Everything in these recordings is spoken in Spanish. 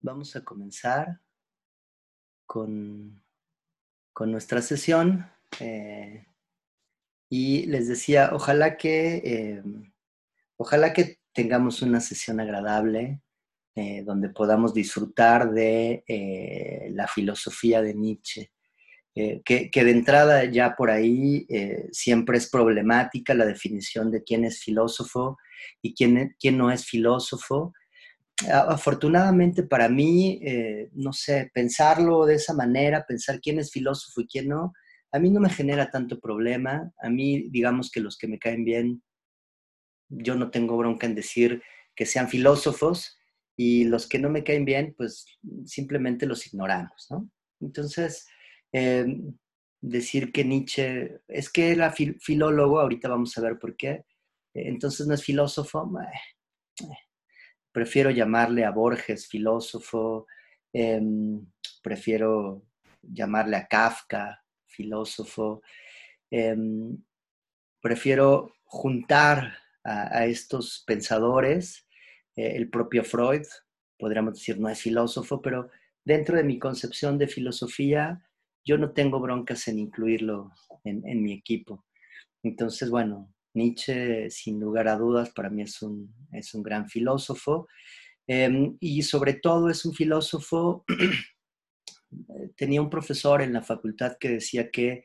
vamos a comenzar con, con nuestra sesión. Eh, y les decía, ojalá que, eh, ojalá que tengamos una sesión agradable, eh, donde podamos disfrutar de la filosofía de Nietzsche. Que, que, de entrada ya por ahí siempre es problemática la definición de quién es filósofo y quién, quién no es filósofo, afortunadamente para mí, eh, no sé, pensarlo de esa manera, pensar quién es filósofo y quién no, a mí no me genera tanto problema. A mí, digamos que los que me caen bien, yo no tengo bronca en decir que sean filósofos y los que no me caen bien, pues simplemente los ignoramos, ¿no? Entonces, eh, decir que Nietzsche, es que era filólogo, ahorita vamos a ver por qué, entonces no es filósofo, prefiero llamarle a Borges filósofo, em, prefiero llamarle a Kafka filósofo, em, prefiero juntar a, estos pensadores, eh, el propio Freud, podríamos decir, no es filósofo, pero dentro de mi concepción de filosofía, yo no tengo broncas en incluirlo en mi equipo. Entonces, bueno, Nietzsche, sin lugar a dudas, para mí es un, es un gran filósofo. Em, y sobre todo es un filósofo, tenía un profesor en la facultad que decía que,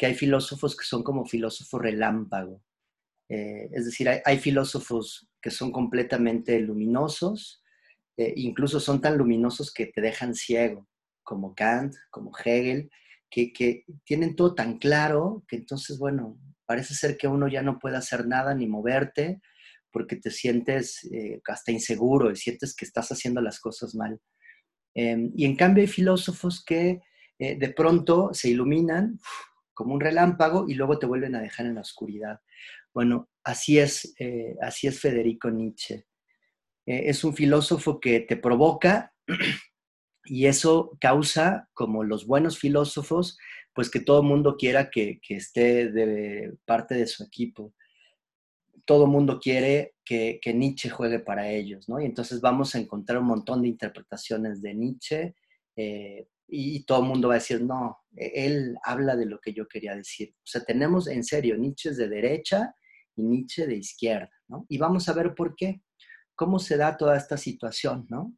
hay filósofos que son como filósofos relámpago. Eh, es decir, hay, filósofos que son completamente luminosos, eh, incluso son tan luminosos que te dejan ciego, como Kant, como Hegel, que, que, tienen todo tan claro que entonces, bueno, parece ser que uno ya no puede hacer nada ni moverte porque te sientes eh, hasta inseguro y sientes que estás haciendo las cosas mal. Em, y en cambio hay filósofos que eh, de pronto se iluminan como un relámpago y luego te vuelven a dejar en la oscuridad. Bueno, así es, eh, así es Federico Nietzsche. es un filósofo que te provoca y eso causa, como los buenos filósofos, pues que todo el mundo quiera que, esté de parte de su equipo. Todo el mundo quiere que, Nietzsche juegue para ellos, ¿no? Y entonces vamos a encontrar un montón de interpretaciones de Nietzsche eh, y todo el mundo va a decir, no, e, él habla de lo que yo quería decir. O sea, tenemos en serio Nietzsche de derecha y Nietzsche de izquierda, ¿no? Y vamos a ver por qué, cómo se da toda esta situación, ¿no?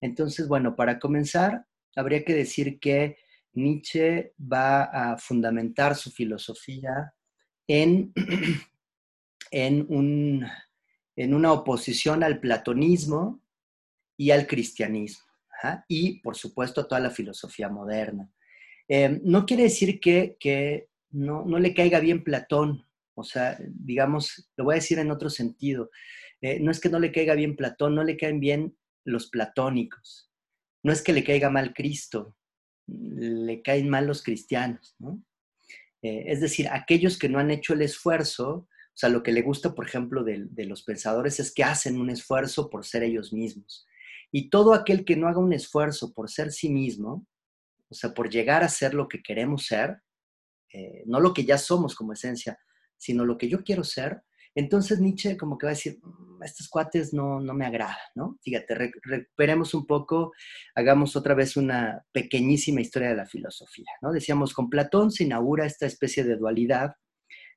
Entonces, bueno, para comenzar, habría que decir que Nietzsche va a fundamentar su filosofía en, en, una oposición al platonismo y al cristianismo, y por supuesto a toda la filosofía moderna. Eh, no quiere decir que, no, le caiga bien Platón, o sea, digamos, lo voy a decir en otro sentido, eh, no es que no le caiga bien Platón, no le caen bien los platónicos, no es que le caiga mal Cristo, le caen mal los cristianos, ¿no? Eh, es decir, aquellos que no han hecho el esfuerzo, o sea, lo que le gusta, por ejemplo, de, los pensadores es que hacen un esfuerzo por ser ellos mismos. Y todo aquel que no haga un esfuerzo por ser sí mismo, o sea, por llegar a ser lo que queremos ser, eh, no lo que ya somos como esencia, sino lo que yo quiero ser, entonces Nietzsche como que va a decir, estos cuates no, no me agrada, ¿no? Fíjate, recuperemos un poco, hagamos otra vez una pequeñísima historia de la filosofía, ¿no? Decíamos, con Platón se inaugura esta especie de dualidad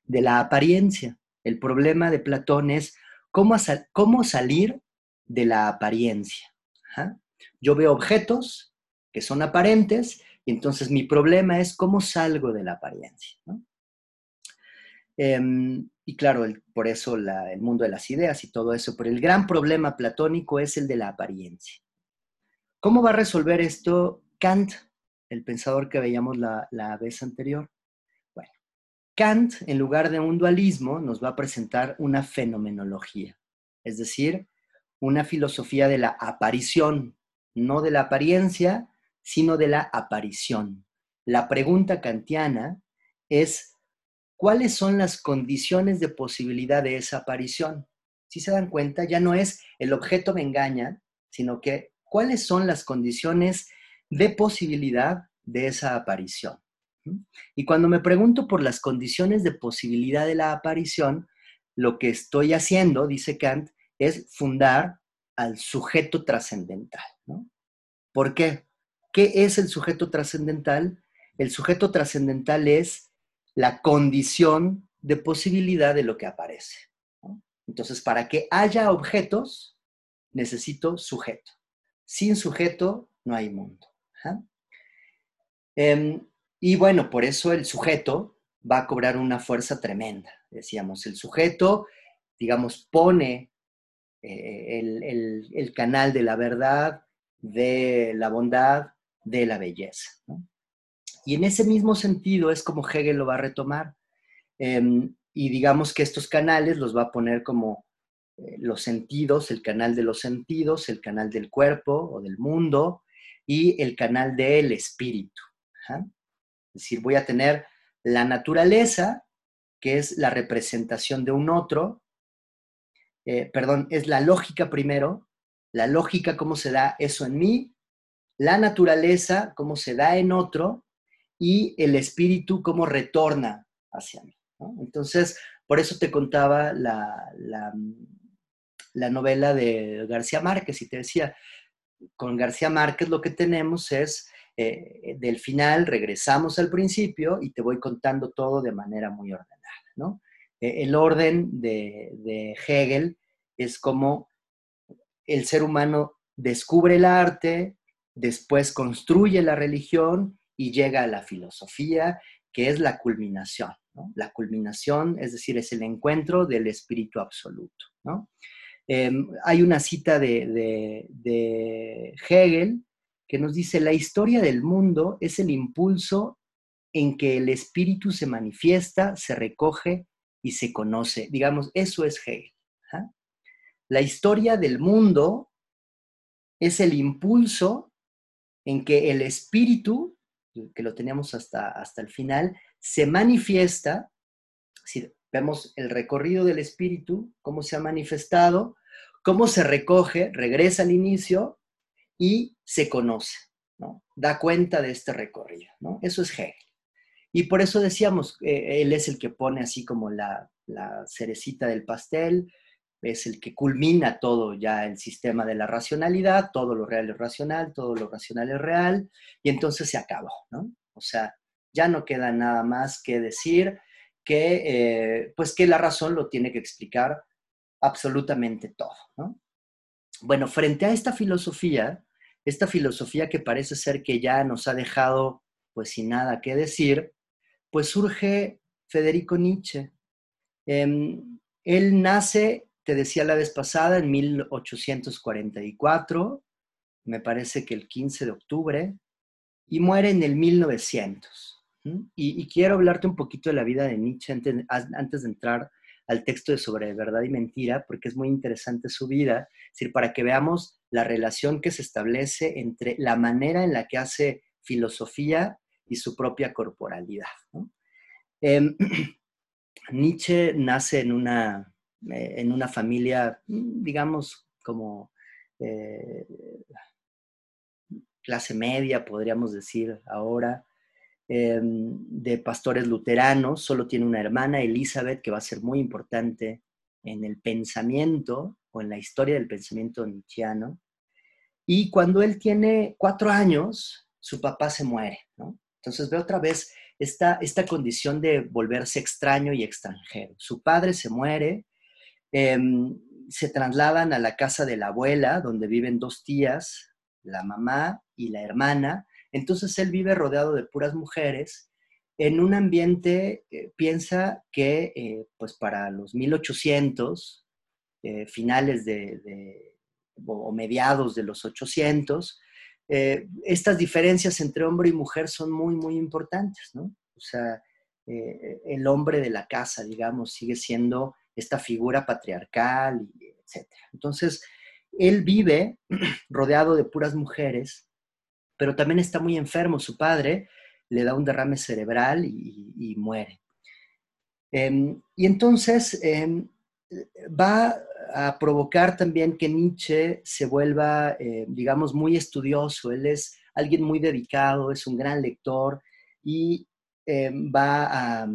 de la apariencia. El problema de Platón es cómo, cómo salir de la apariencia. Yo veo objetos que son aparentes y entonces mi problema es cómo salgo de la apariencia. ¿no? Em, y claro, por eso el mundo de las ideas y todo eso, pero el gran problema platónico es el de la apariencia. ¿Cómo va a resolver esto Kant, el pensador que veíamos la, la vez anterior? Bueno, Kant, en lugar de un dualismo, nos va a presentar una fenomenología, es decir, una filosofía de la aparición, no de la apariencia, sino de la aparición. La pregunta kantiana es cuáles son las condiciones de posibilidad de esa aparición. Si se dan cuenta, ya no es el objeto me engaña, sino que cuáles son las condiciones de posibilidad de esa aparición. Y cuando me pregunto por las condiciones de posibilidad de la aparición, lo que estoy haciendo, dice Kant, es fundar al sujeto trascendental. ¿Por qué? ¿Qué es el sujeto trascendental? El sujeto trascendental es la condición de posibilidad de lo que aparece. Entonces, para que haya objetos, necesito sujeto. Sin sujeto no hay mundo. Em, y bueno, por eso el sujeto va a cobrar una fuerza tremenda. Decíamos, el sujeto, digamos, pone eh, el, canal de la verdad, de la bondad, de la belleza. Y en ese mismo sentido es como Hegel lo va a retomar. Em, y digamos que estos canales los va a poner como eh, los sentidos, el canal de los sentidos, el canal del cuerpo o del mundo y el canal del espíritu. Es decir, voy a tener la naturaleza, que es la representación de un otro, eh, perdón, es la lógica primero, la lógica, cómo se da eso en mí, la naturaleza, cómo se da en otro, y el espíritu, cómo retorna hacia mí. Entonces, por eso te contaba la, la, novela de García Márquez y te decía, con García Márquez lo que tenemos es eh, del final regresamos al principio y te voy contando todo de manera muy ordenada, ¿no? Eh, el orden de, de, Hegel es como el ser humano descubre el arte, después construye la religión y llega a la filosofía, que es la culminación. La culminación, es decir, es el encuentro del espíritu absoluto. Em, hay una cita de, de, Hegel que nos dice, la historia del mundo es el impulso en que el espíritu se manifiesta, se recoge y se conoce. Digamos, eso es Hegel. ¿ah? La historia del mundo es el impulso en que el espíritu que lo teníamos hasta, hasta el final, se manifiesta, si vemos el recorrido del espíritu, cómo se ha manifestado, cómo se recoge, regresa al inicio y se conoce, ¿no? Da cuenta de este recorrido, ¿no? Eso es Hegel. Y por eso decíamos, eh, él es el que pone así como la, la cerecita del pastel, es el que culmina todo ya el sistema de la racionalidad, todo lo real es racional, todo lo racional es real, y entonces se acabó, ¿no? O sea, ya no queda nada más que decir que, eh, pues que la razón lo tiene que explicar absolutamente todo, ¿no? Bueno, frente a esta filosofía, esta filosofía que parece ser que ya nos ha dejado pues sin nada que decir, pues surge Federico Nietzsche. Em, él nace te decía la vez pasada, en 1844, me parece que el 15 de octubre, y muere en el 1900. Y, quiero hablarte un poquito de la vida de Nietzsche antes, de entrar al texto de sobre verdad y mentira, porque es muy interesante su vida, es decir, para que veamos la relación que se establece entre la manera en la que hace filosofía y su propia corporalidad. Em, Nietzsche nace en una eh, en una familia, mm, digamos, como eh, clase media, podríamos decir ahora, em, de pastores luteranos, solo tiene una hermana, Elizabeth, que va a ser muy importante en el pensamiento o en la historia del pensamiento nietzscheano. Y cuando él tiene cuatro años, su papá se muere, Entonces ve otra vez esta, esta condición de volverse extraño y extranjero. Su padre se muere, Em, se trasladan a la casa de la abuela, donde viven dos tías, la mamá y la hermana. Entonces él vive rodeado de puras mujeres en un ambiente, eh, piensa que eh, pues para los 1800, eh, finales de, o mediados de los 800, estas diferencias entre hombre y mujer son muy, muy importantes, ¿no? O sea, el hombre de la casa, digamos, sigue siendo esta figura patriarcal, etc. Entonces, él vive rodeado de puras mujeres, pero también está muy enfermo. Su padre le da un derrame cerebral y, muere. Em, y entonces em, va a provocar también que Nietzsche se vuelva, eh, digamos, muy estudioso. Él es alguien muy dedicado, es un gran lector y em, va a,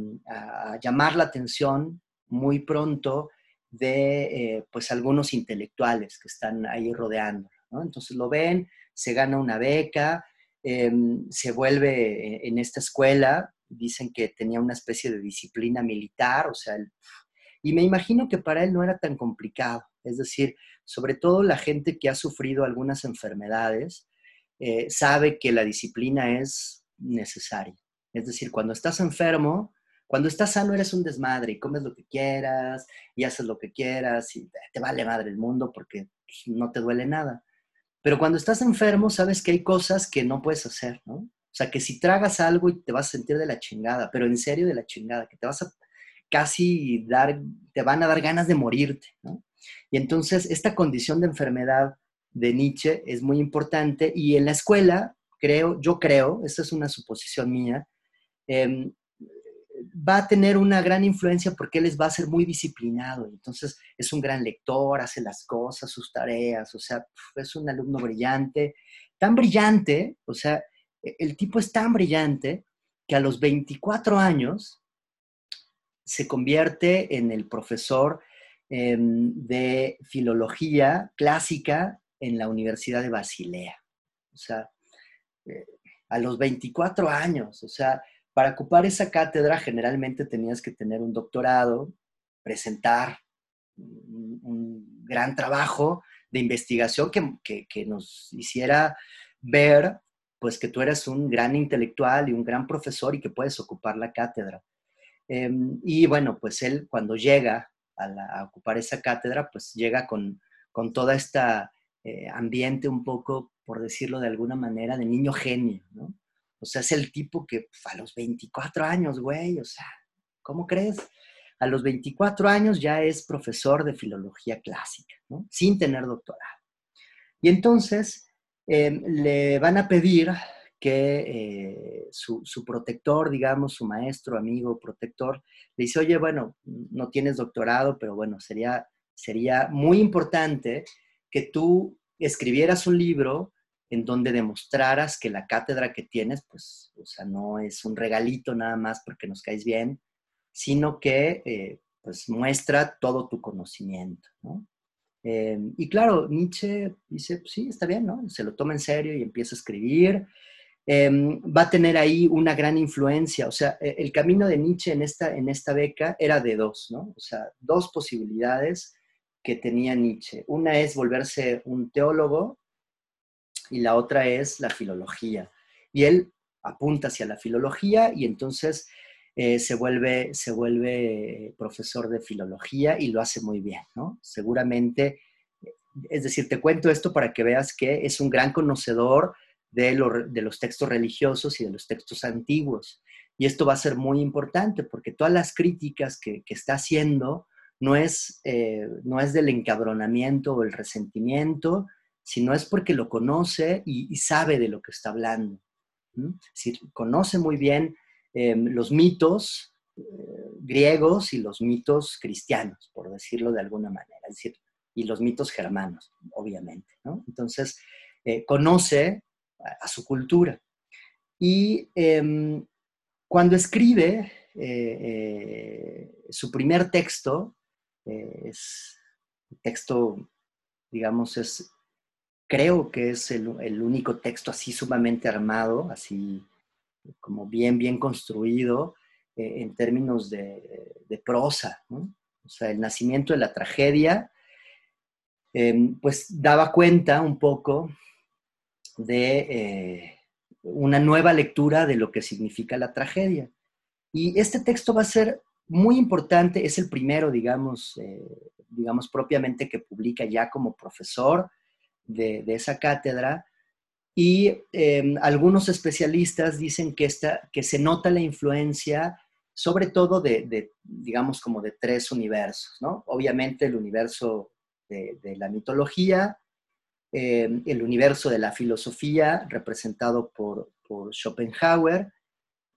llamar la atención muy pronto de eh, pues algunos intelectuales que están ahí rodeando. ¿no? Entonces lo ven, se gana una beca, em, se vuelve en esta escuela, dicen que tenía una especie de disciplina militar, o sea, y me imagino que para él no era tan complicado, es decir, sobre todo la gente que ha sufrido algunas enfermedades, eh, sabe que la disciplina es necesaria. Es decir, cuando estás enfermo, cuando estás sano eres un desmadre y comes lo que quieras y haces lo que quieras y te vale madre el mundo porque pues, no te duele nada. Pero cuando estás enfermo, sabes que hay cosas que no puedes hacer, ¿no? O sea, que si tragas algo y te vas a sentir de la chingada, pero en serio de la chingada, que te vas a casi dar, te van a dar ganas de morirte, ¿no? Y entonces esta condición de enfermedad de Nietzsche es muy importante y en la escuela, creo, yo creo, esta es una suposición mía, em, va a tener una gran influencia porque él les va a ser muy disciplinado. Entonces es un gran lector, hace las cosas, sus tareas, o sea, es un alumno brillante, tan brillante, o sea, e, el tipo es tan brillante que a los 24 años se convierte en el profesor em, de filología clásica en la Universidad de Basilea. O sea, eh, a los 24 años, o sea, para ocupar esa cátedra generalmente tenías que tener un doctorado, presentar un, gran trabajo de investigación que, nos hiciera ver pues que tú eres un gran intelectual y un gran profesor y que puedes ocupar la cátedra. Em, y bueno, pues él cuando llega a, ocupar esa cátedra, pues llega con, con toda esta eh, ambiente un poco, por decirlo de alguna manera, de niño genio, ¿no? O sea, es el tipo que a los 24 años, güey, o sea, ¿cómo crees? A los 24 años ya es profesor de filología clásica, ¿no? Sin tener doctorado. Y entonces em, le van a pedir que eh, su, su, protector, digamos, su maestro, amigo, protector, le dice, oye, bueno, no tienes doctorado, pero bueno, sería, sería muy importante que tú escribieras un libro en donde demostraras que la cátedra que tienes, pues, o sea, no es un regalito nada más porque nos caes bien, sino que, eh, pues, muestra todo tu conocimiento, ¿no? Eh, y claro, Nietzsche dice, pues, sí, está bien, ¿no? Se lo toma en serio y empieza a escribir. Eh, va a tener ahí una gran influencia. O sea, e, el camino de Nietzsche en esta, en esta beca era de dos, ¿no? O sea, dos posibilidades que tenía Nietzsche. Una es volverse un teólogo y la otra es la filología. Y él apunta hacia la filología y entonces eh, se, vuelve, se vuelve profesor de filología y lo hace muy bien, ¿no? Seguramente, es decir, te cuento esto para que veas que es un gran conocedor de, los textos religiosos y de los textos antiguos. Y esto va a ser muy importante porque todas las críticas que, está haciendo no es, eh, no es del encabronamiento o el resentimiento, sino es porque lo conoce y, sabe de lo que está hablando. Si conoce muy bien em, los mitos eh, griegos y los mitos cristianos, por decirlo de alguna manera, es decir, y los mitos germanos, obviamente. Entonces, eh, conoce a, su cultura. Y em, cuando escribe eh, su primer texto, es texto, digamos, es creo que es el, único texto así sumamente armado, así como bien, bien construido eh, en términos de, prosa. O sea, el nacimiento de la tragedia, em, pues daba cuenta un poco de eh, una nueva lectura de lo que significa la tragedia. Y este texto va a ser muy importante, es el primero, digamos, eh, digamos propiamente que publica ya como profesor, de, esa cátedra y em, algunos especialistas dicen que, esta, que se nota la influencia sobre todo de, digamos, como de tres universos, ¿no? Obviamente el universo de, la mitología, em, el universo de la filosofía, representado por, Schopenhauer,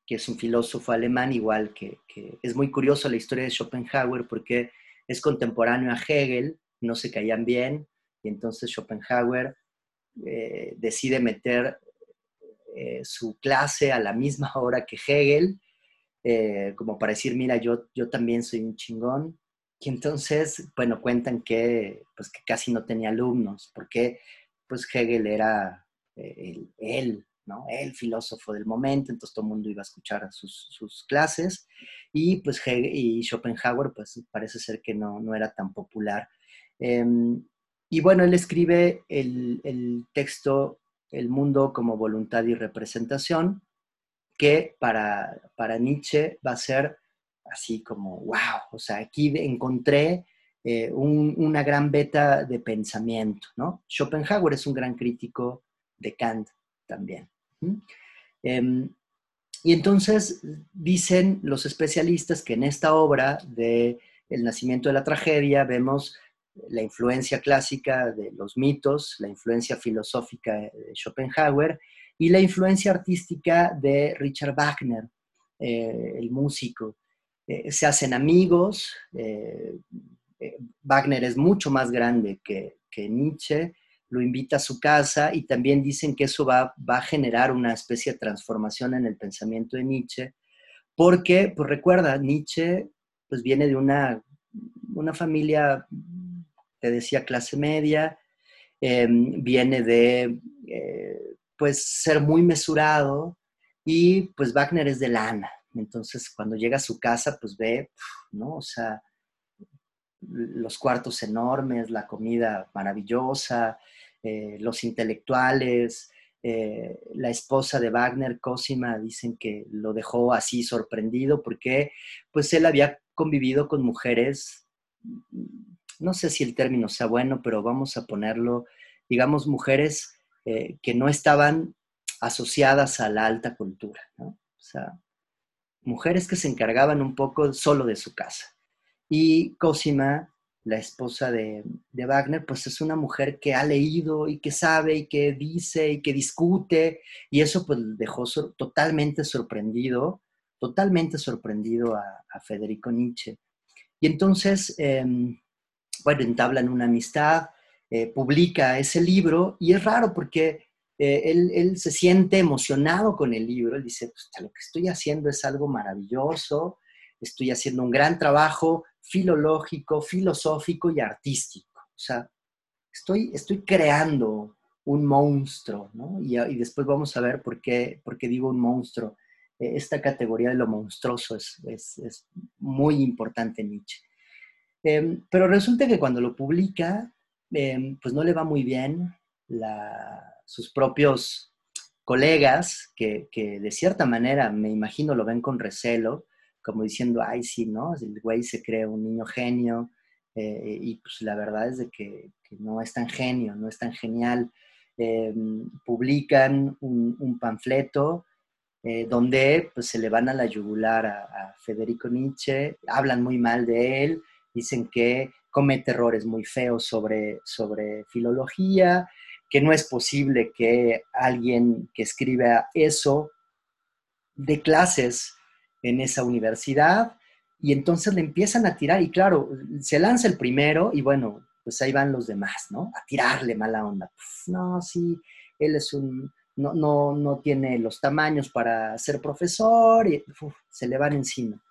que es un filósofo alemán, igual que, que, es muy curioso la historia de Schopenhauer porque es contemporáneo a Hegel, no se caían bien, y entonces Schopenhauer eh, decide meter eh, su clase a la misma hora que Hegel, eh, como para decir, mira, yo, yo también soy un chingón. Y entonces, bueno, cuentan que, pues, que casi no tenía alumnos, porque pues Hegel era eh, él, ¿no? El filósofo del momento, entonces todo el mundo iba a escuchar sus, sus clases y pues y Schopenhauer pues parece ser que no, no era tan popular. Em, y bueno, él escribe el, texto El mundo como voluntad y representación, que para, para Nietzsche va a ser así como, wow, o sea, aquí encontré eh, una gran beta de pensamiento, ¿no? Schopenhauer es un gran crítico de Kant también. Em, y entonces dicen los especialistas que en esta obra de El nacimiento de la tragedia vemos la influencia clásica de los mitos, la influencia filosófica de Schopenhauer y la influencia artística de Richard Wagner, eh, el músico. Eh, se hacen amigos, eh, Wagner es mucho más grande que, Nietzsche, lo invita a su casa y también dicen que eso va, va, a generar una especie de transformación en el pensamiento de Nietzsche, porque, pues recuerda, Nietzsche pues viene de una, una familia, decía, clase media, em, viene de pues ser muy mesurado y pues Wagner es de lana. Entonces cuando llega a su casa pues ve, ¿no? O sea, los cuartos enormes, la comida maravillosa, eh, los intelectuales, eh, la esposa de Wagner, Cosima, dicen que lo dejó así sorprendido porque pues él había convivido con mujeres, no sé si el término sea bueno, pero vamos a ponerlo, digamos, mujeres eh, que no estaban asociadas a la alta cultura, ¿no? O sea, mujeres que se encargaban un poco solo de su casa. Y Cosima, la esposa de, de, Wagner, pues es una mujer que ha leído y que sabe y que dice y que discute, y eso pues dejó totalmente sorprendido, totalmente sorprendido a, Federico Nietzsche. Y entonces, em, bueno, entablan una amistad, eh, publica ese libro y es raro porque eh, él, se siente emocionado con el libro, él dice, pues, lo que estoy haciendo es algo maravilloso, estoy haciendo un gran trabajo filológico, filosófico y artístico. O sea, estoy, estoy creando un monstruo, ¿no? Y, después vamos a ver por qué, por qué digo un monstruo. Eh, esta categoría de lo monstruoso es, es, muy importante Nietzsche. Em, pero resulta que cuando lo publica, Em, pues no le va muy bien. sus propios colegas, que, de cierta manera me imagino lo ven con recelo, como diciendo, ay, sí, ¿no? El güey se cree un niño genio, eh, y pues la verdad es de que, no es tan genio, no es tan genial. Em, publican un, panfleto eh, donde pues, se le van a la yugular a, a Federico Nietzsche, hablan muy mal de él, dicen que comete errores muy feos sobre, sobre filología, que no es posible que alguien que escriba eso de clases en esa universidad y entonces le empiezan a tirar y claro, se lanza el primero y bueno, pues ahí van los demás, ¿no? A tirarle mala onda. no, sí, él es un, no, no, no tiene los tamaños para ser profesor y se le van encima.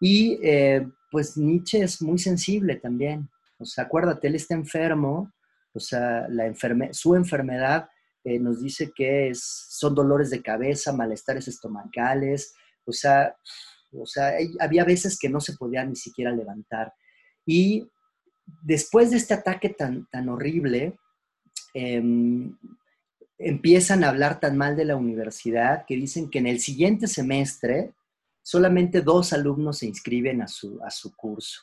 Y eh, pues Nietzsche es muy sensible también. O sea, acuérdate, él está enfermo, o sea, la su enfermedad eh, nos dice que es, son dolores de cabeza, malestares estomacales, o sea, o sea, había veces que no se podía ni siquiera levantar. Y después de este ataque tan, tan horrible, em, empiezan a hablar tan mal de la universidad que dicen que en el siguiente semestre solamente dos alumnos se inscriben a su, a su curso.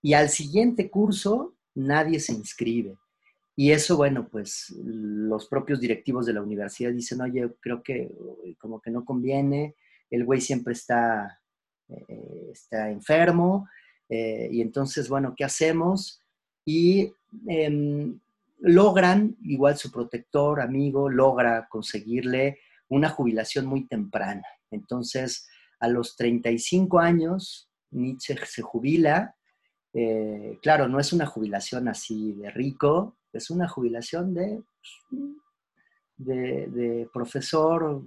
Y al siguiente curso nadie se inscribe. Y eso, bueno, pues los propios directivos de la universidad dicen, oye, creo que eh, como que no conviene, el güey siempre está, eh, está enfermo, eh, y entonces, bueno, ¿qué hacemos? Y em, logran, igual su protector, amigo, logra conseguirle una jubilación muy temprana. Entonces, a los 35 años, Nietzsche se jubila. Eh, claro, no es una jubilación así de rico, es una jubilación de, de, profesor,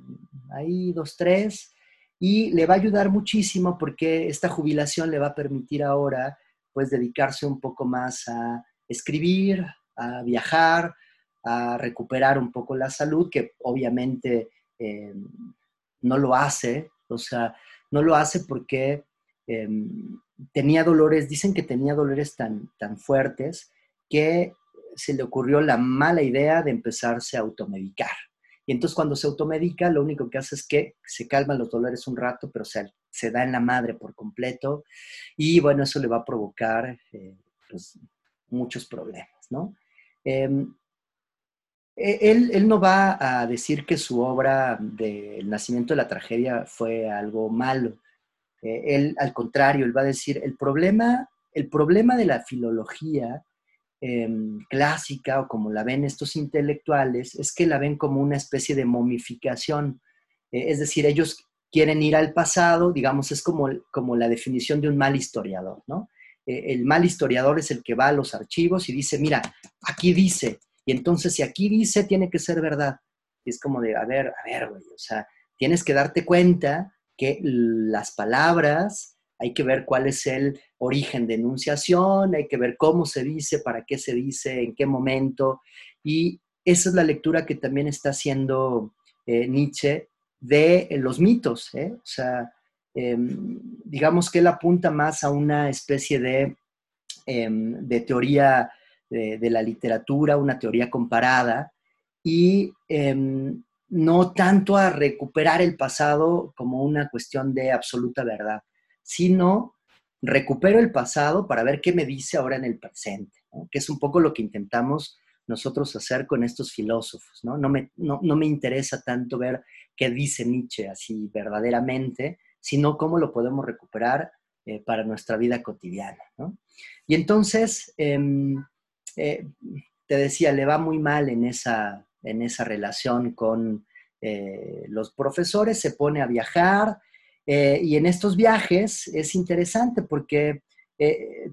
ahí dos, tres, y le va a ayudar muchísimo porque esta jubilación le va a permitir ahora pues dedicarse un poco más a escribir, a viajar, a recuperar un poco la salud, que obviamente eh, no lo hace, o sea, no lo hace porque em, tenía dolores, dicen que tenía dolores tan, tan fuertes que se le ocurrió la mala idea de empezarse a automedicar. Y entonces cuando se automedica, lo único que hace es que se calman los dolores un rato, pero se, da en la madre por completo. Y bueno, eso le va a provocar eh, pues, muchos problemas, ¿no? Em, e, él, no va a decir que su obra del nacimiento de la tragedia fue algo malo. Eh, él, al contrario, él va a decir, el problema, el problema de la filología em, clásica o como la ven estos intelectuales es que la ven como una especie de momificación. Eh, es decir, ellos quieren ir al pasado, digamos, es como, como la definición de un mal historiador, ¿no? Eh, el mal historiador es el que va a los archivos y dice, mira, aquí dice, y entonces si aquí dice, tiene que ser verdad. Es como de, a ver, a ver, güey, o sea, tienes que darte cuenta que las palabras, hay que ver cuál es el origen de enunciación, hay que ver cómo se dice, para qué se dice, en qué momento. Y esa es la lectura que también está haciendo eh, Nietzsche de eh, los mitos. ¿eh? O sea, em, digamos que él apunta más a una especie de, em, de teoría de, la literatura, una teoría comparada, y em, no tanto a recuperar el pasado como una cuestión de absoluta verdad, sino recupero el pasado para ver qué me dice ahora en el presente, que es un poco lo que intentamos nosotros hacer con estos filósofos. No, no, me, no, me interesa tanto ver qué dice Nietzsche así verdaderamente, sino cómo lo podemos recuperar eh, para nuestra vida cotidiana. Y entonces, em, eh, te decía, le va muy mal en esa, en esa relación con eh, los profesores, se pone a viajar eh, y en estos viajes es interesante porque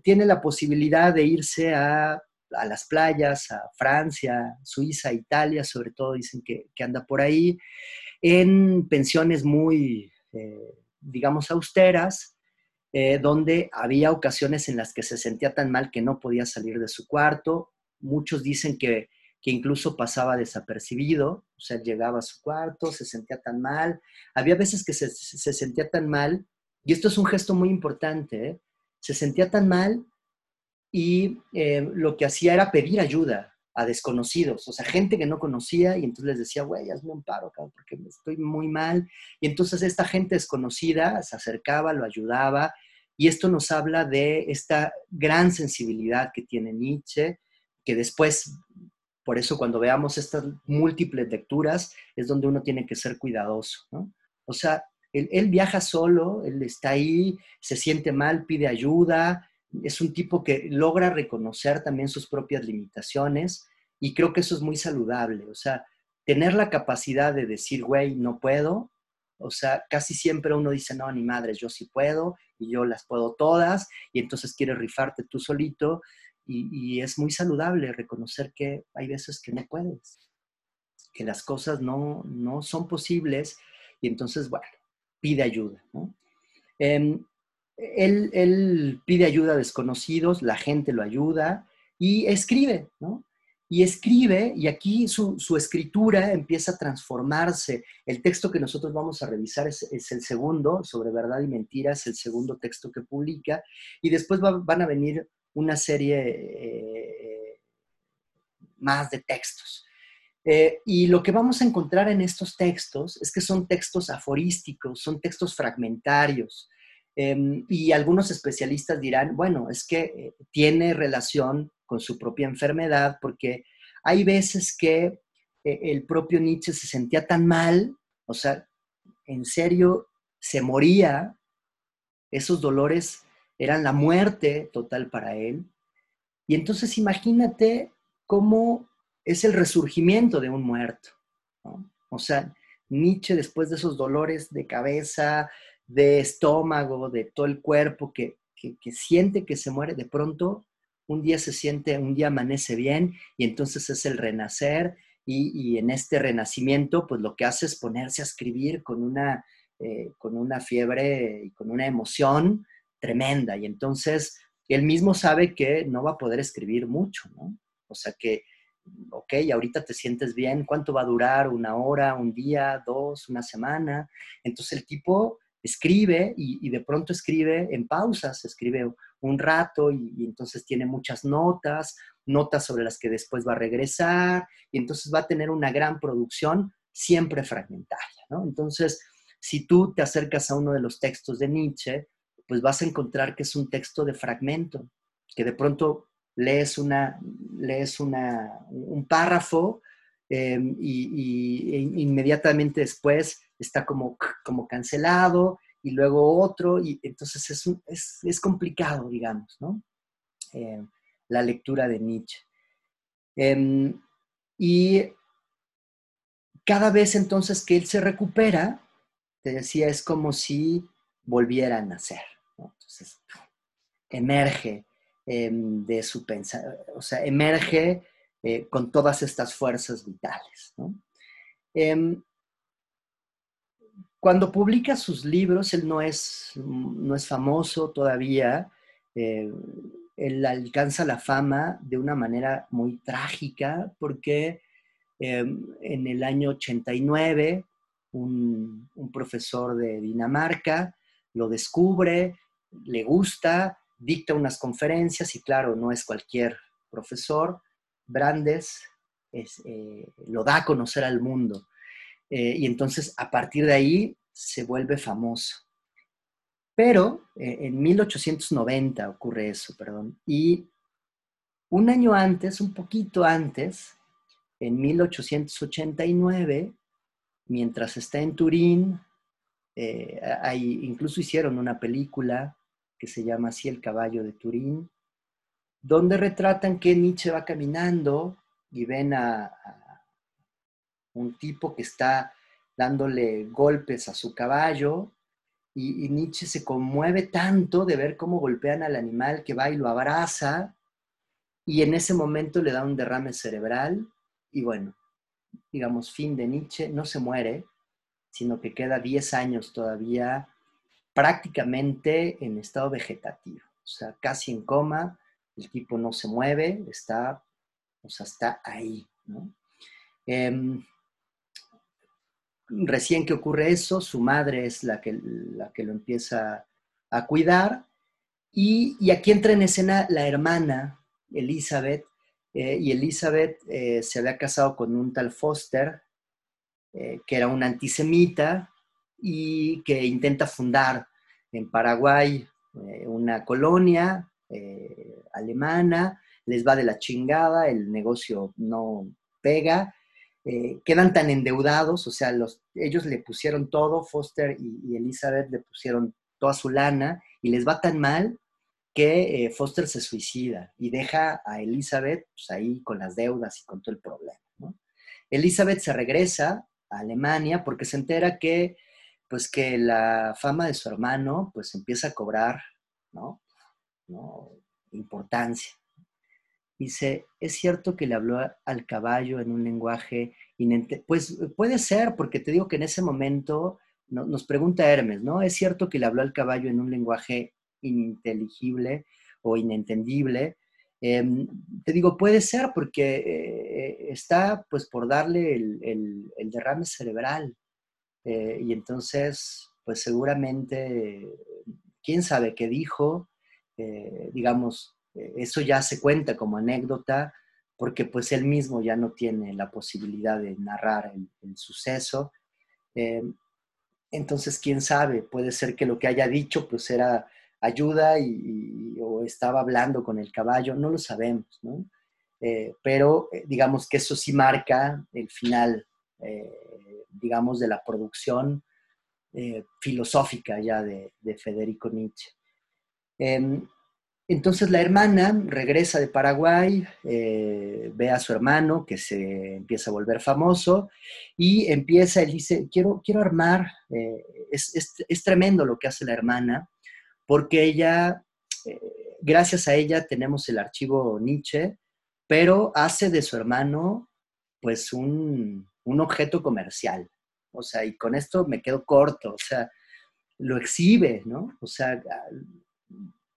tiene la posibilidad de irse a, a, las playas, a Francia, Suiza, Italia, sobre todo dicen que, que anda por ahí, en pensiones muy, digamos, austeras, eh, donde había ocasiones en las que se sentía tan mal que no podía salir de su cuarto. Muchos dicen que, incluso pasaba desapercibido, o sea, llegaba a su cuarto, se sentía tan mal. Había veces que se, sentía tan mal, y esto es un gesto muy importante, ¿eh? se sentía tan mal y eh, lo que hacía era pedir ayuda a desconocidos, o sea, gente que no conocía y entonces les decía, güey, hazme un paro, cabrón, porque estoy muy mal. Y entonces esta gente desconocida se acercaba, lo ayudaba y esto nos habla de esta gran sensibilidad que tiene Nietzsche, que después, por eso cuando veamos estas múltiples lecturas, es donde uno tiene que ser cuidadoso. O sea, él viaja solo, él está ahí, se siente mal, pide ayuda, es un tipo que logra reconocer también sus propias limitaciones y creo que eso es muy saludable. O sea, tener la capacidad de decir, güey, no puedo. O sea, casi siempre uno dice, no, ni madres, yo sí puedo y yo las puedo todas y entonces quieres rifarte tú solito y, es muy saludable reconocer que hay veces que no puedes, que las cosas no, son posibles y entonces, bueno, pide ayuda. ¿no? Em, él, pide ayuda a desconocidos, la gente lo ayuda y escribe, ¿no? Y escribe, y aquí su, escritura empieza a transformarse. El texto que nosotros vamos a revisar es, el segundo, sobre verdad y mentira, es el segundo texto que publica, y después van a venir una serie eh, más de textos. Eh, y lo que vamos a encontrar en estos textos es que son textos aforísticos, son textos fragmentarios, Em, y algunos especialistas dirán, bueno, es que eh, tiene relación con su propia enfermedad, porque hay veces que eh, el propio Nietzsche se sentía tan mal, o sea, en serio, se moría, esos dolores eran la muerte total para él. Y entonces imagínate cómo es el resurgimiento de un muerto. O sea, Nietzsche después de esos dolores de cabeza, de estómago, de todo el cuerpo que, siente que se muere, de pronto un día se siente, un día amanece bien y entonces es el renacer y, en este renacimiento pues lo que hace es ponerse a escribir con una, eh, con una fiebre y con una emoción tremenda y entonces él mismo sabe que no va a poder escribir mucho, ¿no? O sea que ok, ahorita te sientes bien, ¿cuánto va a durar? ¿Una hora, un día, dos, una semana? Entonces el tipo escribe y, de pronto escribe en pausas, escribe un rato y, entonces tiene muchas notas, notas sobre las que después va a regresar y entonces va a tener una gran producción siempre fragmentaria. Entonces, si tú te acercas a uno de los textos de Nietzsche, pues vas a encontrar que es un texto de fragmento, que de pronto lees, una, lees una, un párrafo em, y, e inmediatamente después está como, como cancelado y luego otro, y entonces es, es, complicado, digamos, ¿no? Em, la lectura de Nietzsche. Em, y cada vez entonces que él se recupera, te decía, es como si volviera a nacer. Entonces, emerge Em, de su pensamiento, o sea, emerge eh, con todas estas fuerzas vitales. Em, cuando publica sus libros, él no es, no es famoso todavía, eh, él alcanza la fama de una manera muy trágica porque em, en el año 89 un, un profesor de Dinamarca lo descubre, le gusta, dicta unas conferencias y claro, no es cualquier profesor. Brandes eh, lo da a conocer al mundo. Eh, y entonces a partir de ahí se vuelve famoso. Pero eh, en 1890 ocurre eso, perdón. Y un año antes, un poquito antes, en 1889, mientras está en Turín, incluso hicieron una película que se llama así El caballo de Turín, donde retratan que Nietzsche va caminando y ven a, un tipo que está dándole golpes a su caballo y, Nietzsche se conmueve tanto de ver cómo golpean al animal que va y lo abraza y en ese momento le da un derrame cerebral y bueno, digamos, fin de Nietzsche, no se muere, sino que queda 10 años todavía prácticamente en estado vegetativo, o sea, casi en coma, el tipo no se mueve, está, o sea, está ahí, em, recién que ocurre eso, su madre es la que, la que lo empieza a cuidar. Y, aquí entra en escena la hermana, Elizabeth, eh, y Elizabeth eh, se había casado con un tal Foster, eh, que era un antisemita, y que intenta fundar en Paraguay una colonia alemana, les va de la chingada, el negocio no pega, eh, quedan tan endeudados, o sea, los, ellos le pusieron todo, Foster y, Elizabeth le pusieron toda su lana y les va tan mal que Foster se suicida y deja a Elizabeth pues, ahí con las deudas y con todo el problema. Elizabeth se regresa a Alemania porque se entera que pues que la fama de su hermano pues empieza a cobrar, ¿no? Importancia. Dice, es cierto que le habló al caballo en un lenguaje Pues puede ser, porque te digo que en ese momento nos pregunta Hermes, ¿no? Es cierto que le habló al caballo en un lenguaje ininteligible o inentendible. Em, te digo, puede ser porque eh, está pues por darle el derrame cerebral, eh, y entonces, pues seguramente, quién sabe qué dijo, eh, digamos, eso ya se cuenta como anécdota, porque pues él mismo ya no tiene la posibilidad de narrar el, suceso. entonces, quién sabe, puede ser que lo que haya dicho pues era ayuda y, o estaba hablando con el caballo, no lo sabemos, ¿no? pero digamos que eso sí marca el final digamos, de la producción eh, filosófica ya de, Federico Nietzsche. Entonces la hermana regresa de Paraguay, eh, ve a su hermano que se empieza a volver famoso y empieza, él dice, quiero, quiero armar, eh, es, tremendo lo que hace la hermana, porque ella, gracias a ella tenemos el archivo Nietzsche, pero hace de su hermano pues un, un objeto comercial. O sea, y con esto me quedo corto, o sea, lo exhibe, ¿no? O sea,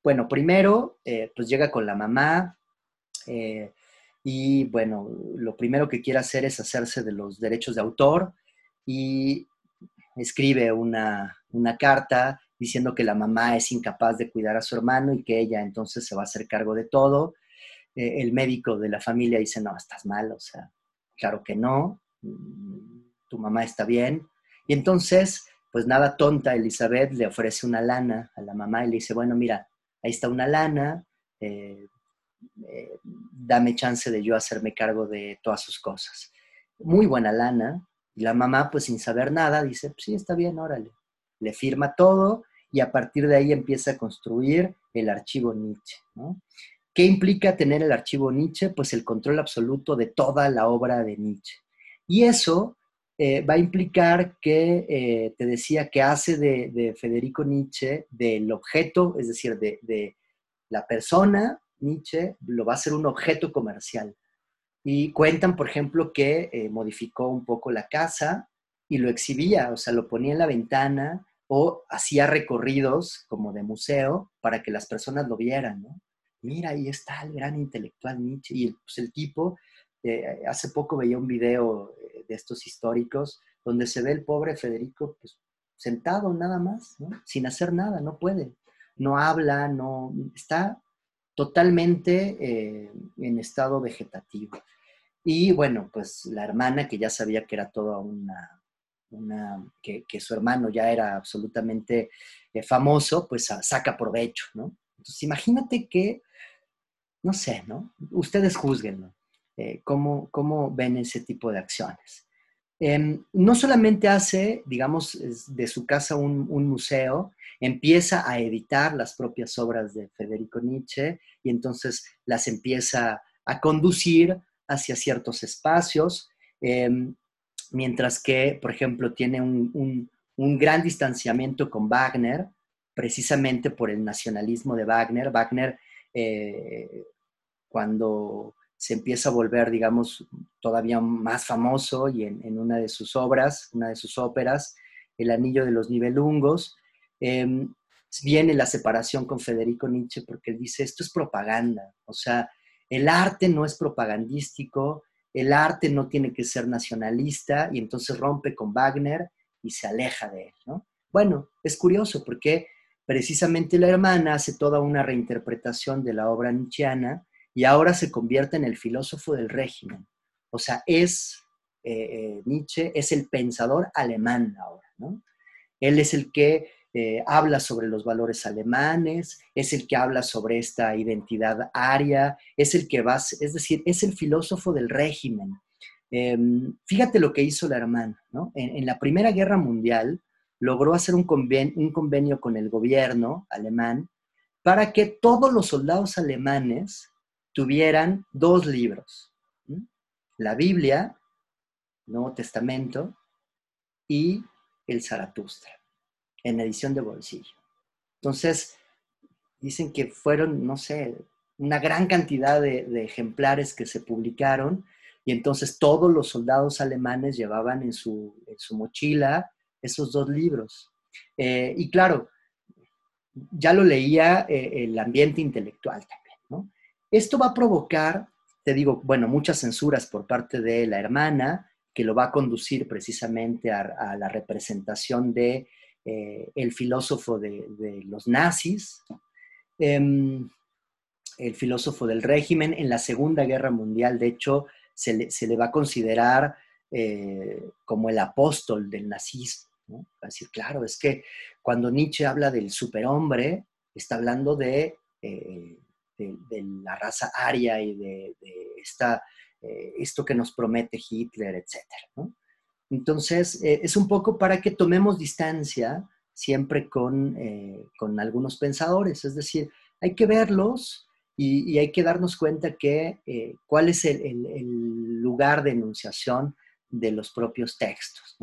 bueno, primero, eh, pues llega con la mamá, eh, y bueno, lo primero que quiere hacer es hacerse de los derechos de autor y escribe una, carta diciendo que la mamá es incapaz de cuidar a su hermano y que ella entonces se va a hacer cargo de todo. Eh, el médico de la familia dice, no, estás mal, o sea, claro que no, tu mamá está bien. Y entonces, pues nada tonta, Elizabeth le ofrece una lana a la mamá y le dice, bueno, mira, ahí está una lana, eh, eh, dame chance de yo hacerme cargo de todas sus cosas. Muy buena lana. Y la mamá, pues sin saber nada, dice, sí, está bien, órale. Le firma todo y a partir de ahí empieza a construir el archivo Nietzsche. ¿Qué implica tener el archivo Nietzsche? Pues el control absoluto de toda la obra de Nietzsche. Y eso eh, va a implicar que, eh, te decía, que hace de, Federico Nietzsche del objeto, es decir, de, de la persona Nietzsche lo va a hacer un objeto comercial. Y cuentan, por ejemplo, que eh, modificó un poco la casa y lo exhibía, o sea, lo ponía en la ventana o hacía recorridos como de museo para que las personas lo vieran, ¿no? Mira, ahí está el gran intelectual Nietzsche. Y pues, el tipo, hace poco veía un video de estos históricos donde se ve el pobre Federico pues, sentado nada más, sin hacer nada, no puede, no habla, no está totalmente eh, en estado vegetativo. Y bueno, pues la hermana, que ya sabía que era toda una, una que, su hermano ya era absolutamente eh, famoso, pues saca provecho, ¿no? Entonces imagínate que, no sé, ¿no? Ustedes juzguen, eh, ¿cómo, ¿Cómo ven ese tipo de acciones? Em, no solamente hace, digamos, de su casa un, museo, empieza a editar las propias obras de Federico Nietzsche y entonces las empieza a conducir hacia ciertos espacios, em, mientras que, por ejemplo, tiene un, gran distanciamiento con Wagner, precisamente por el nacionalismo de Wagner. Wagner, eh, cuando se empieza a volver, digamos, todavía más famoso y en, una de sus obras, una de sus óperas, El Anillo de los Nibelungos, em, viene la separación con Federico Nietzsche porque él dice, esto es propaganda, o sea, el arte no es propagandístico, el arte no tiene que ser nacionalista y entonces rompe con Wagner y se aleja de él, ¿no? Bueno, es curioso porque precisamente la hermana hace toda una reinterpretación de la obra nietzscheana y ahora se convierte en el filósofo del régimen. O sea, es eh, eh, Nietzsche, es el pensador alemán ahora, ¿no? Él es el que eh, habla sobre los valores alemanes, es el que habla sobre esta identidad aria, es el que va, es decir, es el filósofo del régimen. Em, fíjate lo que hizo la hermana, ¿no? En, la Primera Guerra Mundial logró hacer un un convenio con el gobierno alemán para que todos los soldados alemanes tuvieran dos libros, la Biblia, Nuevo Testamento, y el Zaratustra, en edición de bolsillo. Entonces, dicen que fueron, no sé, una gran cantidad de, ejemplares que se publicaron y entonces todos los soldados alemanes llevaban en su, mochila esos dos libros. Eh, y claro, ya lo leía eh, el ambiente intelectual también, ¿no? Esto va a provocar, te digo, bueno, muchas censuras por parte de la hermana, que lo va a conducir precisamente a, la representación de eh, el filósofo de, los nazis, em, el filósofo del régimen. En la Segunda Guerra Mundial, de hecho, se le, va a considerar eh, como el apóstol del nazismo. ¿no? A decir, claro, es que cuando Nietzsche habla del superhombre, está hablando de eh, de, la raza aria y de, esta, eh, esto que nos promete Hitler, etc. Entonces, eh, es un poco para que tomemos distancia siempre con, eh, con algunos pensadores, es decir, hay que verlos y, hay que darnos cuenta que cuál es el, lugar de enunciación de los propios textos.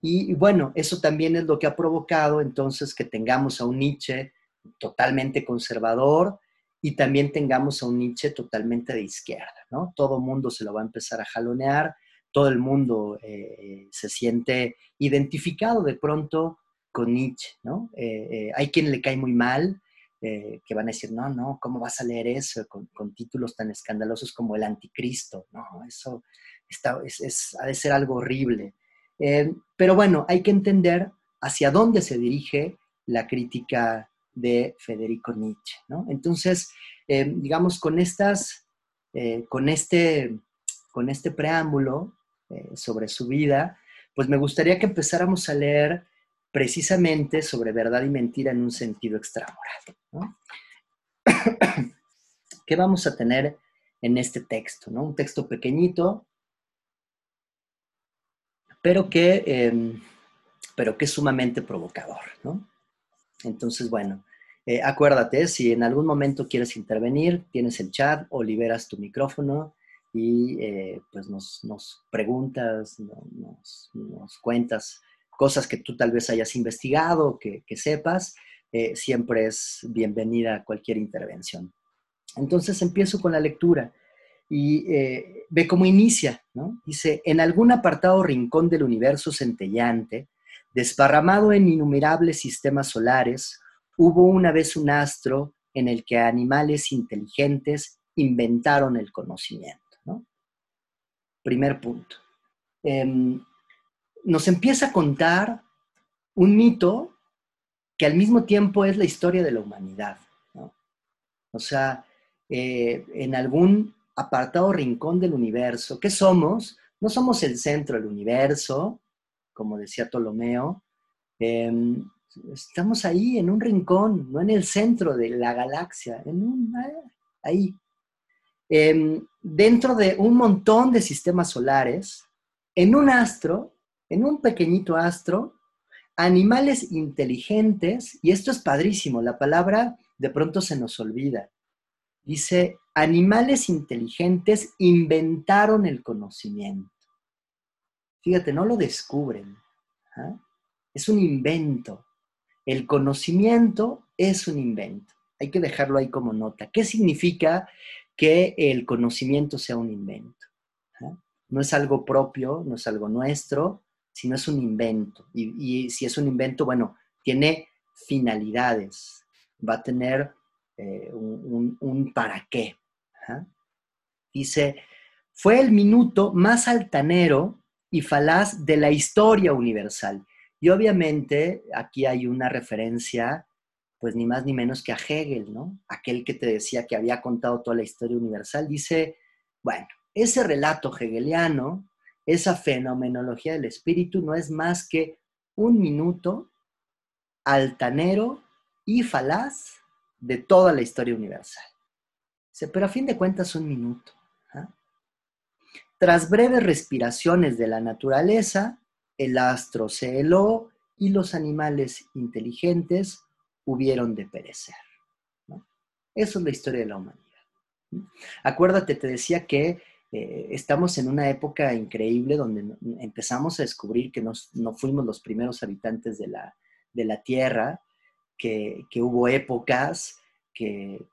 Y, y, bueno, eso también es lo que ha provocado entonces que tengamos a un Nietzsche totalmente conservador, y también tengamos a un Nietzsche totalmente de izquierda, ¿no? Todo mundo se lo va a empezar a jalonear, todo el mundo eh, se siente identificado de pronto con Nietzsche, ¿no? Eh, eh, hay quien le cae muy mal, que van a decir, no, no, ¿cómo vas a leer eso con, títulos tan escandalosos como el anticristo? No, eso está, es, ha de ser algo horrible. Pero bueno, hay que entender hacia dónde se dirige la crítica de Federico Nietzsche. ¿no? Entonces, eh, digamos, con, estas, con, este, con este preámbulo sobre su vida, pues me gustaría que empezáramos a leer precisamente sobre verdad y mentira en un sentido extramoral. ¿Qué vamos a tener en este texto? ¿no? Un texto pequeñito, pero que, em, pero que es sumamente provocador. ¿no? Entonces, bueno, eh, acuérdate, si en algún momento quieres intervenir, tienes el chat o liberas tu micrófono y eh, pues nos, preguntas, nos, nos cuentas cosas que tú tal vez hayas investigado, que, sepas, eh, siempre es bienvenida cualquier intervención. Entonces empiezo con la lectura y ve cómo inicia, ¿no? Dice, en algún apartado rincón del universo centellante, desparramado en innumerables sistemas solares, hubo una vez un astro en el que animales inteligentes inventaron el conocimiento. ¿no? Primer punto. Em, nos empieza a contar un mito que al mismo tiempo es la historia de la humanidad. O sea, eh, en algún apartado rincón del universo, ¿qué somos? No somos el centro del universo, como decía Ptolomeo. Em, estamos ahí en un rincón, no en el centro de la galaxia, en un, ahí. Em, dentro de un montón de sistemas solares, en un astro en un pequeñito astro, animales inteligentes, y esto es padrísimo, la palabra de pronto se nos olvida. Dice, animales inteligentes inventaron el conocimiento. Fíjate, no lo descubren. ¿ah? Es un invento. El conocimiento es un invento. Hay que dejarlo ahí como nota. ¿Qué significa que el conocimiento sea un invento? ¿Ah? No es algo propio, no es algo nuestro, si no es un invento. Y, si es un invento, bueno, tiene finalidades, va a tener eh, un, para qué. Dice, fue el minuto más altanero y falaz de la historia universal. Y obviamente aquí hay una referencia, pues ni más ni menos que a Hegel, ¿no? Aquel que te decía que había contado toda la historia universal. Dice, bueno, ese relato hegeliano esa fenomenología del espíritu no es más que un minuto altanero y falaz de toda la historia universal. Pero a fin de cuentas un minuto. Tras breves respiraciones de la naturaleza, el astro se heló y los animales inteligentes hubieron de perecer. Eso es la historia de la humanidad. Acuérdate, te decía que eh, estamos en una época increíble donde empezamos a descubrir que no fuimos los primeros habitantes de la Tierra, que, hubo épocas que,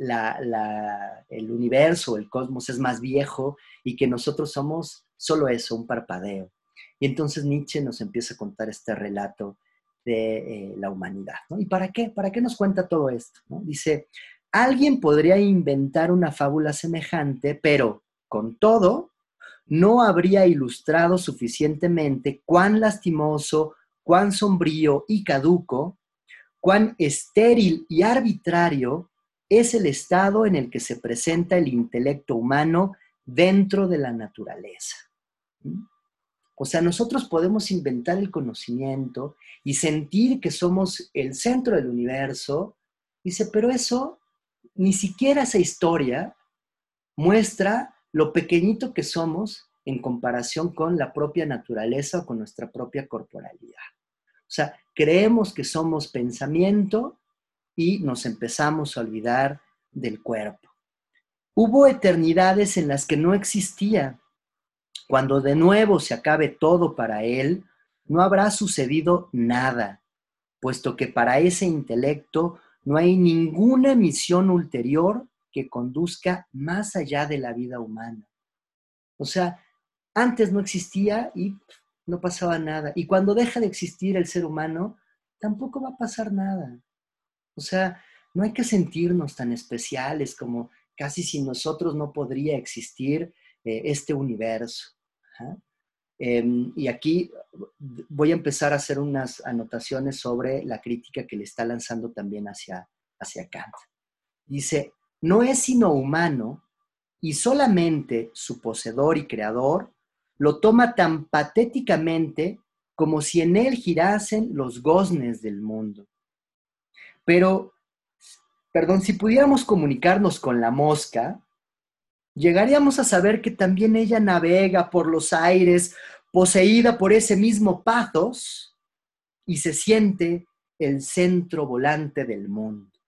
el universo, el cosmos es más viejo y que nosotros somos solo eso, un parpadeo. Y entonces Nietzsche nos empieza a contar este relato de eh, la humanidad. ¿Y para qué? ¿Para qué nos cuenta todo esto? Dice, Alguien podría inventar una fábula semejante, pero con todo, no habría ilustrado suficientemente cuán lastimoso, cuán sombrío y caduco, cuán estéril y arbitrario es el estado en el que se presenta el intelecto humano dentro de la naturaleza. ¿Mm? O sea, nosotros podemos inventar el conocimiento y sentir que somos el centro del universo. Dice, pero eso ni siquiera esa historia muestra lo pequeñito que somos en comparación con la propia naturaleza o con nuestra propia corporalidad. O sea, creemos que somos pensamiento y nos empezamos a olvidar del cuerpo. Hubo eternidades en las que no existía. Cuando de nuevo se acabe todo para él, no habrá sucedido nada, puesto que para ese intelecto no hay ninguna misión ulterior que conduzca más allá de la vida humana. O sea, antes no existía y no pasaba nada. Y cuando deja de existir el ser humano, tampoco va a pasar nada. O sea, no hay que sentirnos tan especiales como casi si nosotros no podría existir eh, este universo. Em, y aquí voy a empezar a hacer unas anotaciones sobre la crítica que le está lanzando también hacia, hacia Kant. Dice, no es sino humano y solamente su poseedor y creador lo toma tan patéticamente como si en él girasen los goznes del mundo. Pero, perdón, si pudiéramos comunicarnos con la mosca, llegaríamos a saber que también ella navega por los aires, poseída por ese mismo pathos, y se siente el centro volante del mundo.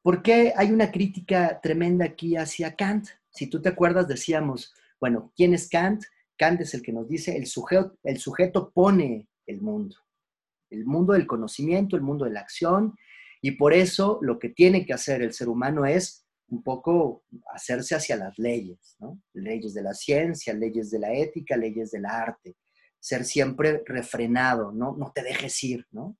¿Por qué hay una crítica tremenda aquí hacia Kant? Si tú te acuerdas, decíamos, bueno, ¿quién es Kant? Kant es el que nos dice, el sujeto, el sujeto pone el mundo, el mundo del conocimiento, el mundo de la acción, y por eso lo que tiene que hacer el ser humano es un poco hacerse hacia las leyes. Leyes de la ciencia, leyes de la ética, leyes del arte, ser siempre refrenado, ¿no? No te dejes ir, ¿no?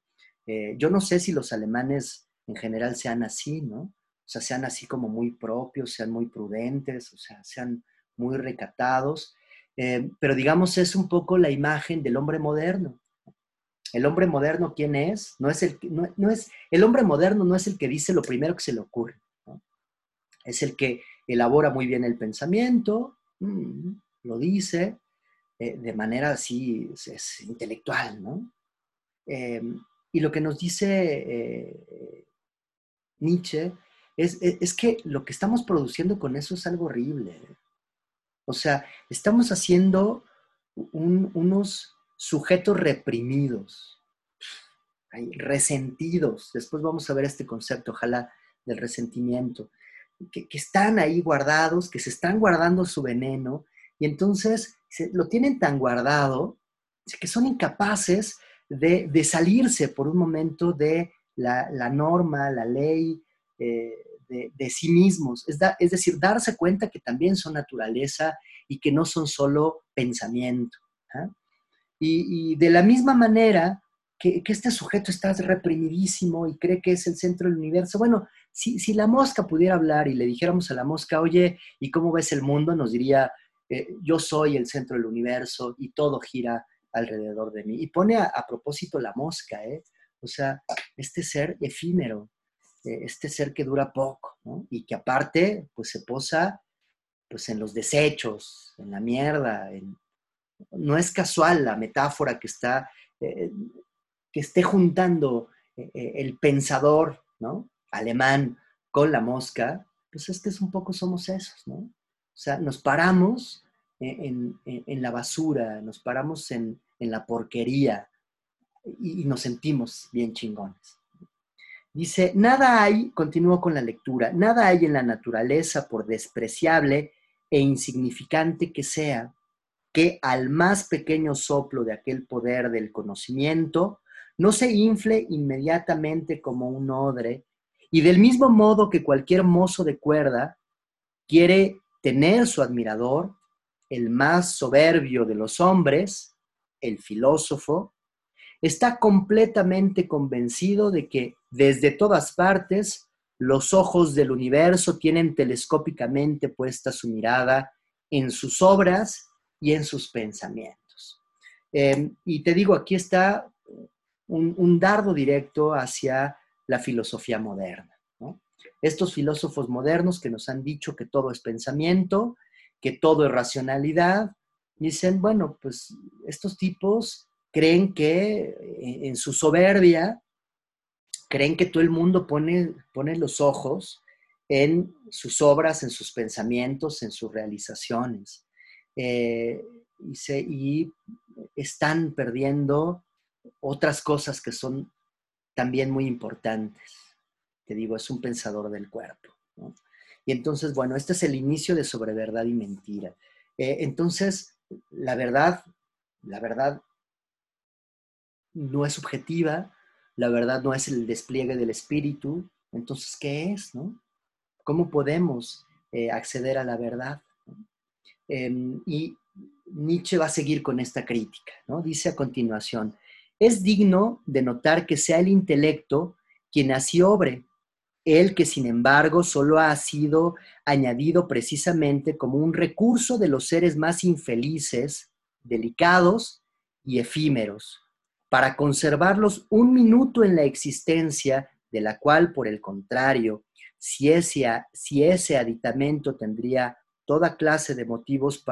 Eh, yo no sé si los alemanes en general sean así, ¿no? O sea, sean así como muy propios, sean muy prudentes, o sea, sean muy recatados, eh, pero digamos es un poco la imagen del hombre moderno. El hombre moderno, ¿quién es? No es el, no, es, el hombre moderno no es el que dice lo primero que se le ocurre, es el que elabora muy bien el pensamiento, mm, lo dice eh, de manera así es, intelectual, ¿no? Eh, y lo que nos dice Nietzsche, es, que lo que estamos produciendo con eso es algo horrible. O sea, estamos haciendo unos sujetos reprimidos, resentidos. Después vamos a ver este concepto, ojalá, del resentimiento, que, están ahí guardados, que se están guardando su veneno, y entonces lo tienen tan guardado que son incapaces de salirse por un momento de la, norma, la ley eh, de, sí mismos. Es, es, decir, darse cuenta que también son naturaleza y que no son solo pensamiento. ¿ah? Y, de la misma manera que, este sujeto está reprimidísimo y cree que es el centro del universo, bueno, si, si, la mosca pudiera hablar y le dijéramos a la mosca, oye, ¿y cómo ves el mundo? Nos diría, eh, yo soy el centro del universo y todo gira alrededor de mí. Y pone a, propósito la mosca, ¿eh? O sea, este ser efímero, eh, este ser que dura poco. Y que aparte, pues se posa pues en los desechos, en la mierda. No es casual la metáfora que está, eh, que esté juntando eh, el pensador, ¿no? Alemán con la mosca, pues es que es un poco somos esos, ¿no? O sea, nos paramos en, la basura, nos paramos en, en la porquería, y, nos sentimos bien chingones. Dice, nada hay, continúo con la lectura, nada hay en la naturaleza, por despreciable e insignificante que sea, que al más pequeño soplo de aquel poder del conocimiento no se infle inmediatamente como un odre, y del mismo modo que cualquier mozo de cuerda quiere tener su admirador, el más soberbio de los hombres, el filósofo, está completamente convencido de que desde todas partes los ojos del universo tienen telescópicamente puesta su mirada en sus obras y en sus pensamientos. Em, y te digo, aquí está un, dardo directo hacia la filosofía moderna. Estos filósofos modernos que nos han dicho que todo es pensamiento, que todo es racionalidad, dicen, bueno, pues estos tipos creen que eh, en su soberbia, creen que todo el mundo pone, pone los ojos en sus obras, en sus pensamientos, en sus realizaciones. Eh, y, están perdiendo otras cosas que son también muy importantes. Te digo, es un pensador del cuerpo. Y entonces, bueno, este es el inicio de sobre verdad y mentira. Eh, entonces, la verdad, la verdad no es subjetiva, la verdad no es el despliegue del espíritu, entonces, ¿qué es? No? ¿Cómo podemos eh, acceder a la verdad? Em, y Nietzsche va a seguir con esta crítica, ¿no? Dice a continuación, es digno de notar que sea el intelecto quien así obre, el que sin embargo solo ha sido añadido precisamente como un recurso de los seres más infelices, delicados y efímeros, para conservarlos un minuto en la existencia, de la cual, por el contrario, si ese, si ese aditamento tendría toda clase de motivos,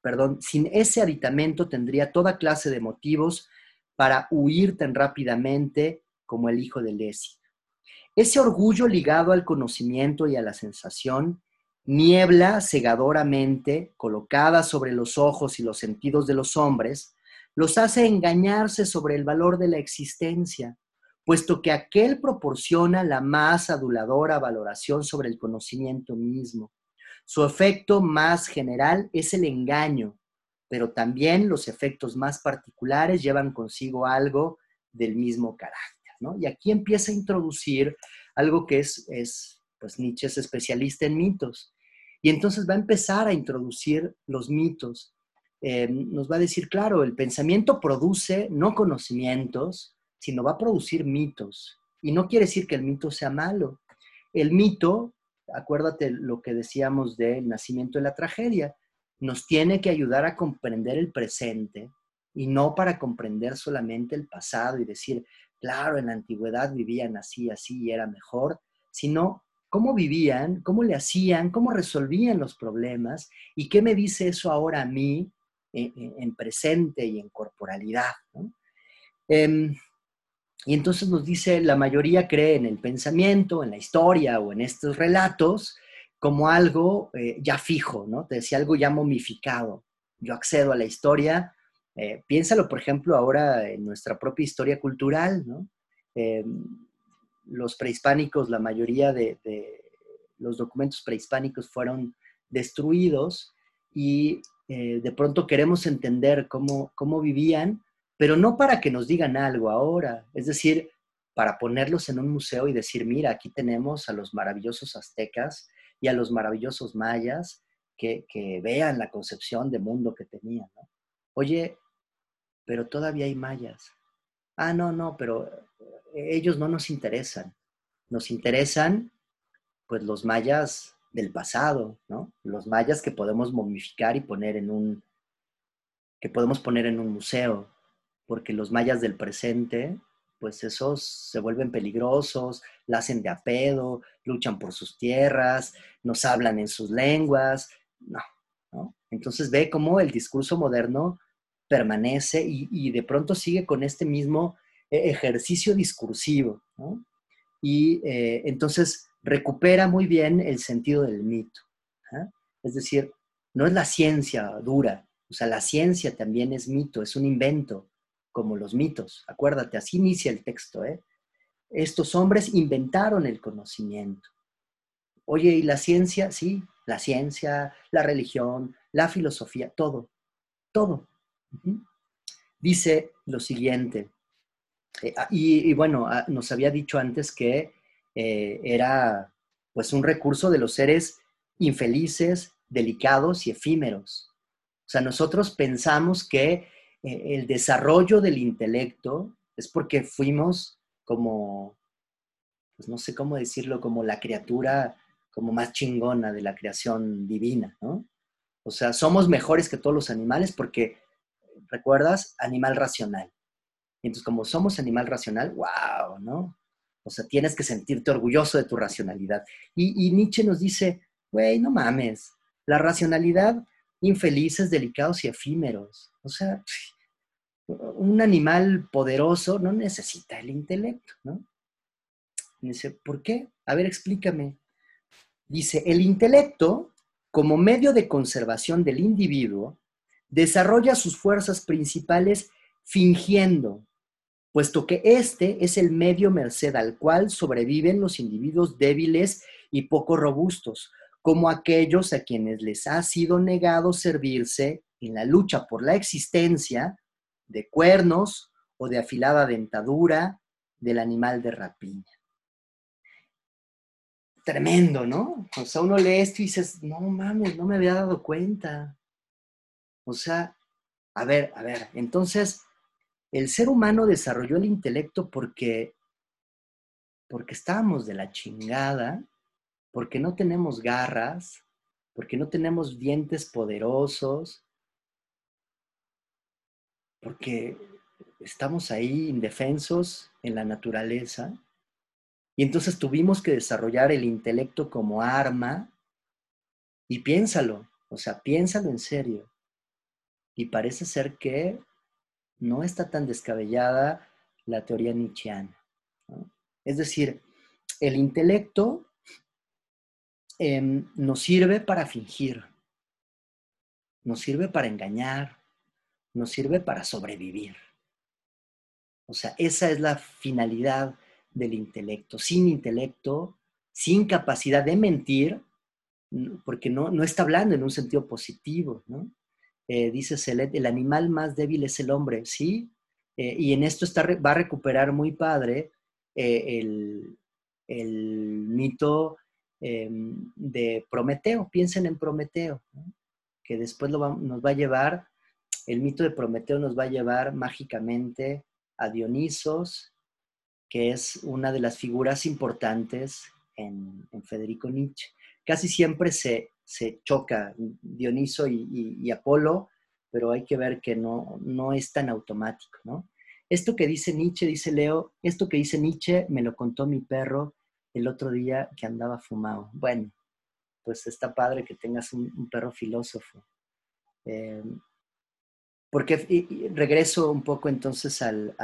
perdón, sin ese aditamento tendría toda clase de motivos para huir tan rápidamente como el hijo de Lesi. Ese orgullo ligado al conocimiento y a la sensación, niebla cegadoramente colocada sobre los ojos y los sentidos de los hombres, los hace engañarse sobre el valor de la existencia, puesto que aquel proporciona la más aduladora valoración sobre el conocimiento mismo. Su efecto más general es el engaño, pero también los efectos más particulares llevan consigo algo del mismo carácter. ¿no? Y aquí empieza a introducir algo que es, es, pues Nietzsche es especialista en mitos. Y entonces va a empezar a introducir los mitos eh, nos va a decir, claro, el pensamiento produce no conocimientos, sino va a producir mitos. Y no quiere decir que el mito sea malo. El mito, acuérdate lo que decíamos del nacimiento de la tragedia, nos tiene que ayudar a comprender el presente y no para comprender solamente el pasado y decir, claro, en la antigüedad vivían así, así y era mejor, sino cómo vivían, cómo le hacían, cómo resolvían los problemas y qué me dice eso ahora a mí en, presente y en corporalidad. Em, y entonces nos dice, la mayoría cree en el pensamiento, en la historia o en estos relatos como algo eh, ya fijo, ¿no? Te decía algo ya momificado. Yo accedo a la historia, eh, piénsalo, por ejemplo, ahora en nuestra propia historia cultural, ¿no? Em, los prehispánicos, la mayoría de, de, los documentos prehispánicos fueron destruidos y eh, de pronto queremos entender cómo, cómo vivían, pero no para que nos digan algo ahora, es decir, para ponerlos en un museo y decir, mira, aquí tenemos a los maravillosos aztecas y a los maravillosos mayas que, vean la concepción de mundo que tenían. Oye, pero todavía hay mayas. Ah, no, no, pero ellos no nos interesan. Nos interesan, pues, los mayas del pasado, ¿no? Los mayas que podemos momificar y poner en un, que podemos poner en un museo, porque los mayas del presente, pues esos se vuelven peligrosos, la hacen de apedo, luchan por sus tierras, nos hablan en sus lenguas, no. Entonces ve cómo el discurso moderno permanece y, de pronto sigue con este mismo eh, ejercicio discursivo, ¿no? Y eh, entonces recupera muy bien el sentido del mito. ¿ah? Es decir, no es la ciencia dura, o sea, la ciencia también es mito, es un invento, como los mitos. Acuérdate, así inicia el texto. ¿eh? Estos hombres inventaron el conocimiento. Oye, ¿y la ciencia? Sí, la ciencia, la religión, la filosofía, todo, todo. Dice lo siguiente, eh, ah, y, bueno, ah, nos había dicho antes que eh, era pues un recurso de los seres infelices, delicados y efímeros. O sea, nosotros pensamos que el desarrollo del intelecto es porque fuimos como, pues no sé cómo decirlo, como la criatura como más chingona de la creación divina, ¿no? O sea, somos mejores que todos los animales porque, ¿recuerdas? Animal racional. Y entonces, como somos animal racional, wow, ¿no? O sea, tienes que sentirte orgulloso de tu racionalidad. Y, Nietzsche nos dice, güey, no mames, la racionalidad infelices, delicados y efímeros. O sea, un animal poderoso no necesita el intelecto, ¿no? dice, ¿por qué? A ver, explícame. Dice, el intelecto, como medio de conservación del individuo, desarrolla sus fuerzas principales fingiendo, puesto que este es el medio merced al cual sobreviven los individuos débiles y poco robustos, como aquellos a quienes les ha sido negado servirse en la lucha por la existencia de cuernos o de afilada dentadura del animal de rapiña. Tremendo, ¿no? O sea, uno lee esto y dices, no mames, no me había dado cuenta. O sea, a ver, a ver, entonces el ser humano desarrolló el intelecto porque, porque estábamos de la chingada, porque no tenemos garras, porque no tenemos dientes poderosos, porque estamos ahí indefensos en la naturaleza. Y entonces tuvimos que desarrollar el intelecto como arma. Y piénsalo, o sea, piénsalo en serio. Y parece ser que no está tan descabellada la teoría nietzscheana. Es decir, el intelecto em, nos sirve para fingir, nos sirve para engañar, nos sirve para sobrevivir. O sea, esa es la finalidad del intelecto. Sin intelecto, sin capacidad de mentir, porque no, no está hablando en un sentido positivo, ¿no? Eh, dice Celet, el animal más débil es el hombre, ¿sí? Eh, y en esto está, va a recuperar muy padre eh, el, mito em, de Prometeo. Piensen en Prometeo, que después nos va a llevar, el mito de Prometeo nos va a llevar mágicamente a Dionisos, que es una de las figuras importantes en, en Federico Nietzsche. Casi siempre se, se choca Dioniso y, Apolo, pero hay que ver que no, no es tan automático, ¿no? Esto que dice Nietzsche, dice Leo, esto que dice Nietzsche me lo contó mi perro el otro día que andaba fumado. Bueno, pues está padre que tengas un, perro filósofo. Eh, porque regreso un poco entonces al,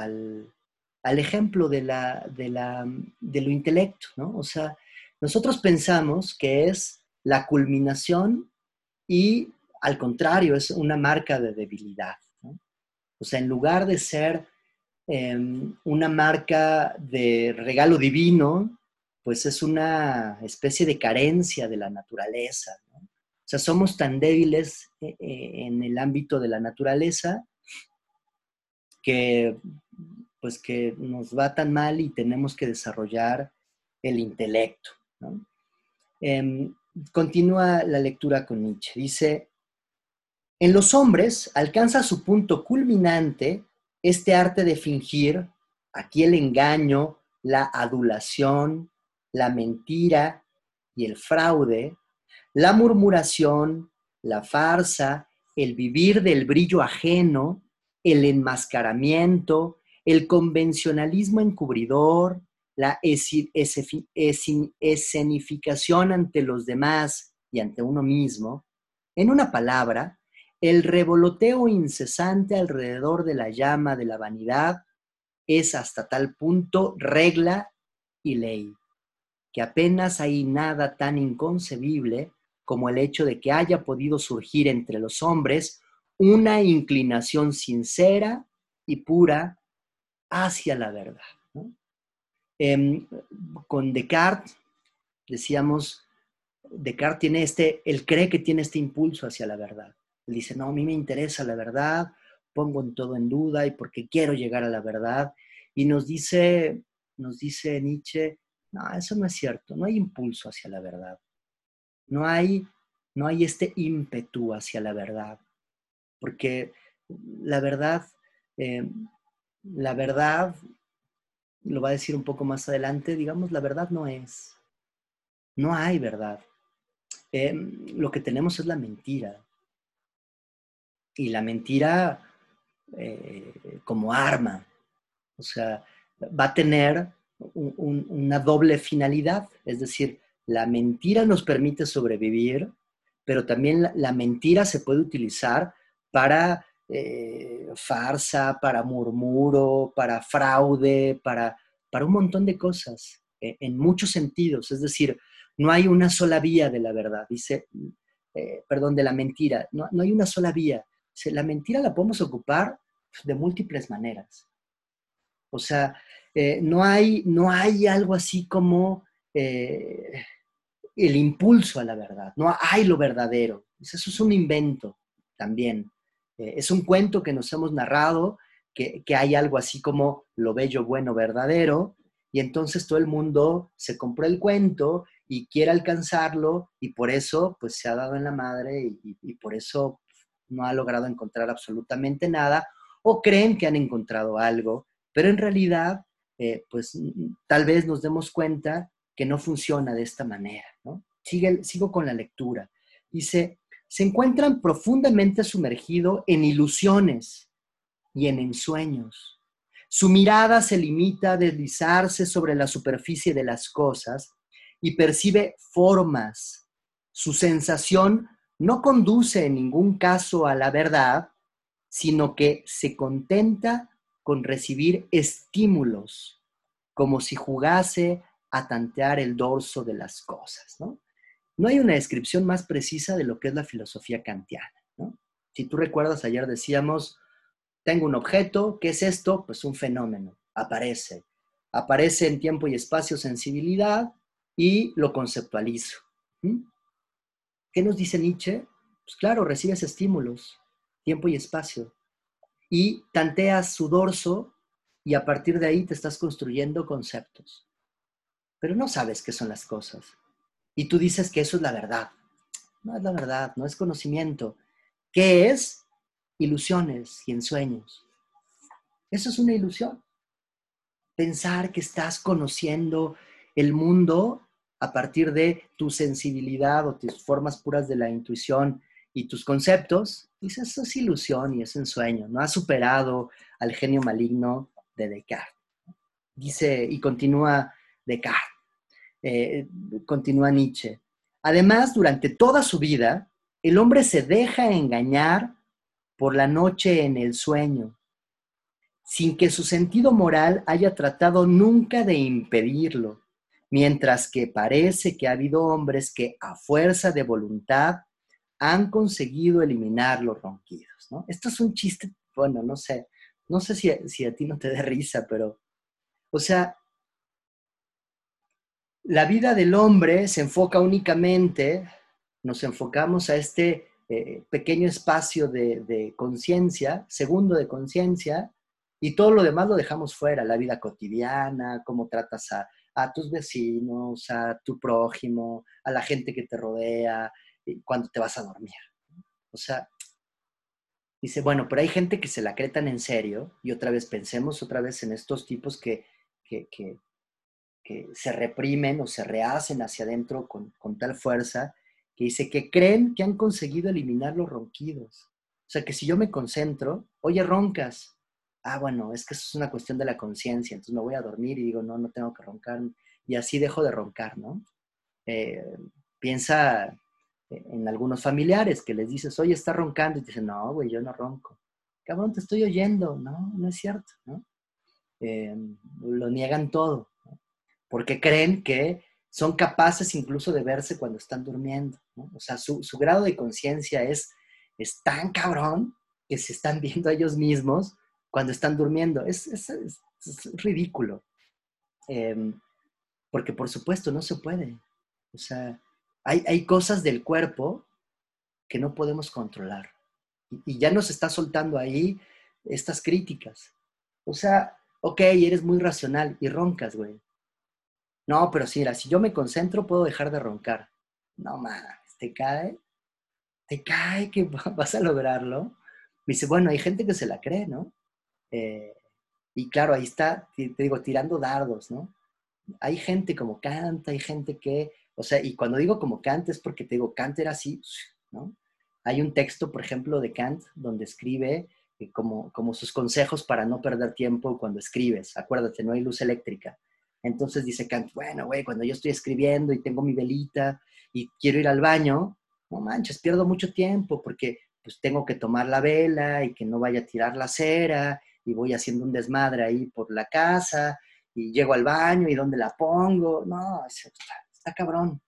ejemplo de, la, de, la, de lo intelecto, ¿no? O sea, nosotros pensamos que es la culminación y al contrario, es una marca de debilidad. O sea, en lugar de ser em, una marca de regalo divino, pues es una especie de carencia de la naturaleza. O sea, somos tan débiles eh, eh, en el ámbito de la naturaleza que pues que nos va tan mal y tenemos que desarrollar el intelecto. Em, continúa la lectura con Nietzsche. Dice, en los hombres alcanza su punto culminante este arte de fingir, aquí el engaño, la adulación, la mentira y el fraude, la murmuración, la farsa, el vivir del brillo ajeno, el enmascaramiento, el convencionalismo encubridor, la escenificación ante los demás y ante uno mismo, en una palabra, el revoloteo incesante alrededor de la llama de la vanidad es hasta tal punto regla y ley, que apenas hay nada tan inconcebible como el hecho de que haya podido surgir entre los hombres una inclinación sincera y pura hacia la verdad. Em, con Descartes, decíamos, Descartes tiene este, él cree que tiene este impulso hacia la verdad. Él dice, no, a mí me interesa la verdad, pongo en todo en duda y porque quiero llegar a la verdad. Y nos dice, nos dice Nietzsche, no, eso no es cierto, no hay impulso hacia la verdad. No hay, no hay este ímpetu hacia la verdad. Porque la verdad, em, la verdad lo va a decir un poco más adelante, digamos, la verdad no es. No hay verdad. Em, lo que tenemos es la mentira. Y la mentira eh, como arma. O sea, va a tener una doble finalidad. Es decir, la mentira nos permite sobrevivir, pero también la, mentira se puede utilizar para eh, farsa, para murmuro, para fraude, para, para un montón de cosas, eh, en muchos sentidos. Es decir, no hay una sola vía de la verdad, dice, eh, perdón, de la mentira, no, hay una sola vía. la mentira la podemos ocupar de múltiples maneras. O sea, no, hay, no hay algo así como el impulso a la verdad, no hay lo verdadero. Eso es un invento también. Eh, es un cuento que nos hemos narrado, que, hay algo así como lo bello, bueno, verdadero, y entonces todo el mundo se compró el cuento y quiere alcanzarlo y por eso pues se ha dado en la madre y, por eso no ha logrado encontrar absolutamente nada o creen que han encontrado algo, pero en realidad, eh, pues tal vez nos demos cuenta que no funciona de esta manera. ¿no? sigo con la lectura. Dice, se encuentran profundamente sumergidos en ilusiones y en ensueños. Su mirada se limita a deslizarse sobre la superficie de las cosas y percibe formas. Su sensación no conduce en ningún caso a la verdad, sino que se contenta con recibir estímulos, como si jugase a tantear el dorso de las cosas. ¿no? No hay una descripción más precisa de lo que es la filosofía kantiana. Si tú recuerdas, ayer decíamos, tengo un objeto, ¿qué es esto? Pues un fenómeno, aparece. Aparece en tiempo y espacio sensibilidad y lo conceptualizo. ¿Qué nos dice Nietzsche? Pues claro, recibes estímulos, tiempo y espacio, y tanteas su dorso y a partir de ahí te estás construyendo conceptos. Pero no sabes qué son las cosas. Y tú dices que eso es la verdad. No es la verdad, no es conocimiento. ¿Qué es? Ilusiones y ensueños. Eso es una ilusión. Pensar que estás conociendo el mundo a partir de tu sensibilidad o tus formas puras de la intuición y tus conceptos, dices, eso es ilusión y es ensueño. No ha superado al genio maligno de Descartes. Dice y continúa Descartes eh, continúa Nietzsche. Además, durante toda su vida, el hombre se deja engañar por la noche en el sueño, sin que su sentido moral haya tratado nunca de impedirlo, mientras que parece que ha habido hombres que a fuerza de voluntad han conseguido eliminar los ronquidos. Esto es un chiste, bueno, no sé, no sé si, si a ti no te da risa, pero, o sea, la vida del hombre se enfoca únicamente, nos enfocamos a este eh, pequeño espacio de, conciencia, segundo de conciencia, y todo lo demás lo dejamos fuera, la vida cotidiana, cómo tratas a, tus vecinos, a tu prójimo, a la gente que te rodea, cuando te vas a dormir. O sea, dice, bueno, pero hay gente que se la cree tan en serio, y otra vez pensemos otra vez en estos tipos que, que, que se reprimen o se rehacen hacia adentro con, tal fuerza, que dice que creen que han conseguido eliminar los ronquidos. O sea, que si yo me concentro, oye, roncas. Ah, bueno, es que eso es una cuestión de la conciencia, entonces me voy a dormir y digo, no, no tengo que roncar. Y así dejo de roncar, ¿no? Eh, piensa en algunos familiares que les dices, oye, está roncando, y te dicen, no, güey, yo no ronco. Cabrón, te estoy oyendo. No, no es cierto, ¿no? Eh, lo niegan todo porque creen que son capaces incluso de verse cuando están durmiendo. O sea, su, grado de conciencia es, es tan cabrón que se están viendo a ellos mismos cuando están durmiendo. Es, ridículo. Em, porque por supuesto no se puede. O sea, hay, hay, cosas del cuerpo que no podemos controlar. Y, y ya nos está soltando ahí estas críticas. O sea, ok, eres muy racional y roncas, güey. No, pero sí, si yo me concentro, puedo dejar de roncar. No mames, te cae, te cae que vas a lograrlo. Me dice, bueno, hay gente que se la cree, ¿no? Eh, y claro, ahí está, te, digo, tirando dardos, ¿no? Hay gente como Kant, hay gente que, o sea, y cuando digo como Kant es porque te digo, Kant era así, ¿no? Hay un texto, por ejemplo, de Kant donde escribe eh, como, como sus consejos para no perder tiempo cuando escribes. Acuérdate, no hay luz eléctrica. Entonces dice Kant, bueno, güey, cuando yo estoy escribiendo y tengo mi velita y quiero ir al baño, no manches, pierdo mucho tiempo porque pues tengo que tomar la vela y que no vaya a tirar la cera y voy haciendo un desmadre ahí por la casa y llego al baño y dónde la pongo. No, está, cabrón.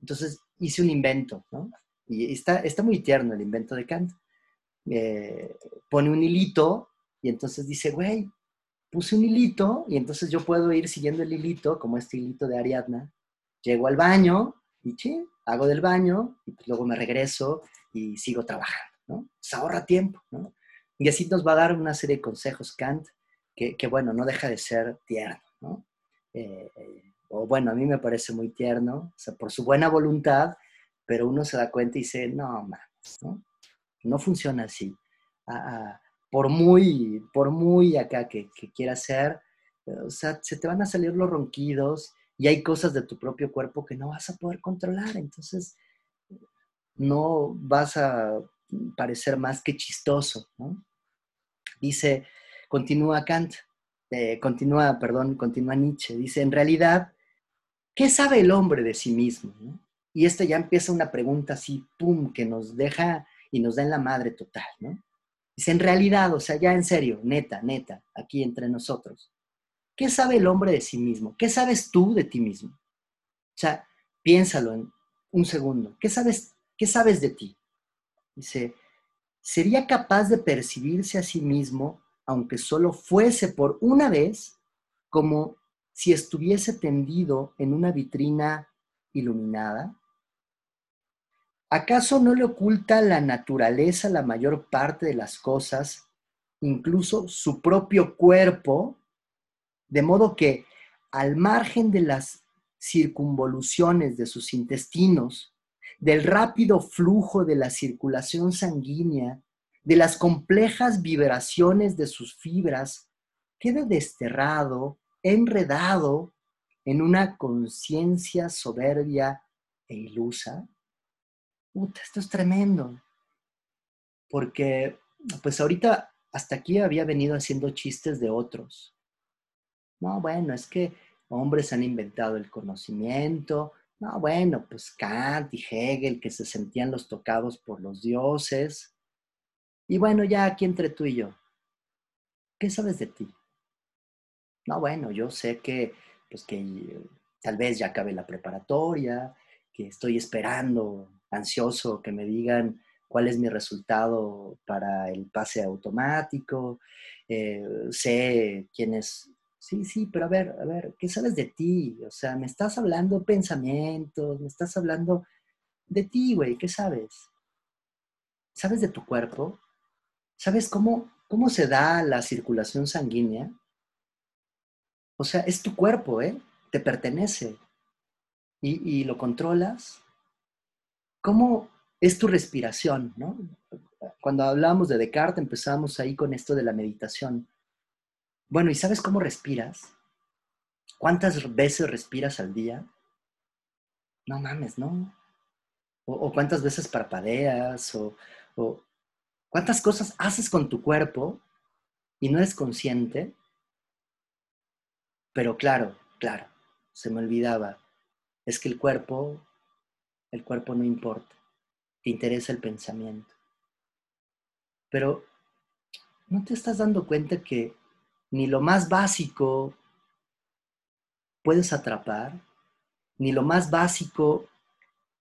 Entonces hice un invento, ¿no? Y está, está muy tierno el invento de Kant. Eh, pone un hilito y entonces dice, güey, puse un hilito y entonces yo puedo ir siguiendo el hilito, como este hilito de Ariadna. Llego al baño y sí, hago del baño y pues luego me regreso y sigo trabajando, ¿no? Se ahorra tiempo, ¿no? Y así nos va a dar una serie de consejos Kant que, bueno, no deja de ser tierno, ¿no? Eh, bueno, a mí me parece muy tierno, por su buena voluntad, pero uno se da cuenta y dice, no, man, ¿no? No funciona así. Ah, ah, por muy, por muy acá que, quieras ser, o sea, se te van a salir los ronquidos y hay cosas de tu propio cuerpo que no vas a poder controlar. Entonces, no vas a parecer más que chistoso. Dice, continúa Kant, eh, continúa, perdón, continúa Nietzsche, dice, en realidad, ¿qué sabe el hombre de sí mismo? Y esto ya empieza una pregunta así, pum, que nos deja y nos da en la madre total, ¿no? Dice, en realidad, o sea, ya en serio, neta, neta, aquí entre nosotros, ¿qué sabe el hombre de sí mismo? ¿Qué sabes tú de ti mismo? O sea, piénsalo en un segundo. ¿Qué sabes, qué sabes de ti? Dice, ¿sería capaz de percibirse a sí mismo, aunque solo fuese por una vez, como si estuviese tendido en una vitrina iluminada? ¿Acaso no le oculta la naturaleza la mayor parte de las cosas, incluso su propio cuerpo? De modo que, al margen de las circunvoluciones de sus intestinos, del rápido flujo de la circulación sanguínea, de las complejas vibraciones de sus fibras, queda desterrado, enredado en una conciencia soberbia e ilusa? esto es tremendo. Porque, pues ahorita hasta aquí había venido haciendo chistes de otros. No, bueno, es que hombres han inventado el conocimiento, no, bueno, pues Kant y Hegel que se sentían los tocados por los dioses. Y bueno, ya aquí entre tú y yo, ¿qué sabes de ti? No, bueno, yo sé que, pues que tal vez ya acabe la preparatoria, que estoy esperando, ansioso, que me digan cuál es mi resultado para el pase automático, eh, sé quién es Sí, sí, pero a ver, a ver, ¿qué sabes de ti? O sea, me estás hablando pensamientos, me estás hablando de ti, güey, ¿qué sabes? ¿Sabes de tu cuerpo? ¿Sabes cómo, cómo se da la circulación sanguínea? O sea, es tu cuerpo, ¿eh? Te pertenece. Y, lo controlas. ¿Cómo es tu respiración, no? Cuando hablamos de Descartes empezamos ahí con esto de la meditación. Bueno, ¿y sabes cómo respiras? ¿Cuántas veces respiras al día? No mames, ¿no? O, cuántas veces parpadeas, o cuántas cosas haces con tu cuerpo y no eres consciente. Pero claro, claro, se me olvidaba. Es que el cuerpo, el cuerpo no importa. Te interesa el pensamiento. Pero ¿no te estás dando cuenta que ni lo más básico puedes atrapar, ni lo más básico,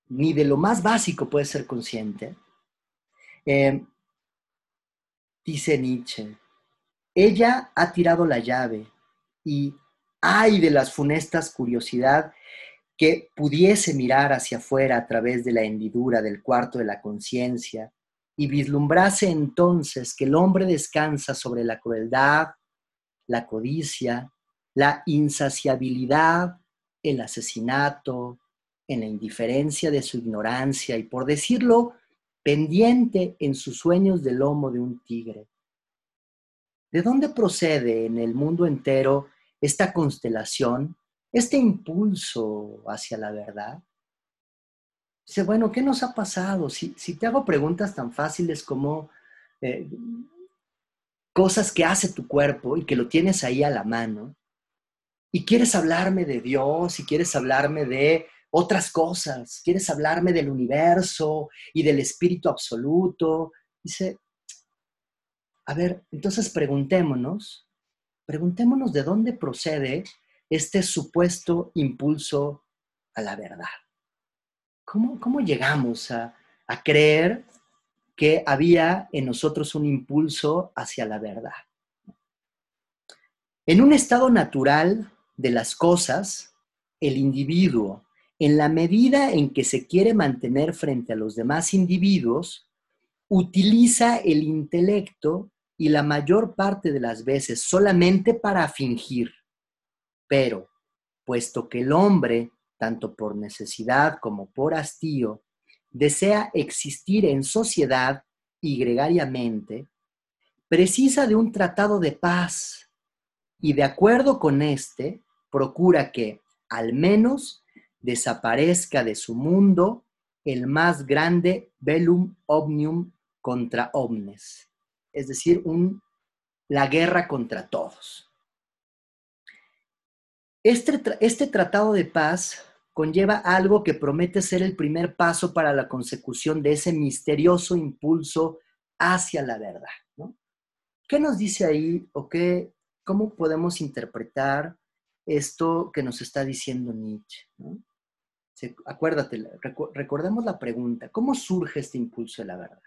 ni de lo más básico puedes ser consciente. Eh, dice Nietzsche, ella ha tirado la llave y ay de las funestas curiosidad que pudiese mirar hacia afuera a través de la hendidura del cuarto de la conciencia y vislumbrase entonces que el hombre descansa sobre la crueldad, la codicia, la insaciabilidad, el asesinato, en la indiferencia de su ignorancia y, por decirlo, pendiente en sus sueños del lomo de un tigre. ¿De dónde procede en el mundo entero esta constelación, este impulso hacia la verdad? Dice, bueno, ¿qué nos ha pasado? Si, te hago preguntas tan fáciles como, eh, cosas que hace tu cuerpo y que lo tienes ahí a la mano, y quieres hablarme de Dios y quieres hablarme de otras cosas, quieres hablarme del universo y del espíritu absoluto, dice, a ver, entonces preguntémonos, preguntémonos de dónde procede este supuesto impulso a la verdad. ¿Cómo, cómo llegamos a, a creer que había en nosotros un impulso hacia la verdad. En un estado natural de las cosas, el individuo, en la medida en que se quiere mantener frente a los demás individuos, utiliza el intelecto y la mayor parte de las veces solamente para fingir. Pero, puesto que el hombre, tanto por necesidad como por hastío, desea existir en sociedad y gregariamente, precisa de un tratado de paz y de acuerdo con este, procura que al menos desaparezca de su mundo el más grande velum omnium contra omnes, es decir, la guerra contra todos. Este, este tratado de paz conlleva algo que promete ser el primer paso para la consecución de ese misterioso impulso hacia la verdad. ¿Qué nos dice ahí o qué, cómo podemos interpretar esto que nos está diciendo Nietzsche? acuérdate, recordemos la pregunta, ¿cómo surge este impulso de la verdad?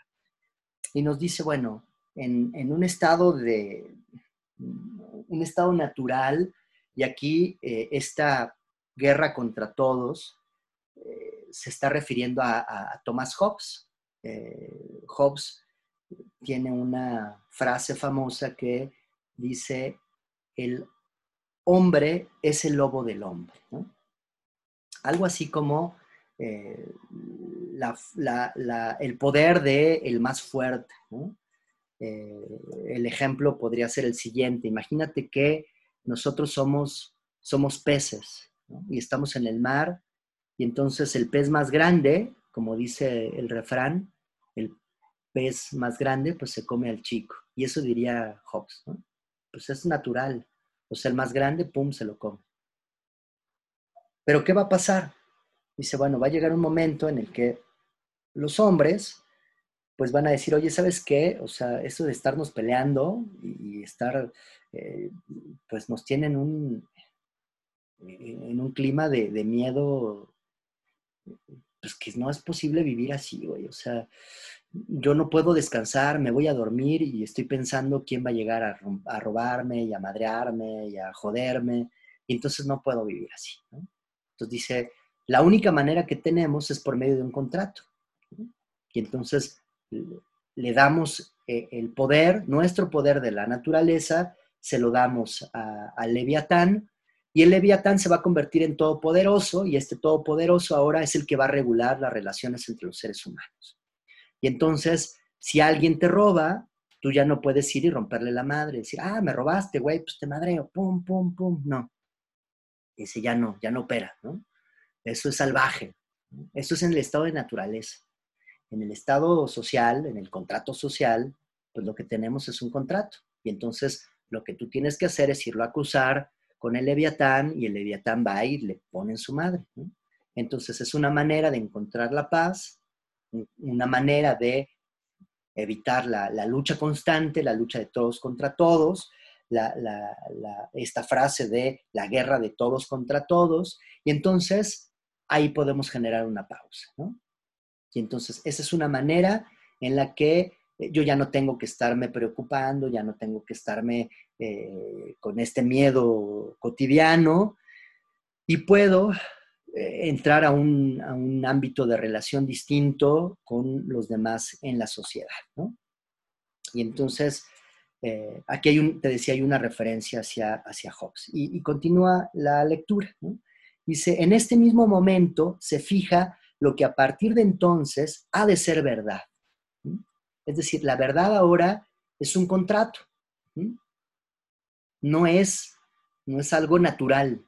Y nos dice, bueno, en, un estado de, un estado natural, y aquí eh, esta guerra contra todos eh, se está refiriendo a, Thomas Hobbes. Eh, Hobbes tiene una frase famosa que dice, el hombre es el lobo del hombre. Algo así como el poder del el más fuerte. Eh, el ejemplo podría ser el siguiente. Imagínate que nosotros somos, somos peces y estamos en el mar y entonces el pez más grande, como dice el refrán, el pez más grande pues se come al chico. Y eso diría Hobbes. Pues es natural. O sea, el más grande, pum, se lo come. Pero ¿qué va a pasar? Dice, bueno, va a llegar un momento en el que los hombres pues van a decir, oye, ¿sabes qué? O sea, eso de estarnos peleando y, estar, eh, pues nos tienen un, en un clima de, de, miedo, pues que no es posible vivir así, güey. O sea, yo no puedo descansar, me voy a dormir y estoy pensando quién va a llegar a, a robarme y a madrearme y a joderme, y entonces no puedo vivir así. Entonces dice, la única manera que tenemos es por medio de un contrato. Y entonces le damos eh, el poder, nuestro poder de la naturaleza, se lo damos al Leviatán, y el Leviatán se va a convertir en todopoderoso, y este todopoderoso ahora es el que va a regular las relaciones entre los seres humanos. Y entonces, si alguien te roba, tú ya no puedes ir y romperle la madre, decir, ah, me robaste, güey, pues te madreo, pum, pum, pum. No. Ese ya no, ya no opera, ¿no? Eso es salvaje. Eso es en el estado de naturaleza. En el estado social, en el contrato social, pues lo que tenemos es un contrato. Y entonces lo que tú tienes que hacer es irlo a acusar con el leviatán y el leviatán va y le pone en su madre. Entonces es una manera de encontrar la paz, una manera de evitar la, lucha constante, la lucha de todos contra todos, esta frase de la guerra de todos contra todos, y entonces ahí podemos generar una pausa. Y entonces esa es una manera en la que eh, yo ya no tengo que estarme preocupando, ya no tengo que estarme eh, con este miedo cotidiano y puedo eh, entrar a un, ámbito de relación distinto con los demás en la sociedad. Y entonces, aquí hay un, te decía, hay una referencia hacia, hacia Hobbes. Y, continúa la lectura. Dice, en este mismo momento se fija lo que a partir de entonces ha de ser verdad. Es decir, la verdad ahora es un contrato. No es, no es algo natural.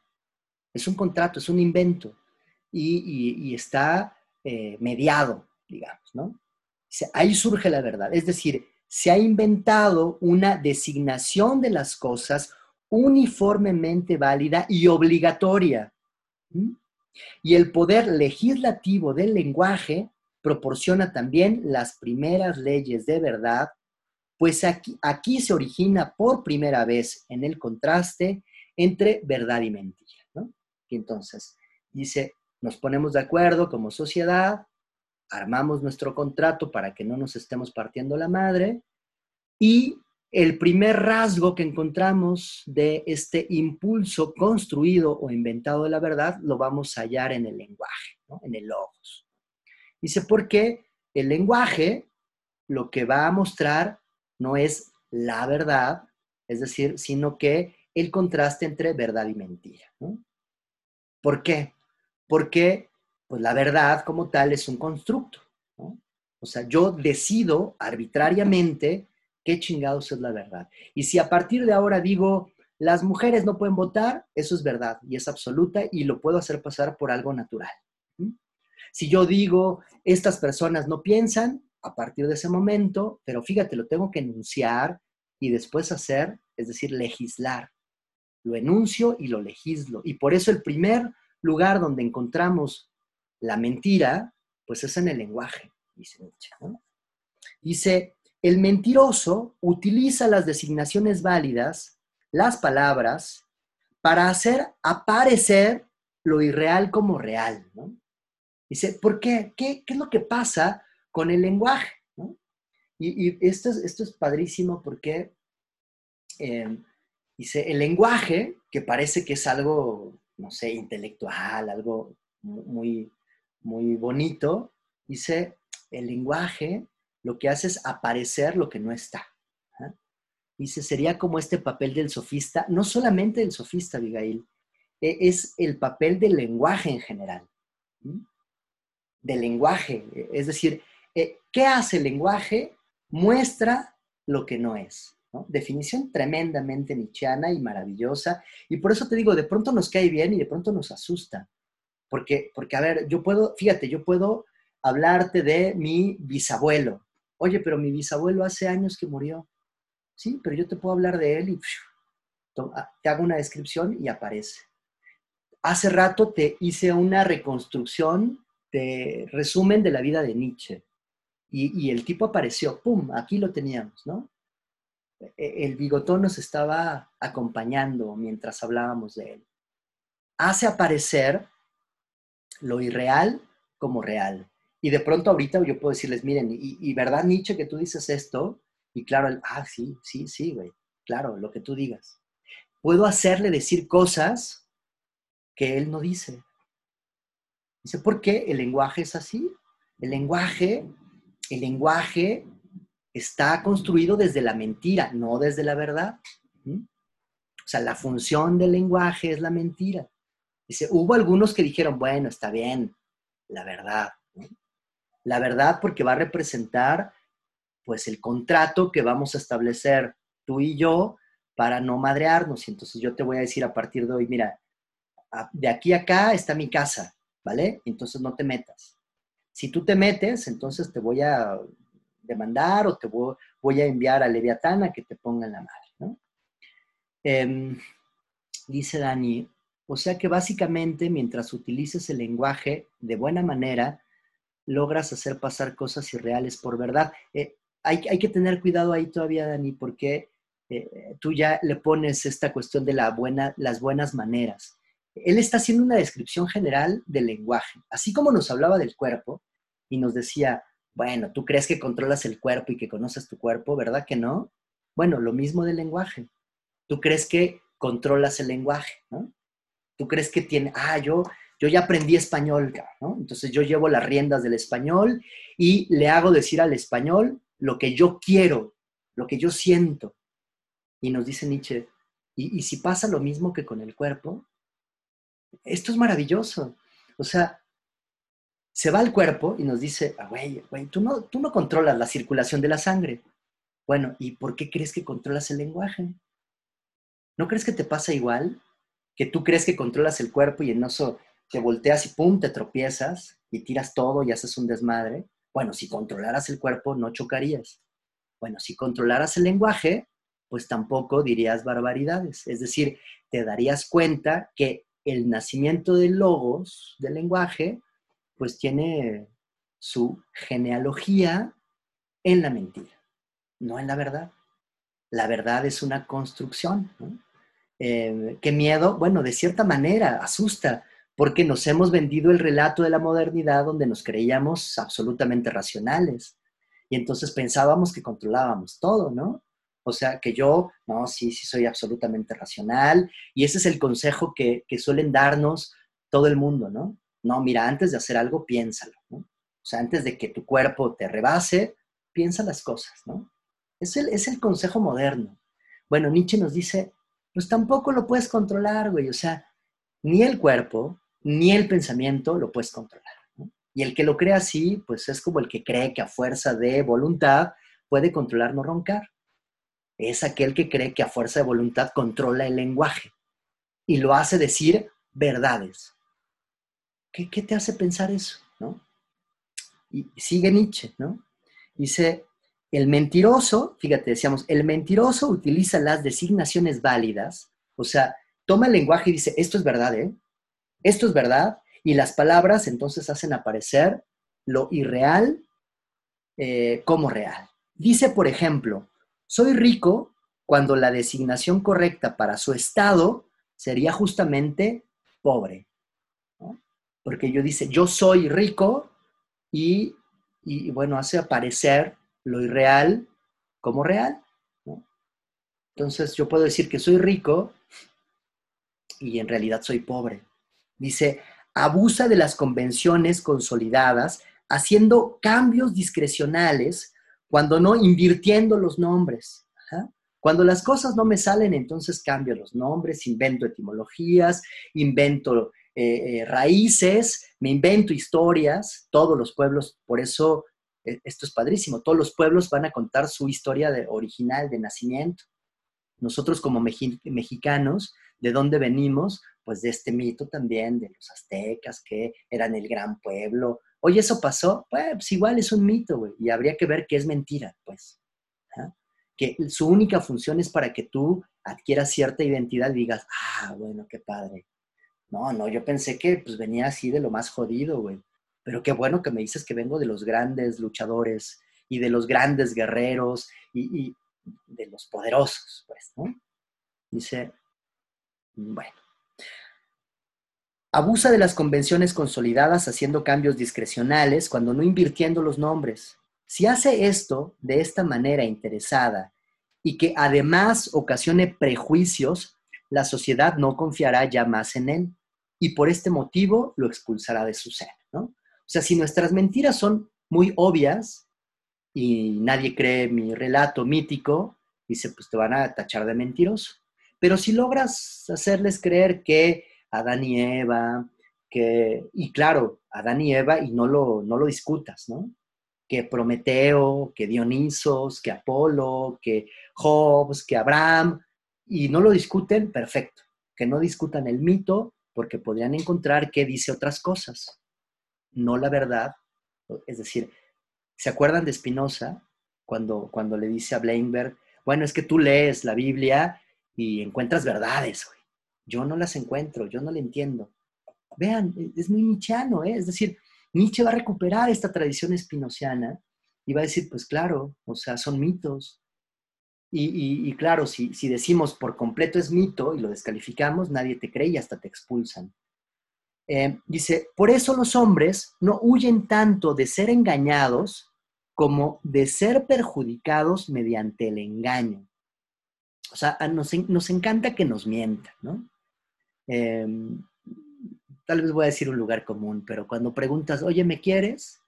Es un contrato, es un invento. Y, está eh, mediado, digamos, ¿no? Ahí surge la verdad. Es decir, se ha inventado una designación de las cosas uniformemente válida y obligatoria. Y el poder legislativo del lenguaje proporciona también las primeras leyes de verdad, pues aquí, se origina por primera vez en el contraste entre verdad y mentira. Entonces dice, nos ponemos de acuerdo como sociedad, armamos nuestro contrato para que no nos estemos partiendo la madre y el primer rasgo que encontramos de este impulso construido o inventado de la verdad lo vamos a hallar en el lenguaje, en el logos. Dice, porque el lenguaje lo que va a mostrar no es la verdad, es decir, sino que el contraste entre verdad y mentira. ¿Por qué? Porque pues, la verdad como tal es un constructo. O sea, yo decido arbitrariamente ¿Qué chingados es la verdad? Y si a partir de ahora digo, las mujeres no pueden votar, eso es verdad y es absoluta y lo puedo hacer pasar por algo natural. Si yo digo, estas personas no piensan, a partir de ese momento, pero fíjate, lo tengo que enunciar y después hacer, es decir, legislar. Lo enuncio y lo legislo. Y por eso el primer lugar donde encontramos la mentira, pues es en el lenguaje, dice. Dice, el mentiroso utiliza las designaciones válidas, las palabras, para hacer aparecer lo irreal como real. Dice, ¿por qué? qué? ¿Qué es lo que pasa con el lenguaje? Y, esto, es, esto es padrísimo porque em, dice, el lenguaje, que parece que es algo, no sé, intelectual, algo muy, muy bonito, dice, el lenguaje lo que hace es aparecer lo que no está. Dice, sería como este papel del sofista, no solamente del sofista, Abigail, e, es el papel del lenguaje en general. Del lenguaje, es decir, eh, ¿qué hace el lenguaje? Muestra lo que no es. Definición tremendamente nichiana y maravillosa. Y por eso te digo, de pronto nos cae bien y de pronto nos asusta. Porque, porque a ver, yo puedo, fíjate, yo puedo hablarte de mi bisabuelo. Oye, pero mi bisabuelo hace años que murió. Sí, pero yo te puedo hablar de él y ah, te hago una descripción y aparece. Hace rato te hice una reconstrucción de resumen de la vida de Nietzsche. Y, y el tipo apareció, ¡pum! Aquí lo teníamos, ¿no? E, el bigotón nos estaba acompañando mientras hablábamos de él. Hace aparecer lo irreal como real. Y de pronto ahorita yo puedo decirles, miren, y, verdad Nietzsche que tú dices esto, y claro, ah, sí, sí, sí, güey, claro, lo que tú digas. Puedo hacerle decir cosas que él no dice. Dice, ¿por qué el lenguaje es así? El lenguaje, el lenguaje está construido desde la mentira, no desde la verdad. O sea, la función del lenguaje es la mentira. Dice, hubo algunos que dijeron, bueno, está bien, la verdad. La verdad porque va a representar pues el contrato que vamos a establecer tú y yo para no madrearnos. Y entonces yo te voy a decir a partir de hoy, mira, de aquí a acá está mi casa, ¿vale? Entonces no te metas. Si tú te metes, entonces te voy a demandar o te voy, a enviar a Leviatán que te ponga la madre, ¿no? Em, dice Dani, o sea que básicamente mientras utilices el lenguaje de buena manera, logras hacer pasar cosas irreales por verdad. Eh, hay, que tener cuidado ahí todavía, Dani, porque eh, tú ya le pones esta cuestión de la buena, las buenas maneras. Él está haciendo una descripción general del lenguaje, así como nos hablaba del cuerpo y nos decía, bueno, tú crees que controlas el cuerpo y que conoces tu cuerpo, ¿verdad que no? Bueno, lo mismo del lenguaje. Tú crees que controlas el lenguaje, ¿no? tú crees que tiene, ah, yo, yo ya aprendí español, ¿no? Entonces yo llevo las riendas del español y le hago decir al español lo que yo quiero, lo que yo siento. Y nos dice Nietzsche, ¿y, si pasa lo mismo que con el cuerpo? Esto es maravilloso. O sea, se va al cuerpo y nos dice, ah, güey, güey, tú no, tú no controlas la circulación de la sangre. Bueno, ¿y por qué crees que controlas el lenguaje? ¿No crees que te pasa igual? que tú crees que controlas el cuerpo y en eso te volteas y pum, te tropiezas y tiras todo y haces un desmadre. Bueno, si controlaras el cuerpo, no chocarías. Bueno, si controlaras el lenguaje, pues tampoco dirías barbaridades. Es decir, te darías cuenta que el nacimiento de logos, del lenguaje, pues tiene su genealogía en la mentira, no en la verdad. La verdad es una construcción. Eh, qué miedo, bueno, de cierta manera asusta, porque nos hemos vendido el relato de la modernidad donde nos creíamos absolutamente racionales. Y entonces pensábamos que controlábamos todo, ¿no? O sea, que yo, no, sí, sí soy absolutamente racional. Y ese es el consejo que, suelen darnos todo el mundo, ¿no? No, mira, antes de hacer algo, piénsalo. O sea, antes de que tu cuerpo te rebase, piensa las cosas, ¿no? Es el, es el consejo moderno. Bueno, Nietzsche nos dice, pues tampoco lo puedes controlar, güey. O sea, ni el cuerpo, ni el pensamiento lo puedes controlar. Y el que lo cree así, pues es como el que cree que a fuerza de voluntad puede controlar no roncar. es aquel que cree que a fuerza de voluntad controla el lenguaje y lo hace decir verdades. ¿Qué, te hace pensar eso? ¿no? Y sigue Nietzsche, ¿no? Dice, el mentiroso, fíjate, decíamos, el mentiroso utiliza las designaciones válidas, o sea, toma el lenguaje y dice, esto es verdad, ¿eh? Esto es verdad, y las palabras entonces hacen aparecer lo irreal eh, como real. Dice, por ejemplo, soy rico cuando la designación correcta para su estado sería justamente pobre. Porque yo dice, yo soy rico y, bueno, hace aparecer lo irreal como real. Entonces yo puedo decir que soy rico y en realidad soy pobre. Dice, abusa de las convenciones consolidadas, haciendo cambios discrecionales, cuando no invirtiendo los nombres. Cuando las cosas no me salen, entonces cambio los nombres, invento etimologías, invento eh, eh, raíces, me invento historias, todos los pueblos, por eso eh, esto es padrísimo, todos los pueblos van a contar su historia de, original de nacimiento. Nosotros como mexicanos, ¿de dónde venimos? Pues de este mito también, de los aztecas, que eran el gran pueblo. Oye, ¿eso pasó? Pues igual es un mito, güey, y habría que ver qué es mentira, pues. Que su única función es para que tú adquieras cierta identidad y digas, ah, bueno, qué padre, no, no, yo pensé que pues venía así de lo más jodido, güey. Pero qué bueno que me dices que vengo de los grandes luchadores y de los grandes guerreros y, de los poderosos, pues, ¿no? Dice, bueno. Abusa de las convenciones consolidadas haciendo cambios discrecionales cuando no invirtiendo los nombres. Si hace esto de esta manera interesada y que además ocasione prejuicios, la sociedad no confiará ya más en él y por este motivo lo expulsará de su seno, ¿no? O sea, si nuestras mentiras son muy obvias y nadie cree mi relato mítico, dice, pues te van a tachar de mentiroso. Pero si logras hacerles creer que Adán y Eva, que, y claro, Adán y Eva, y no lo, no lo discutas, ¿no? Que Prometeo, que Dionisos, que Apolo, que Hobbes, que Abraham, y no lo discuten, perfecto. Que no discutan el mito, porque podrían encontrar que dice otras cosas, no la verdad. Es decir, ¿se acuerdan de Spinoza cuando, cuando le dice a Bleinberg, bueno, es que tú lees la Biblia y encuentras verdades, Yo no las encuentro, yo no la entiendo. Vean, es muy nichiano, ¿eh? es decir, Nietzsche va a recuperar esta tradición espinociana y va a decir, pues claro, o sea, son mitos, y, claro, si, decimos por completo es mito y lo descalificamos, nadie te cree y hasta te expulsan. Eh, dice, por eso los hombres no huyen tanto de ser engañados como de ser perjudicados mediante el engaño. O sea, nos, nos encanta que nos mientan, ¿no? Em, tal vez voy a decir un lugar común, pero cuando preguntas, oye, ¿me quieres?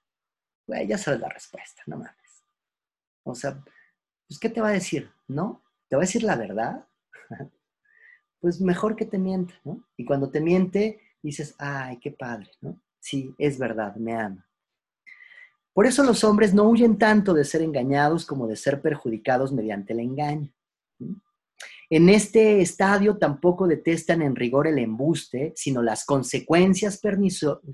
ya sabes la respuesta, no mames. O sea, pues ¿qué te va a decir? ¿No? ¿Te va a decir la verdad? pues mejor que te mienta, ¿no? Y cuando te miente, dices, ay, qué padre, ¿no? Sí, es verdad, me ama. Por eso los hombres no huyen tanto de ser engañados como de ser perjudicados mediante el engaño. En este estadio tampoco detestan en rigor el embuste, sino las consecuencias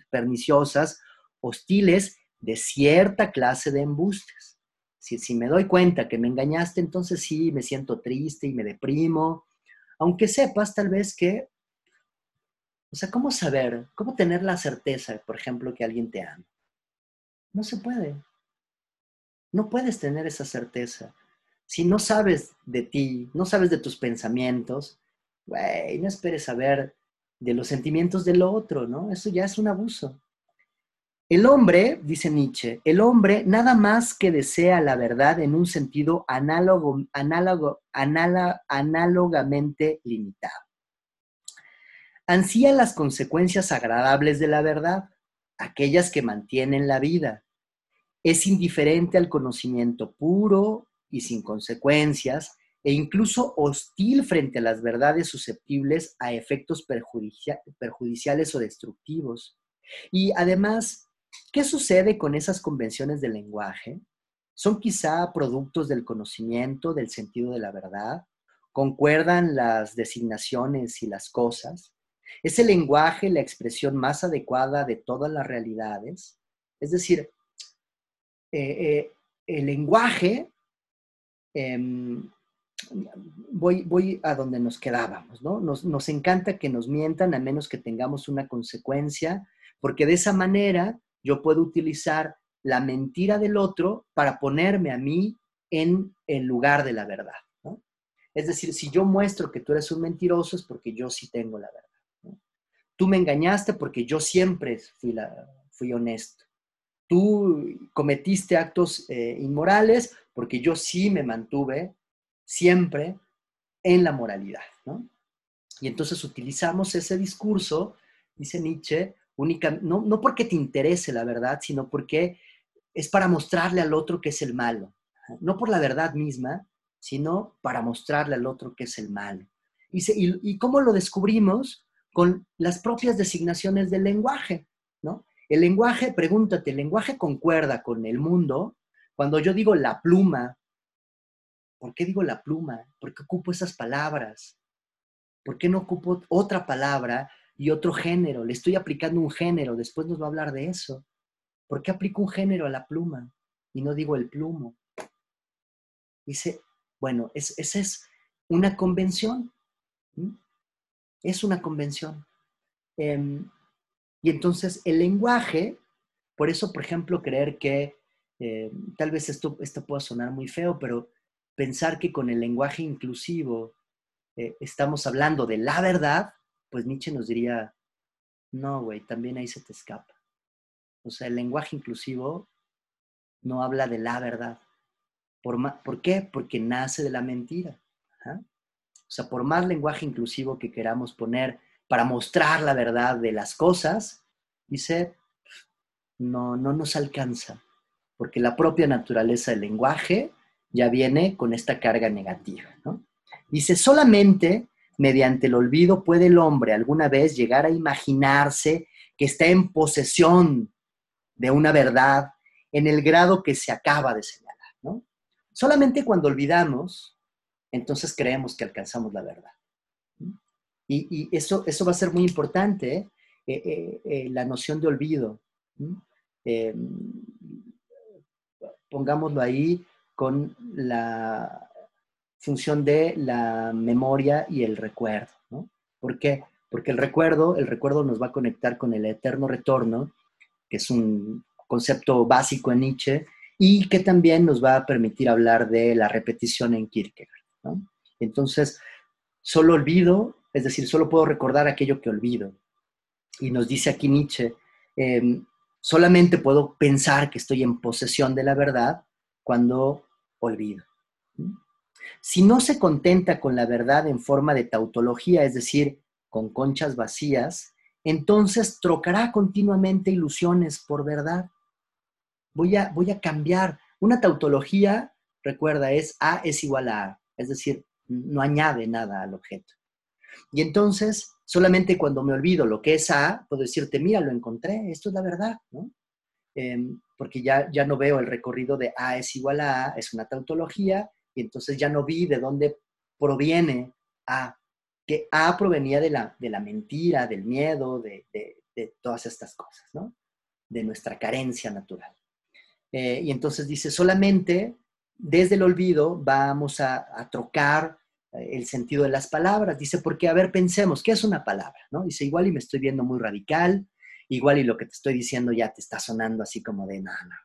perniciosas, hostiles de cierta clase de embustes si, me doy cuenta que me engañaste, entonces sí, me siento triste y me deprimo, aunque sepas tal vez que, o sea, ¿cómo saber, cómo tener la certeza, por ejemplo, que alguien te ama? No se puede. No puedes tener esa certeza. Si no sabes de ti, no sabes de tus pensamientos, güey, no esperes saber de los sentimientos del otro, ¿no? Eso ya es un abuso. El hombre, dice Nietzsche, el hombre nada más que desea la verdad en un sentido análogo, análogo, análogamente limitado. Ansía las consecuencias agradables de la verdad, aquellas que mantienen la vida. Es indiferente al conocimiento puro y sin consecuencias, e incluso hostil frente a las verdades susceptibles a efectos perjudiciales o destructivos. Y además ¿Qué sucede con esas convenciones del lenguaje? son quizá productos del conocimiento, del sentido de la verdad, concuerdan las designaciones y las cosas. Es el lenguaje la expresión más adecuada de todas las realidades. Es decir, eh, eh, el lenguaje, em, voy, a donde nos quedábamos, ¿no? Nos, encanta que nos mientan a menos que tengamos una consecuencia, porque de esa manera yo puedo utilizar la mentira del otro para ponerme a mí en el lugar de la verdad. Es decir, si yo muestro que tú eres un mentiroso es porque yo sí tengo la verdad. Tú me engañaste porque yo siempre fui honesto. Tú cometiste actos eh, inmorales porque yo sí me mantuve siempre en la moralidad. Y entonces utilizamos ese discurso, dice Nietzsche, única, no, no porque te interese la verdad, sino porque es para mostrarle al otro que es el malo. No por la verdad misma, sino para mostrarle al otro que es el malo. Y, y, cómo lo descubrimos? Con las propias designaciones del lenguaje, ¿no? El lenguaje, pregúntate, ¿el lenguaje concuerda con el mundo? Cuando yo digo la pluma, ¿por qué digo la pluma? ¿Por qué ocupo esas palabras? ¿Por qué no ocupo otra palabra y otro género? Le estoy aplicando un género, después nos va a hablar de eso. ¿Por qué aplico un género a la pluma y no digo el plumo? Dice, bueno, esa es una convención. Es una convención. Em, y entonces el lenguaje, por eso, por ejemplo, creer que, eh, tal vez esto, esto pueda sonar muy feo, pero pensar que con el lenguaje inclusivo eh, estamos hablando de la verdad, pues Nietzsche nos diría, no, güey, también ahí se te escapa. O sea, el lenguaje inclusivo no habla de la verdad. ¿Por, qué? Porque nace de la mentira. O sea, por más lenguaje inclusivo que queramos poner para mostrar la verdad de las cosas, dice, no, no nos alcanza, porque la propia naturaleza del lenguaje ya viene con esta carga negativa. Dice, solamente mediante el olvido puede el hombre alguna vez llegar a imaginarse que está en posesión de una verdad en el grado que se acaba de señalar. Solamente cuando olvidamos, entonces creemos que alcanzamos la verdad. Y, eso, eso va a ser muy importante, ¿eh? Eh, eh, la noción de olvido. pongámoslo ahí con la función de la memoria y el recuerdo. ¿Por qué? Porque el recuerdo, el recuerdo nos va a conectar con el eterno retorno, que es un concepto básico en Nietzsche, y que también nos va a permitir hablar de la repetición en Kierkegaard. Entonces, solo olvido, es decir, solo puedo recordar aquello que olvido. Y nos dice aquí Nietzsche, em, solamente puedo pensar que estoy en posesión de la verdad cuando olvido. Si no se contenta con la verdad en forma de tautología, es decir, con conchas vacías, entonces trocará continuamente ilusiones por verdad voy a, voy a cambiar. Una tautología, recuerda, es A es igual a A, es decir, no añade nada al objeto. Y entonces, solamente cuando me olvido lo que es A, puedo decirte, mira, lo encontré, esto es la verdad, ¿no? Em, porque ya, ya no veo el recorrido de A es igual a A, es una tautología, y entonces ya no vi de dónde proviene A, que A provenía de la, de la mentira, del miedo, de, de, todas estas cosas, ¿no? De nuestra carencia natural. Eh, y entonces dice, solamente desde el olvido vamos a, trocar eh, el sentido de las palabras. Dice, porque, a ver, pensemos, ¿qué es una palabra? ¿No? Dice, igual y me estoy viendo muy radical, igual y lo que te estoy diciendo ya te está sonando así como de, no, no,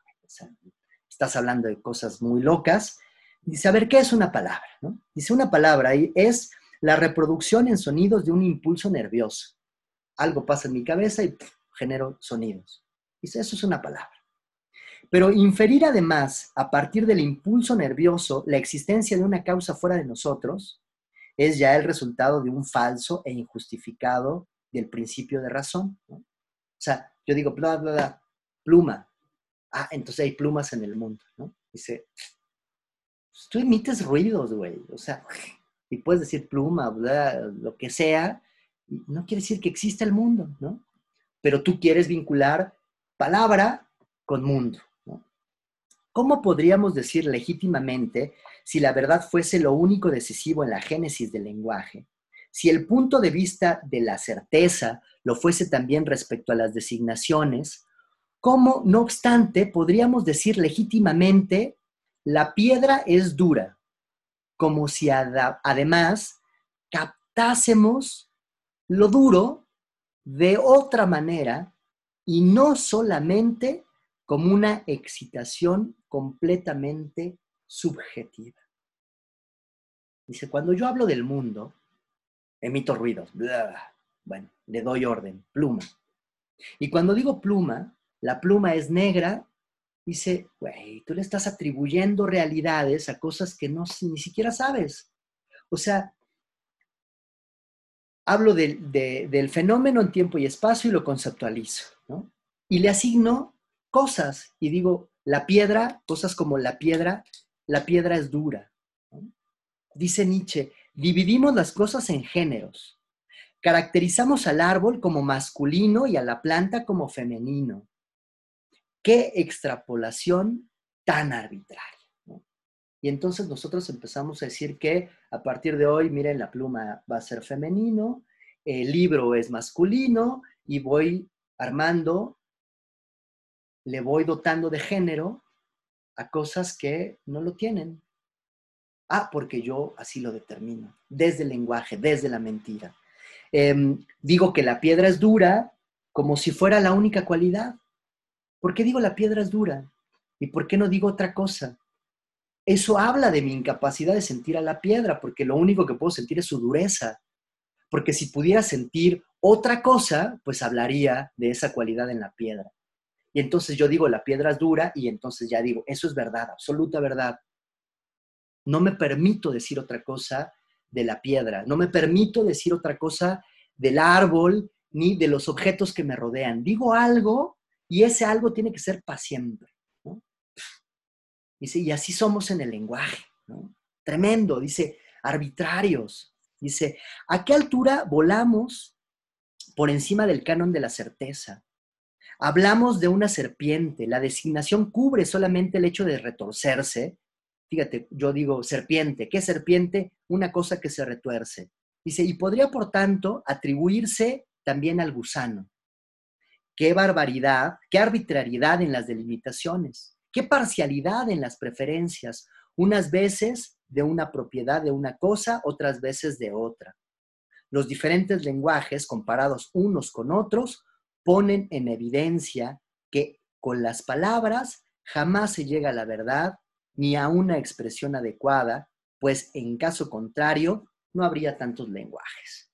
estás hablando de cosas muy locas. Dice, a ver, ¿qué es una palabra? Dice, una palabra es la reproducción en sonidos de un impulso nervioso. Algo pasa en mi cabeza y genero sonidos. Dice, eso es una palabra. Pero inferir además, a partir del impulso nervioso, la existencia de una causa fuera de nosotros, es ya el resultado de un falso e injustificado del principio de razón. O sea, yo digo, bla, bla, pluma. Ah, entonces hay plumas en el mundo, ¿no? Dice, pues, tú emites ruidos, güey. O sea, y puedes decir pluma, bla, lo que sea, no quiere decir que exista el mundo, ¿no? Pero tú quieres vincular palabra con mundo. ¿Cómo podríamos decir legítimamente si la verdad fuese lo único decisivo en la génesis del lenguaje? Si el punto de vista de la certeza lo fuese también respecto a las designaciones, ¿cómo, no obstante, podríamos decir legítimamente la piedra es dura? Como si además captásemos lo duro de otra manera y no solamente como una excitación completamente subjetiva. Dice, cuando yo hablo del mundo, emito ruidos. Bueno, le doy orden, pluma. Y cuando digo pluma, la pluma es negra, dice, güey, tú le estás atribuyendo realidades a cosas que no ni siquiera sabes. O sea, hablo del fenómeno en tiempo y espacio y lo conceptualizo. Y le asigno cosas y digo, la piedra, cosas como la piedra, la piedra es dura. Dice Nietzsche, dividimos las cosas en géneros. Caracterizamos al árbol como masculino y a la planta como femenino. Qué extrapolación tan arbitraria. Y entonces nosotros empezamos a decir que a partir de hoy, miren, la pluma va a ser femenino, el libro es masculino y voy armando le voy dotando de género a cosas que no lo tienen. Ah, porque yo así lo determino, desde el lenguaje, desde la mentira. Em, digo que la piedra es dura como si fuera la única cualidad. ¿Por qué digo la piedra es dura? ¿Y por qué no digo otra cosa? Eso habla de mi incapacidad de sentir a la piedra, porque lo único que puedo sentir es su dureza. Porque si pudiera sentir otra cosa, pues hablaría de esa cualidad en la piedra. Y entonces yo digo, la piedra es dura y entonces ya digo, eso es verdad, absoluta verdad. No me permito decir otra cosa de la piedra, no me permito decir otra cosa del árbol ni de los objetos que me rodean. Digo algo y ese algo tiene que ser para. Dice, y así somos en el lenguaje. Tremendo, dice, arbitrarios. Dice, ¿a qué altura volamos por encima del canon de la certeza? Hablamos de una serpiente. La designación cubre solamente el hecho de retorcerse. Fíjate, yo digo serpiente. ¿Qué serpiente? Una cosa que se retuerce. Dice, y podría, por tanto, atribuirse también al gusano. Qué barbaridad, qué arbitrariedad en las delimitaciones, qué parcialidad en las preferencias, unas veces de una propiedad de una cosa, otras veces de otra. Los diferentes lenguajes comparados unos con otros ponen en evidencia que con las palabras jamás se llega a la verdad ni a una expresión adecuada, pues en caso contrario no habría tantos lenguajes.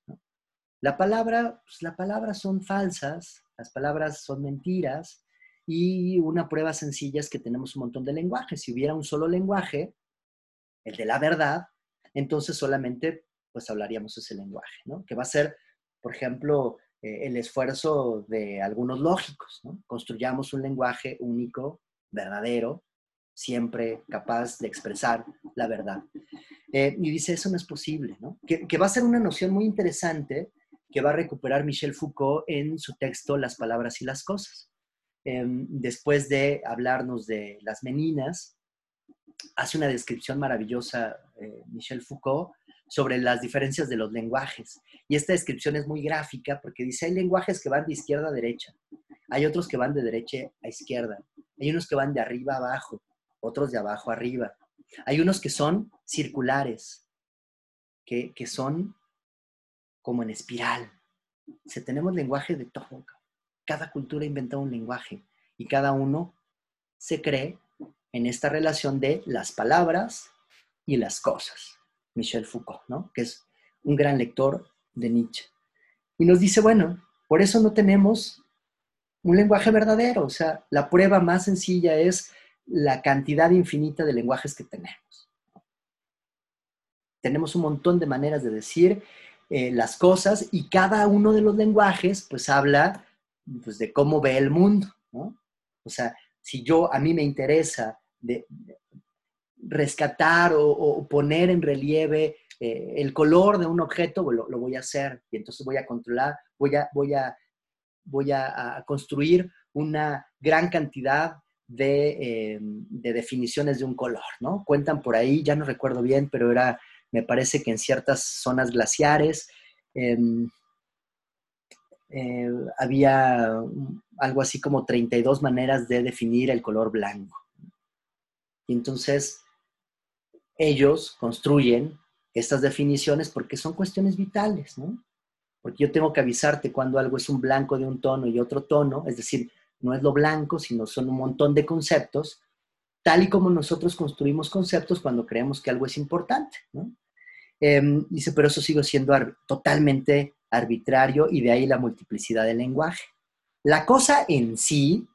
La palabra, pues, las palabras son falsas, las palabras son mentiras y una prueba sencilla es que tenemos un montón de lenguajes. Si hubiera un solo lenguaje, el de la verdad, entonces solamente pues hablaríamos ese lenguaje, ¿no? Que va a ser, por ejemplo, eh, el esfuerzo de algunos lógicos. Construyamos un lenguaje único, verdadero, siempre capaz de expresar la verdad. Eh, y dice, eso no es posible, Que, va a ser una noción muy interesante que va a recuperar Michel Foucault en su texto Las palabras y las cosas. Em, después de hablarnos de las meninas, hace una descripción maravillosa eh, Michel Foucault sobre las diferencias de los lenguajes. Y esta descripción es muy gráfica porque dice, hay lenguajes que van de izquierda a derecha, hay otros que van de derecha a izquierda, hay unos que van de arriba a abajo, otros de abajo a arriba. Hay unos que son circulares, que, que son como en espiral. Si tenemos lenguaje de todo. Cada cultura inventa un lenguaje y cada uno se cree en esta relación de las palabras y las cosas. Michel Foucault, ¿no? que es un gran lector de Nietzsche. Y nos dice, bueno, por eso no tenemos un lenguaje verdadero, o sea, la prueba más sencilla es la cantidad infinita de lenguajes que tenemos. Tenemos un montón de maneras de decir eh, las cosas y cada uno de los lenguajes pues habla pues, de cómo ve el mundo, ¿no? O sea, si yo, a mí me interesa de, rescatar o, poner en relieve eh, el color de un objeto, lo, voy a hacer y entonces voy a controlar, voy a, voy a, voy a, construir una gran cantidad de, em, de, definiciones de un color, ¿no? Cuentan por ahí, ya no recuerdo bien, pero era, me parece que en ciertas zonas glaciares em, eh, había algo así como 32 maneras de definir el color blanco. Y entonces ellos construyen estas definiciones porque son cuestiones vitales, ¿no? Porque yo tengo que avisarte cuando algo es un blanco de un tono y otro tono, es decir, no es lo blanco, sino son un montón de conceptos, tal y como nosotros construimos conceptos cuando creemos que algo es importante, ¿no? Em, dice, pero eso sigue siendo totalmente arbitrario y de ahí la multiplicidad del lenguaje. La cosa en sí,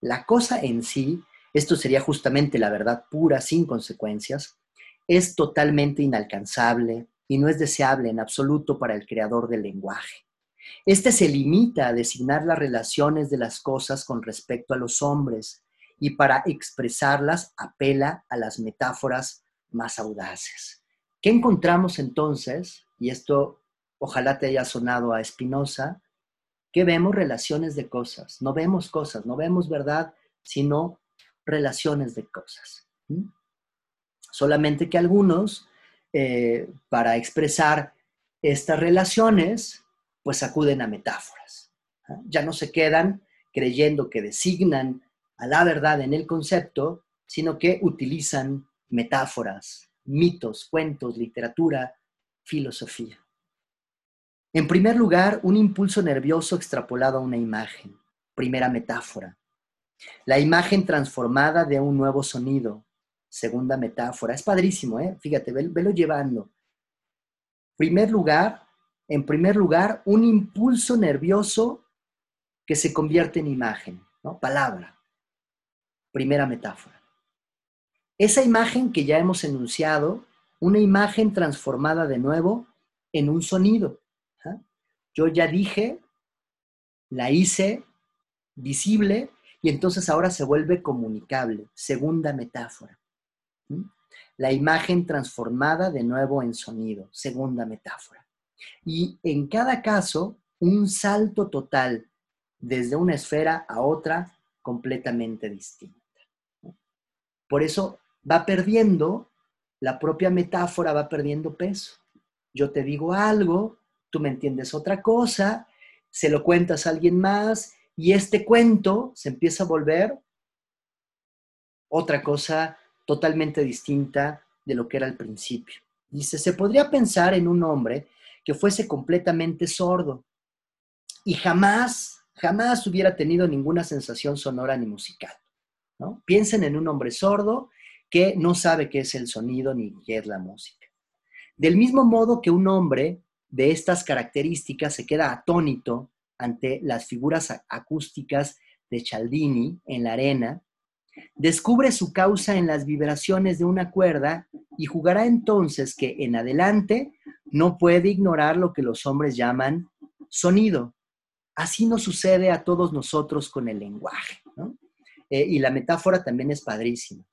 la cosa en sí, esto sería justamente la verdad pura, sin consecuencias, es totalmente inalcanzable y no es deseable en absoluto para el creador del lenguaje. Este se limita a designar las relaciones de las cosas con respecto a los hombres y para expresarlas apela a las metáforas más audaces. ¿Qué encontramos entonces? Y esto ojalá te haya sonado a Spinoza, que vemos relaciones de cosas, no vemos cosas, no vemos verdad, sino relaciones de cosas. Solamente que algunos, eh, para expresar estas relaciones, pues acuden a metáforas. Ya no se quedan creyendo que designan a la verdad en el concepto, sino que utilizan metáforas, mitos, cuentos, literatura, filosofía. En primer lugar, un impulso nervioso extrapolado a una imagen, primera metáfora. La imagen transformada de un nuevo sonido, segunda metáfora. Es padrísimo, ¿eh? Fíjate, velo llevando. Primer lugar, en primer lugar, un impulso nervioso que se convierte en imagen, ¿no? Palabra. Primera metáfora. Esa imagen que ya hemos enunciado, una imagen transformada de nuevo en un sonido. Yo ya dije, la hice visible y entonces ahora se vuelve comunicable. Segunda metáfora. La imagen transformada de nuevo en sonido. Segunda metáfora. Y en cada caso, un salto total desde una esfera a otra completamente distinta. Por eso va perdiendo, la propia metáfora va perdiendo peso. Yo te digo algo, tú me entiendes otra cosa, se lo cuentas a alguien más y este cuento se empieza a volver otra cosa totalmente distinta de lo que era al principio. Dice, se podría pensar en un hombre que fuese completamente sordo y jamás, jamás hubiera tenido ninguna sensación sonora ni musical. Piensen en un hombre sordo que no sabe qué es el sonido ni qué es la música. Del mismo modo que un hombre de estas características se queda atónito ante las figuras acústicas de Cialdini en la arena, descubre su causa en las vibraciones de una cuerda y jugará entonces que en adelante no puede ignorar lo que los hombres llaman sonido. Así nos sucede a todos nosotros con el lenguaje. Eh, y la metáfora también es padrísima.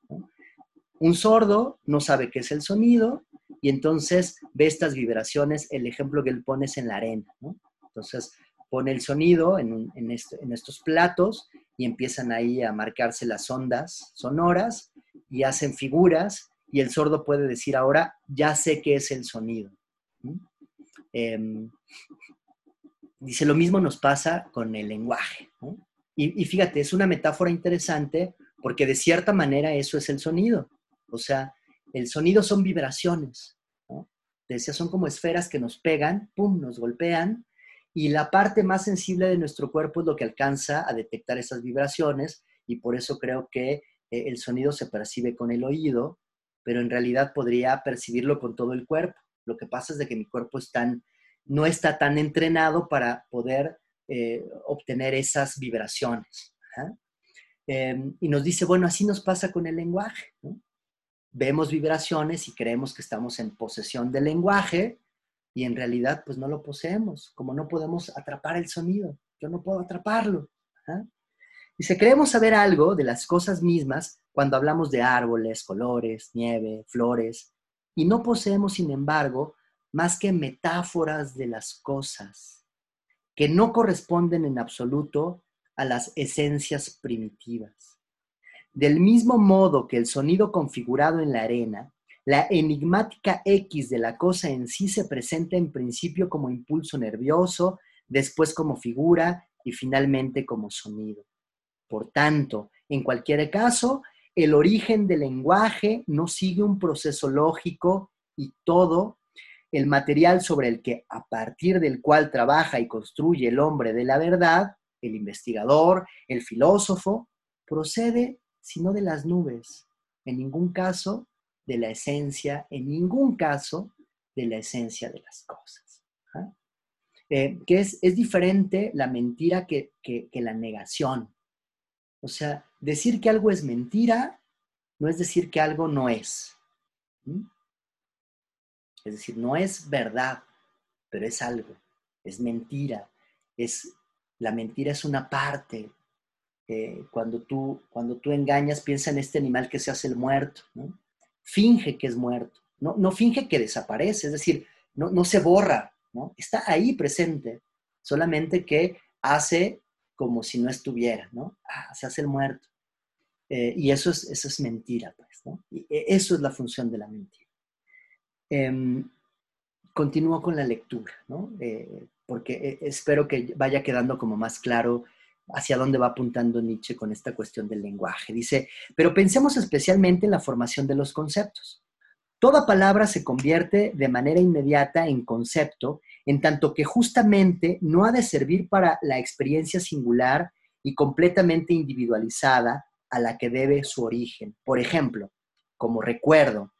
Un sordo no sabe qué es el sonido y entonces ve estas vibraciones, el ejemplo que él pone es en la arena, ¿no? Entonces pone el sonido en, en estos platos y empiezan ahí a marcarse las ondas sonoras y hacen figuras y el sordo puede decir ahora, ya sé qué es el sonido. Em, dice, lo mismo nos pasa con el lenguaje. Y, y, fíjate, es una metáfora interesante porque de cierta manera eso es el sonido. O sea, el sonido son vibraciones, ¿no? decía, son como esferas que nos pegan, pum, nos golpean, y la parte más sensible de nuestro cuerpo es lo que alcanza a detectar esas vibraciones, y por eso creo que eh, el sonido se percibe con el oído, pero en realidad podría percibirlo con todo el cuerpo. Lo que pasa es de que mi cuerpo no está tan entrenado para poder eh, obtener esas vibraciones. Em, y nos dice, bueno, así nos pasa con el lenguaje. vemos vibraciones y creemos que estamos en posesión del lenguaje y en realidad pues no lo poseemos, como no podemos atrapar el sonido, yo no puedo atraparlo. Y si creemos saber algo de las cosas mismas cuando hablamos de árboles, colores, nieve, flores, y no poseemos, sin embargo, más que metáforas de las cosas que no corresponden en absoluto a las esencias primitivas. del mismo modo que el sonido configurado en la arena, la enigmática X de la cosa en sí se presenta en principio como impulso nervioso, después como figura y finalmente como sonido. Por tanto, en cualquier caso, el origen del lenguaje no sigue un proceso lógico y todo el material sobre el que a partir del cual trabaja y construye el hombre de la verdad, el investigador, el filósofo, procede sino de las nubes, en ningún caso de la esencia, en ningún caso de la esencia de las cosas. ¿ah? Eh, que es, es, diferente la mentira que, la negación. O sea, decir que algo es mentira no es decir que algo no es. Es decir, no es verdad, pero es algo, es mentira, es, la mentira es una parte. Eh, cuando, tú, cuando tú engañas, piensa en este animal que se hace el muerto. Finge que es muerto, no, no finge que desaparece, es decir, no, no se borra, ¿no? está ahí presente, solamente que hace como si no estuviera, ¿no? Ah, se hace el muerto. Eh, y eso es, eso es mentira, pues, ¿no? Y e, eso es la función de la mentira. Em, continúo con la lectura, ¿no? Eh, porque eh, espero que vaya quedando como más claro hacia dónde va apuntando Nietzsche con esta cuestión del lenguaje. Dice, pero pensemos especialmente en la formación de los conceptos. Toda palabra se convierte de manera inmediata en concepto, en tanto que justamente no ha de servir para la experiencia singular y completamente individualizada a la que debe su origen. Por ejemplo, como recuerdo,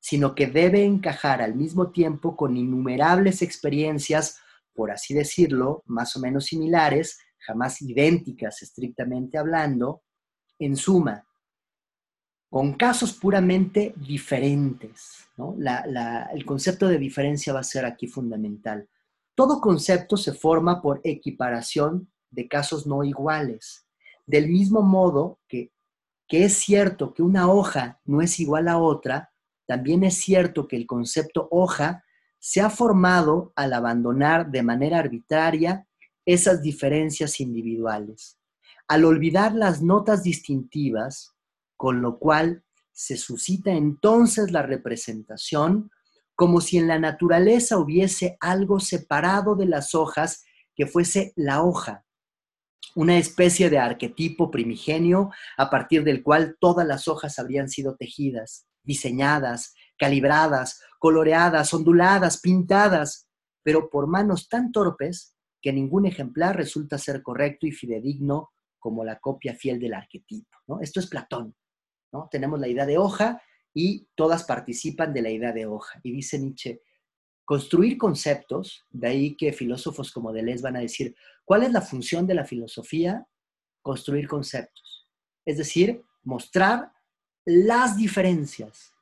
sino que debe encajar al mismo tiempo con innumerables experiencias, por así decirlo, más o menos similares, jamás idénticas estrictamente hablando, en suma, con casos puramente diferentes. el concepto de diferencia va a ser aquí fundamental. Todo concepto se forma por equiparación de casos no iguales. Del mismo modo que, que es cierto que una hoja no es igual a otra, también es cierto que el concepto hoja se ha formado al abandonar de manera arbitraria esas diferencias individuales, al olvidar las notas distintivas, con lo cual se suscita entonces la representación como si en la naturaleza hubiese algo separado de las hojas que fuese la hoja, una especie de arquetipo primigenio a partir del cual todas las hojas habrían sido tejidas, diseñadas, calibradas, coloreadas, onduladas, pintadas, pero por manos tan torpes que ningún ejemplar resulta ser correcto y fidedigno como la copia fiel del arquetipo. Esto es Platón. ¿no? Tenemos la idea de hoja y todas participan de la idea de hoja. Y dice Nietzsche, construir conceptos, de ahí que filósofos como Deleuze van a decir, ¿cuál es la función de la filosofía? Construir conceptos. Es decir, mostrar las diferencias.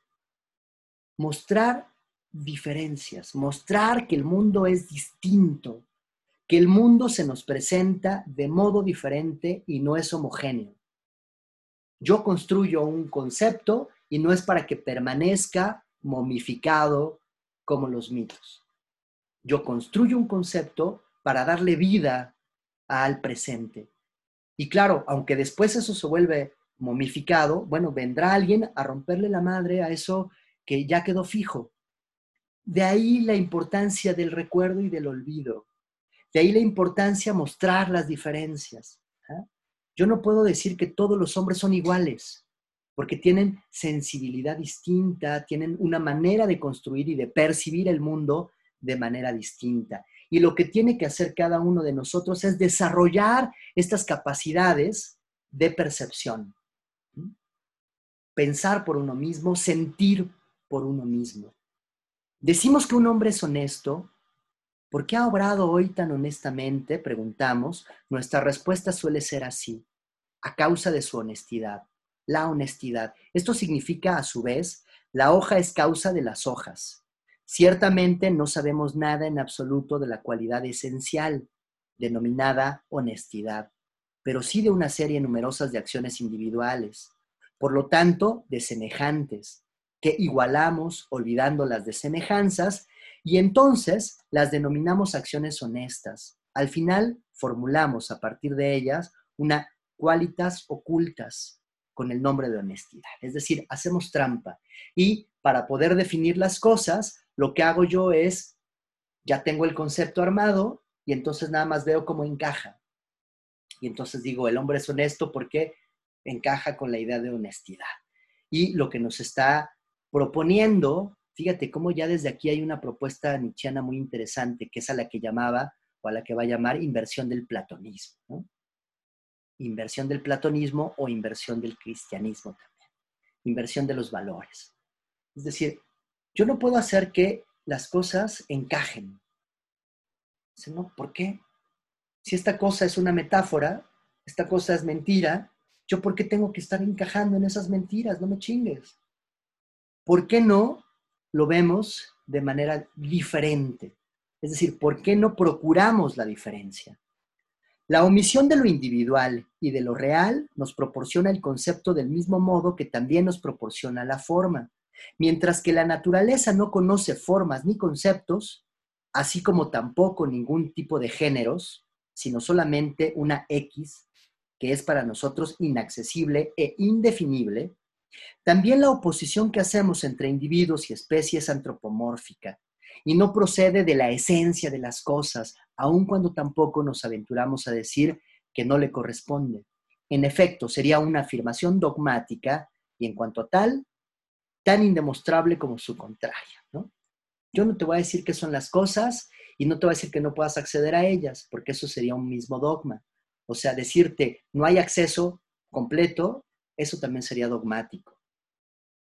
Mostrar diferencias, mostrar que el mundo es distinto, que el mundo se nos presenta de modo diferente y no es homogéneo. Yo construyo un concepto y no es para que permanezca momificado como los mitos. Yo construyo un concepto para darle vida al presente. Y claro, aunque después eso se vuelve momificado, bueno, vendrá alguien a romperle la madre a eso que ya quedó fijo. De ahí la importancia del recuerdo y del olvido. De ahí la importancia mostrar las diferencias. ¿ah? Yo no puedo decir que todos los hombres son iguales, porque tienen sensibilidad distinta, tienen una manera de construir y de percibir el mundo de manera distinta. Y lo que tiene que hacer cada uno de nosotros es desarrollar estas capacidades de percepción. Pensar por uno mismo, sentir por uno mismo. Decimos que un hombre es honesto ¿Por qué ha obrado hoy tan honestamente? Preguntamos. Nuestra respuesta suele ser así, a causa de su honestidad, la honestidad. Esto significa, a su vez, la hoja es causa de las hojas. Ciertamente no sabemos nada en absoluto de la cualidad esencial, denominada honestidad, pero sí de una serie numerosas de acciones individuales, por lo tanto, de semejantes, que igualamos olvidando las desemejanzas y entonces las denominamos acciones honestas. Al final formulamos a partir de ellas una qualitas ocultas, con el nombre de honestidad. Es decir, hacemos trampa. Y para poder definir las cosas, lo que hago yo es, ya tengo el concepto armado y entonces nada más veo cómo encaja. Y entonces digo, el hombre es honesto porque encaja con la idea de honestidad. Y lo que nos está proponiendo, fíjate cómo ya desde aquí hay una propuesta nietzscheana muy interesante, que es a la que llamaba, o a la que va a llamar inversión del platonismo. Inversión del platonismo o inversión del cristianismo también. Inversión de los valores. Es decir, yo no puedo hacer que las cosas encajen. No, ¿por qué? Si esta cosa es una metáfora, esta cosa es mentira, ¿yo por qué tengo que estar encajando en esas mentiras? No me chingues. ¿Por qué no lo vemos de manera diferente? Es decir, ¿por qué no procuramos la diferencia? La omisión de lo individual y de lo real nos proporciona el concepto del mismo modo que también nos proporciona la forma. Mientras que la naturaleza no conoce formas ni conceptos, así como tampoco ningún tipo de géneros, sino solamente una X, que es para nosotros inaccesible e indefinible, también la oposición que hacemos entre individuos y especies antropomórfica y no procede de la esencia de las cosas, aun cuando tampoco nos aventuramos a decir que no le corresponde. En efecto, sería una afirmación dogmática y en cuanto a tal, tan indemostrable como su contraria. ¿no? Yo no te voy a decir qué son las cosas y no te voy a decir que no puedas acceder a ellas, porque eso sería un mismo dogma. O sea, decirte no hay acceso completo eso también sería dogmático.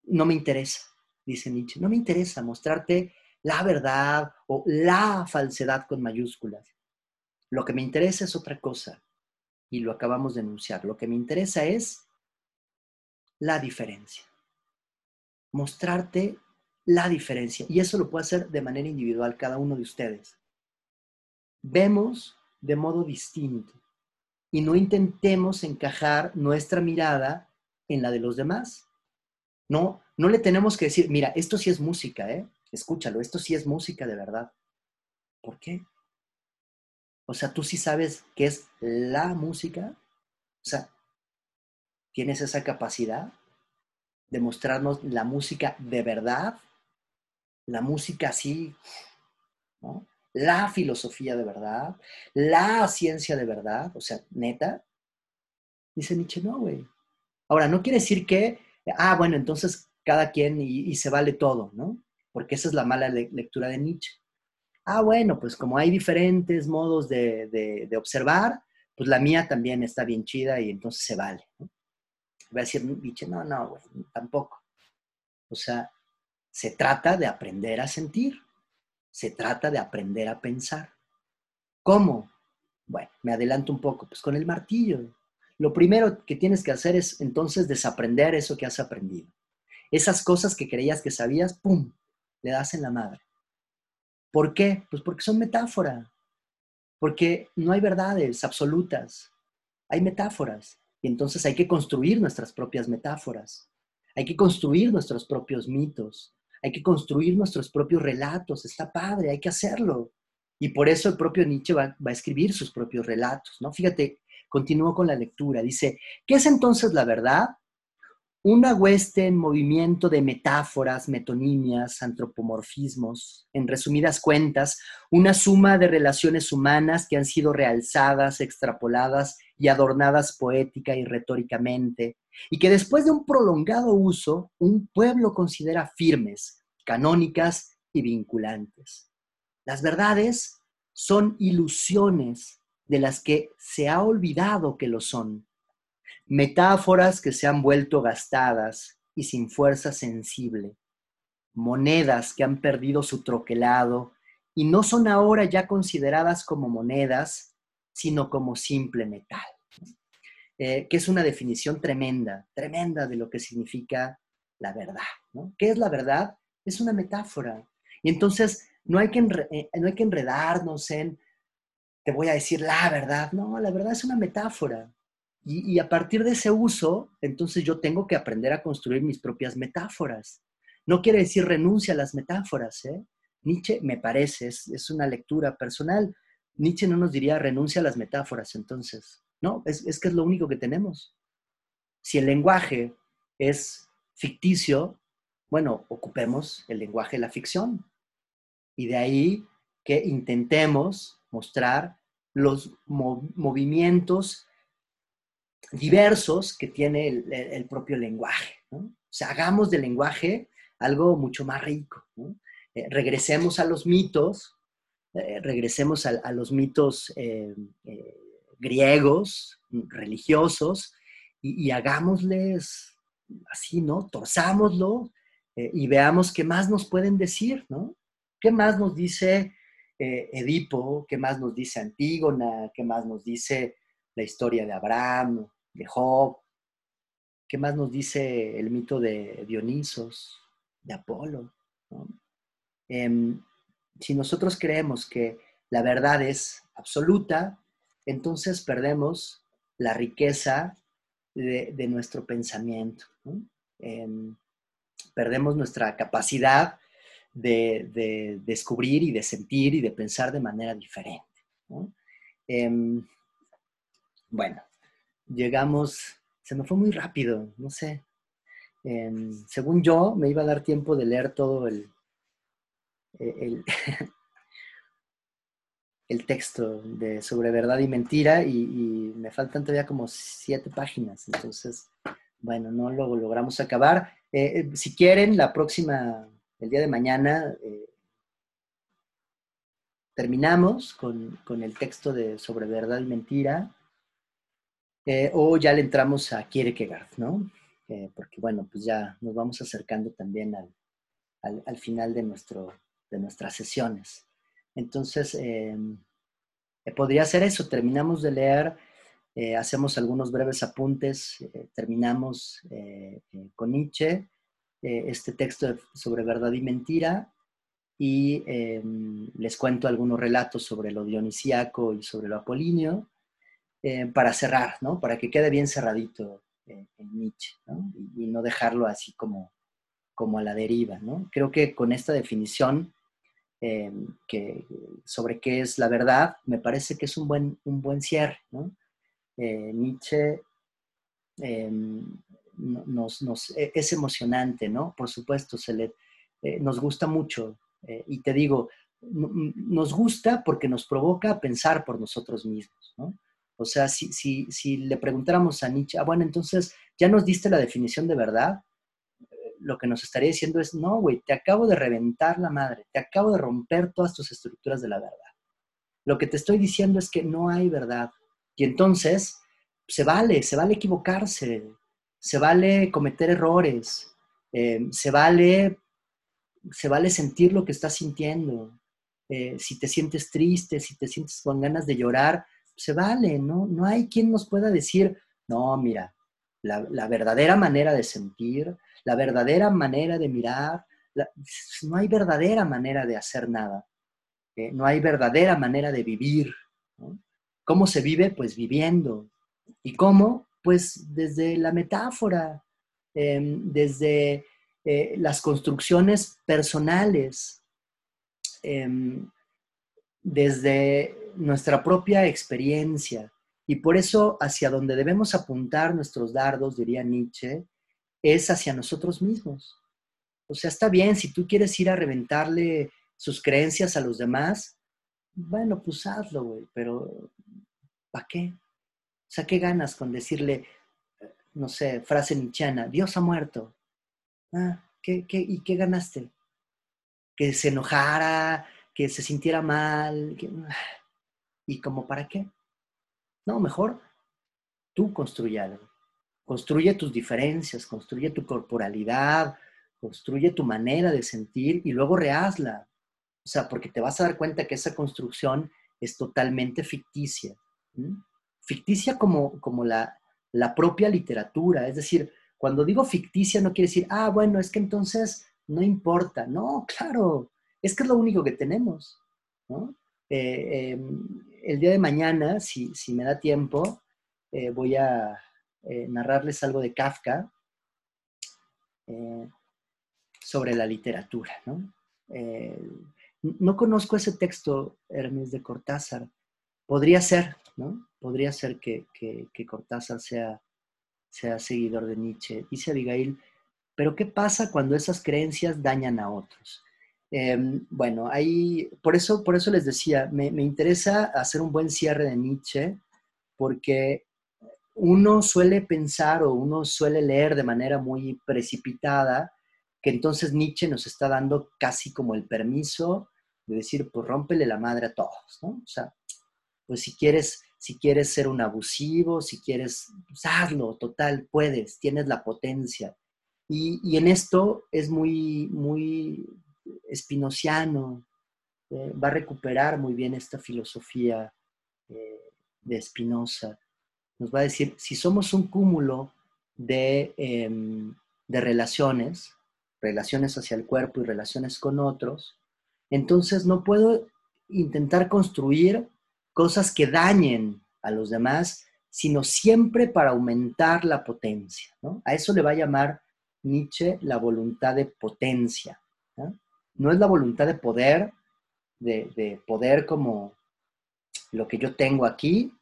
No me interesa, dice Nietzsche, no me interesa mostrarte la verdad o la falsedad con mayúsculas. Lo que me interesa es otra cosa y lo acabamos de enunciar. Lo que me interesa es la diferencia. Mostrarte la diferencia. Y eso lo puede hacer de manera individual cada uno de ustedes. Vemos de modo distinto y no intentemos encajar nuestra mirada en la de los demás. No, no le tenemos que decir, mira, esto sí es música, ¿eh? Escúchalo, esto sí es música de verdad. ¿Por qué? O sea, tú sí sabes qué es la música. O sea, tienes esa capacidad de mostrarnos la música de verdad, la música así, ¿no? La filosofía de verdad, la ciencia de verdad, o sea, neta. Dice Nietzsche, no, güey. Ahora, no quiere decir que, ah, bueno, entonces cada quien y, se vale todo, ¿no? Porque esa es la mala lectura de Nietzsche. Ah, bueno, pues como hay diferentes modos de, observar, pues la mía también está bien chida y entonces se vale. ¿no? Voy a decir Nietzsche, no, no, tampoco. O sea, se trata de aprender a sentir, se trata de aprender a pensar. ¿Cómo? Bueno, me adelanto un poco, pues con el martillo lo primero que tienes que hacer es entonces desaprender eso que has aprendido. Esas cosas que creías que sabías, ¡pum!, le das en la madre. ¿Por qué? Pues porque son metáfora. Porque no hay verdades absolutas. Hay metáforas. Y entonces hay que construir nuestras propias metáforas. Hay que construir nuestros propios mitos. Hay que construir nuestros propios relatos. Está padre, hay que hacerlo. Y por eso el propio Nietzsche va, a escribir sus propios relatos, ¿no? Fíjate, Continúo con la lectura. Dice, ¿qué es entonces la verdad? Una hueste en movimiento de metáforas, metonimias, antropomorfismos, en resumidas cuentas, una suma de relaciones humanas que han sido realzadas, extrapoladas y adornadas poética y retóricamente, y que después de un prolongado uso, un pueblo considera firmes, canónicas y vinculantes. Las verdades son ilusiones de las que se ha olvidado que lo son. Metáforas que se han vuelto gastadas y sin fuerza sensible. Monedas que han perdido su troquelado y no son ahora ya consideradas como monedas, sino como simple metal. Eh, que es una definición tremenda, tremenda de lo que significa la verdad. ¿Qué es la verdad? Es una metáfora. Y entonces no hay que, eh, no hay que enredarnos en te voy a decir la verdad. No, la verdad es una metáfora. Y, a partir de ese uso, entonces yo tengo que aprender a construir mis propias metáforas. No quiere decir renuncia a las metáforas. ¿eh? Nietzsche, me parece, es, es, una lectura personal. Nietzsche no nos diría renuncia a las metáforas, entonces. No, es, es que es lo único que tenemos. Si el lenguaje es ficticio, bueno, ocupemos el lenguaje de la ficción. Y de ahí que intentemos mostrar los movimientos diversos que tiene el, propio lenguaje. O sea, hagamos del lenguaje algo mucho más rico. Eh, regresemos a los mitos, eh, regresemos a, los mitos eh, griegos, religiosos, y, y, hagámosles así, ¿no? Torzámoslo y veamos qué más nos pueden decir, ¿no? ¿Qué más nos dice Edipo? ¿Qué más nos dice Antígona? ¿Qué más nos dice la historia de Abraham, de Job? ¿Qué más nos dice el mito de Dionisos, de Apolo? Em, si nosotros creemos que la verdad es absoluta, entonces perdemos la riqueza de, nuestro pensamiento. Em, perdemos nuestra capacidad de, descubrir y de sentir y de pensar de manera diferente. Em, bueno, llegamos, se me fue muy rápido, no sé. según yo, me iba a dar tiempo de leer todo el, el, el texto de sobre verdad y mentira y, me faltan todavía como siete páginas. Entonces, bueno, no lo logramos acabar. Eh, eh, si quieren, la próxima, el día de mañana, eh, terminamos con, con, el texto de sobre verdad y mentira. o ya le entramos a Kierkegaard, ¿no? porque bueno, pues ya nos vamos acercando también al, al, al final de nuestro, de nuestras sesiones. Entonces, em, eh, podría ser eso, terminamos de leer, eh, hacemos algunos breves apuntes, eh, terminamos con Nietzsche, este texto sobre verdad y mentira, y em, les cuento algunos relatos sobre lo dionisíaco y sobre lo apolíneo, para cerrar, ¿no? Para que quede bien cerradito en Nietzsche, Y, no dejarlo así como, como a la deriva, ¿no? Creo que con esta definición eh, que, sobre qué es la verdad, me parece que es un buen, un buen cierre. Eh, Nietzsche eh, nos, e, es emocionante, ¿no? Por supuesto, se le, nos gusta mucho. y te digo, nos gusta porque nos provoca a pensar por nosotros mismos, O sea, si, si, si le preguntáramos a Nietzsche, ah, bueno, entonces, ¿ya nos diste la definición de verdad? lo que nos estaría diciendo es, no, güey, te acabo de reventar la madre, te acabo de romper todas tus estructuras de la verdad. Lo que te estoy diciendo es que no hay verdad. Y entonces, se vale, se vale equivocarse, se vale cometer errores, eh, se, vale, se vale sentir lo que estás sintiendo. Eh, si te sientes triste, si te sientes con ganas de llorar, se vale, ¿no? No hay quien nos pueda decir, no, mira, la verdadera manera de sentir, la verdadera manera de mirar, no hay verdadera manera de hacer nada, ¿eh? no hay verdadera manera de vivir. ¿Cómo se vive? Pues viviendo. ¿Y cómo? Pues desde la metáfora, em, desde eh, las construcciones personales, em, desde nuestra propia experiencia. Y por eso hacia donde debemos apuntar nuestros dardos, diría Nietzsche, es hacia nosotros mismos. O sea, está bien, si tú quieres ir a reventarle sus creencias a los demás, bueno, pues hazlo, güey, pero ¿para qué? Sea, ¿qué ganas con decirle, no sé, frase nichana, Dios ha muerto? Ah, ¿qué, qué, y qué ganaste? Que se enojara, que se sintiera mal, ¿y como para qué? No, mejor tú construye algo. Construye tus diferencias, construye tu corporalidad, construye tu manera de sentir y luego rehazla. O sea, porque te vas a dar cuenta que esa construcción es totalmente ficticia. Ficticia como, como la, la propia literatura. Es decir, cuando digo ficticia no quiere decir, ah, bueno, es que entonces no importa. No, claro, es que es lo único que tenemos. Eh, em, el día de mañana, si, si me da tiempo, eh, voy a, eh, narrarles algo de Kafka sobre la literatura. ¿no? No conozco ese texto, Hermes, de Cortázar. Podría ser, ¿no? Podría ser que, Cortázar sea, sea seguidor de Nietzsche. Dice Abigail, pero ¿qué pasa cuando esas creencias dañan a otros? Em, bueno, ahí, por eso, por eso les decía, me, me, interesa hacer un buen cierre de Nietzsche, porque uno suele pensar o uno suele leer de manera muy precipitada que entonces Nietzsche nos está dando casi como el permiso de decir, pues rómpele la madre a todos, ¿no? O sea, pues si quieres, si quieres ser un abusivo, si quieres, pues hazlo, total, puedes, tienes la potencia. Y, en esto es muy, muy espinociano, eh, va a recuperar muy bien esta filosofía eh, de Spinoza. Nos va a decir, si somos un cúmulo de, em, de relaciones, relaciones hacia el cuerpo y relaciones con otros, entonces no puedo intentar construir cosas que dañen a los demás, sino siempre para aumentar la potencia. A eso le va a llamar Nietzsche la voluntad de potencia. No, es la voluntad de poder, de, de, poder como lo que yo tengo aquí,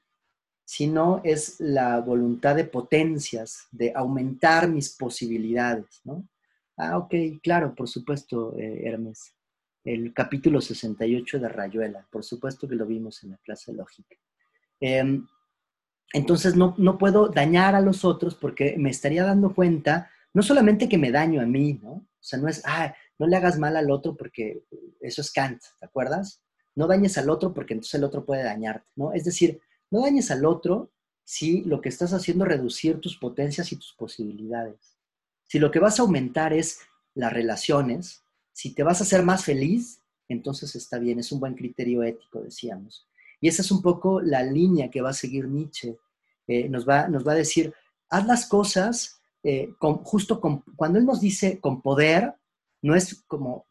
sino es la voluntad de potencias, de aumentar mis posibilidades. ¿no? Ah, ok, claro, por supuesto, eh, Hermes. El capítulo 68 de Rayuela, por supuesto que lo vimos en la clase lógica. Em, entonces no, no, puedo dañar a los otros porque me estaría dando cuenta, no solamente que me daño a mí, ¿no? O sea, no es, ah, no le hagas mal al otro porque eso es Kant, ¿te acuerdas? No dañes al otro porque entonces el otro puede dañarte, ¿no? Es decir, no dañes al otro si lo que estás haciendo es reducir tus potencias y tus posibilidades. Si lo que vas a aumentar es las relaciones, si te vas a hacer más feliz, entonces está bien, es un buen criterio ético, decíamos. Y esa es un poco la línea que va a seguir Nietzsche. Eh, nos, va, nos va a decir, haz las cosas eh, justo cuando él nos dice con poder, no es como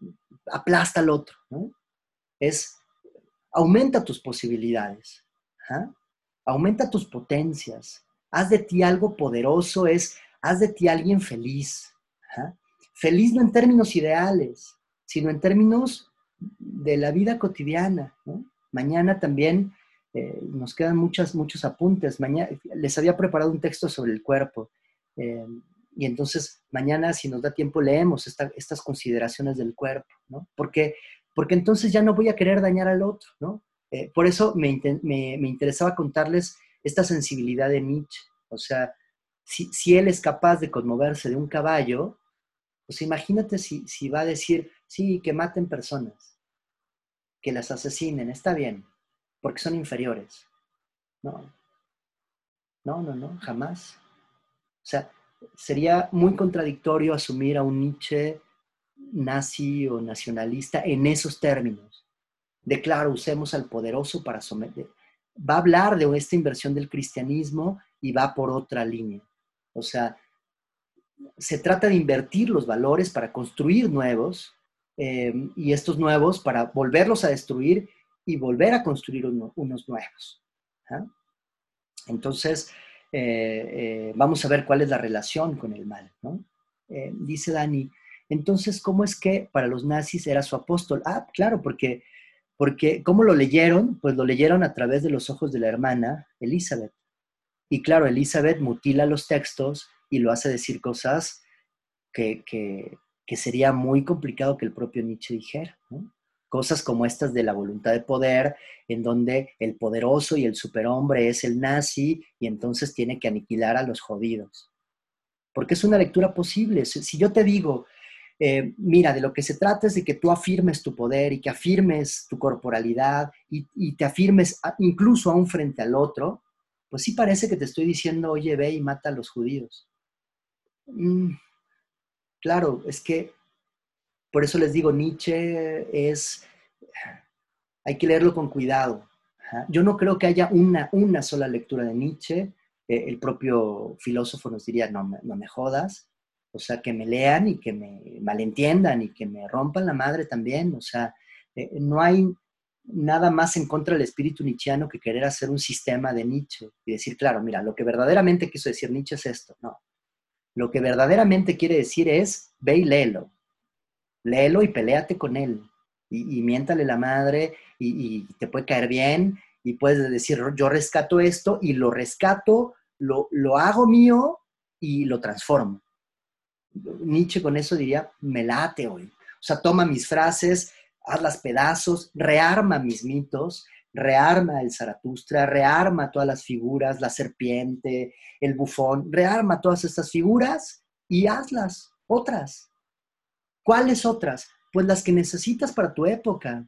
aplasta al otro, es aumenta tus posibilidades, aumenta tus potencias, haz de ti algo poderoso, es haz de ti alguien feliz. Feliz no en términos ideales, sino en términos de la vida cotidiana. Mañana también eh, nos quedan muchas, muchos apuntes. Mañana, les había preparado un texto sobre el cuerpo. Eh, y entonces mañana, si nos da tiempo, leemos estas consideraciones del cuerpo, ¿no? Porque, porque entonces ya no voy a querer dañar al otro, ¿no? Eh, por eso me, me, interesaba contarles esta sensibilidad de Nietzsche. O sea, si, él es capaz de conmoverse de un caballo, pues imagínate si, si va a decir, sí, que maten personas, que las asesinen, está bien, porque son inferiores. No, no, no, no, jamás. O sea, sería muy contradictorio asumir a un Nietzsche nazi o nacionalista en esos términos. De claro, usemos al poderoso para someter. Va a hablar de esta inversión del cristianismo y va por otra línea. O sea, se trata de invertir los valores para construir nuevos eh, y estos nuevos para volverlos a destruir y volver a construir unos nuevos. ¿ah? Entonces, eh, eh, vamos a ver cuál es la relación con el mal. dice Dani, entonces, ¿cómo es que para los nazis era su apóstol? Ah, claro, porque, porque ¿cómo lo leyeron? Pues lo leyeron a través de los ojos de la hermana Elizabeth. Y claro, Elizabeth mutila los textos y lo hace decir cosas que, sería muy complicado que el propio Nietzsche dijera. Cosas como estas de la voluntad de poder, en donde el poderoso y el superhombre es el nazi y entonces tiene que aniquilar a los jodidos. Porque es una lectura posible. Si yo te digo, eh, mira, de lo que se trata es de que tú afirmes tu poder y que afirmes tu corporalidad y, y te afirmes incluso aún frente al otro, pues sí parece que te estoy diciendo, oye, ve y mata a los judíos. Mm, claro, es que por eso les digo, Nietzsche es, hay que leerlo con cuidado. Yo no creo que haya una, una sola lectura de Nietzsche. Eh, el propio filósofo nos diría, no, no me jodas. O sea, que me lean y que me malentiendan y que me rompan la madre también. O sea, eh, no hay nada más en contra del espíritu nietzscheano que querer hacer un sistema de Nietzsche y decir, claro, mira, lo que verdaderamente quiso decir Nietzsche es esto. No. Lo que verdaderamente quiere decir es, ve y léelo. Léelo y peleate con él. Y, miéntale la madre y, te puede caer bien y puedes decir, yo rescato esto y lo rescato, lo, lo hago mío y lo transformo. Nietzsche con eso diría, me late hoy. O sea, toma mis frases, hazlas pedazos, rearma mis mitos, rearma el Zaratustra, rearma todas las figuras, la serpiente, el bufón, rearma todas estas figuras y hazlas otras. ¿Cuáles otras? Pues las que necesitas para tu época.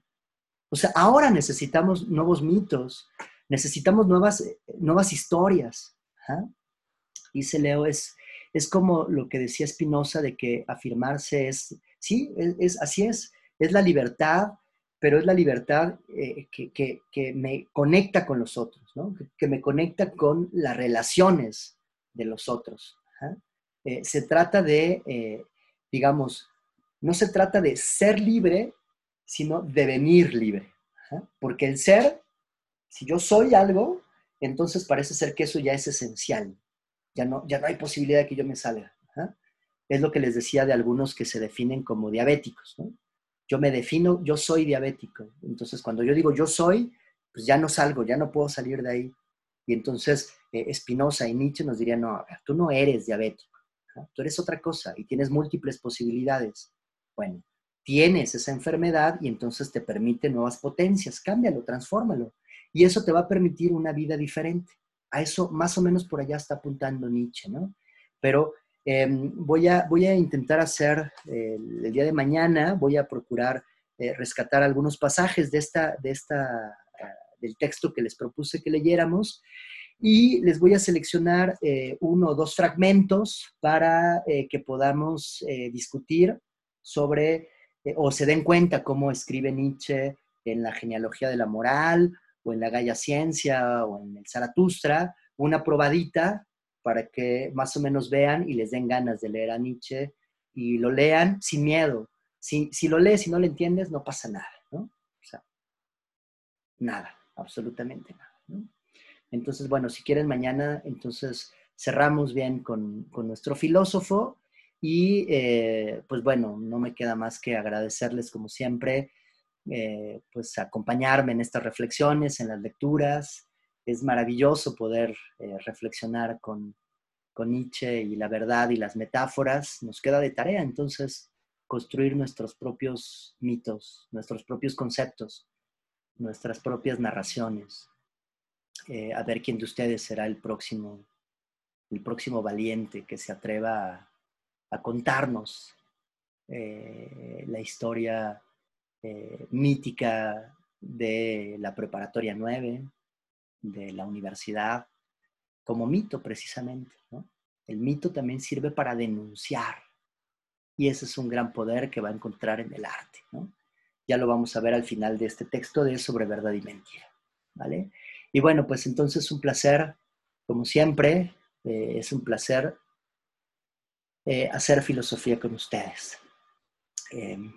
Que que pero es la libertad eh, que, me conecta con los otros, ¿no? que, me conecta con las relaciones de los otros. Eh, se trata de, eh, digamos, no se trata de ser libre, sino de venir libre. Porque el ser, si yo soy algo, entonces parece ser que eso ya es esencial. Ya no, ya no hay posibilidad de que yo me salga. Es lo que les decía de algunos que se definen como diabéticos. Yo me defino, yo soy diabético. Entonces, cuando yo digo yo soy, pues ya no salgo, ya no puedo salir de ahí. Y entonces eh, Spinoza y Nietzsche nos dirían, no, tú no eres diabético, tú eres otra cosa y tienes múltiples posibilidades. Bueno, tienes esa enfermedad y entonces te permite nuevas potencias, cámbialo, transfórmalo. Y eso te va a permitir una vida diferente. A eso más o menos por allá está apuntando Nietzsche, ¿no? Pero em, voy, a, voy a intentar hacer el, día de mañana, voy a procurar eh, rescatar algunos pasajes de esta, de esta, ah, del texto que les propuse que leyéramos y les voy a seleccionar eh, uno o dos fragmentos para eh, que podamos discutir sobre eh, o se den cuenta cómo escribe Nietzsche en la genealogía de la moral o en la Gaia Ciencia o en el Zaratustra, una probadita para que más o menos vean y les den ganas de leer a Nietzsche y lo lean sin miedo. Si, si lo lees y no lo entiendes, no pasa nada, ¿no? O sea, nada, absolutamente nada. Entonces, bueno, si quieren mañana, entonces cerramos bien con, con nuestro filósofo y eh, pues bueno, no me queda más que agradecerles como siempre, eh, pues acompañarme en estas reflexiones, en las lecturas. Es maravilloso poder eh, reflexionar con, con Nietzsche y la verdad y las metáforas. Nos queda de tarea entonces construir nuestros propios mitos, nuestros propios conceptos, nuestras propias narraciones. a ver quién de ustedes será el próximo, el próximo valiente que se atreva a contarnos eh, la historia eh, mítica de la preparatoria 9, de la universidad, como mito precisamente. El mito también sirve para denunciar y ese es un gran poder que va a encontrar en el arte. Ya lo vamos a ver al final de este texto de sobre verdad y mentira. ¿vale? Y bueno, pues entonces un placer, como siempre, eh, es un placer eh, hacer filosofía con ustedes. Em,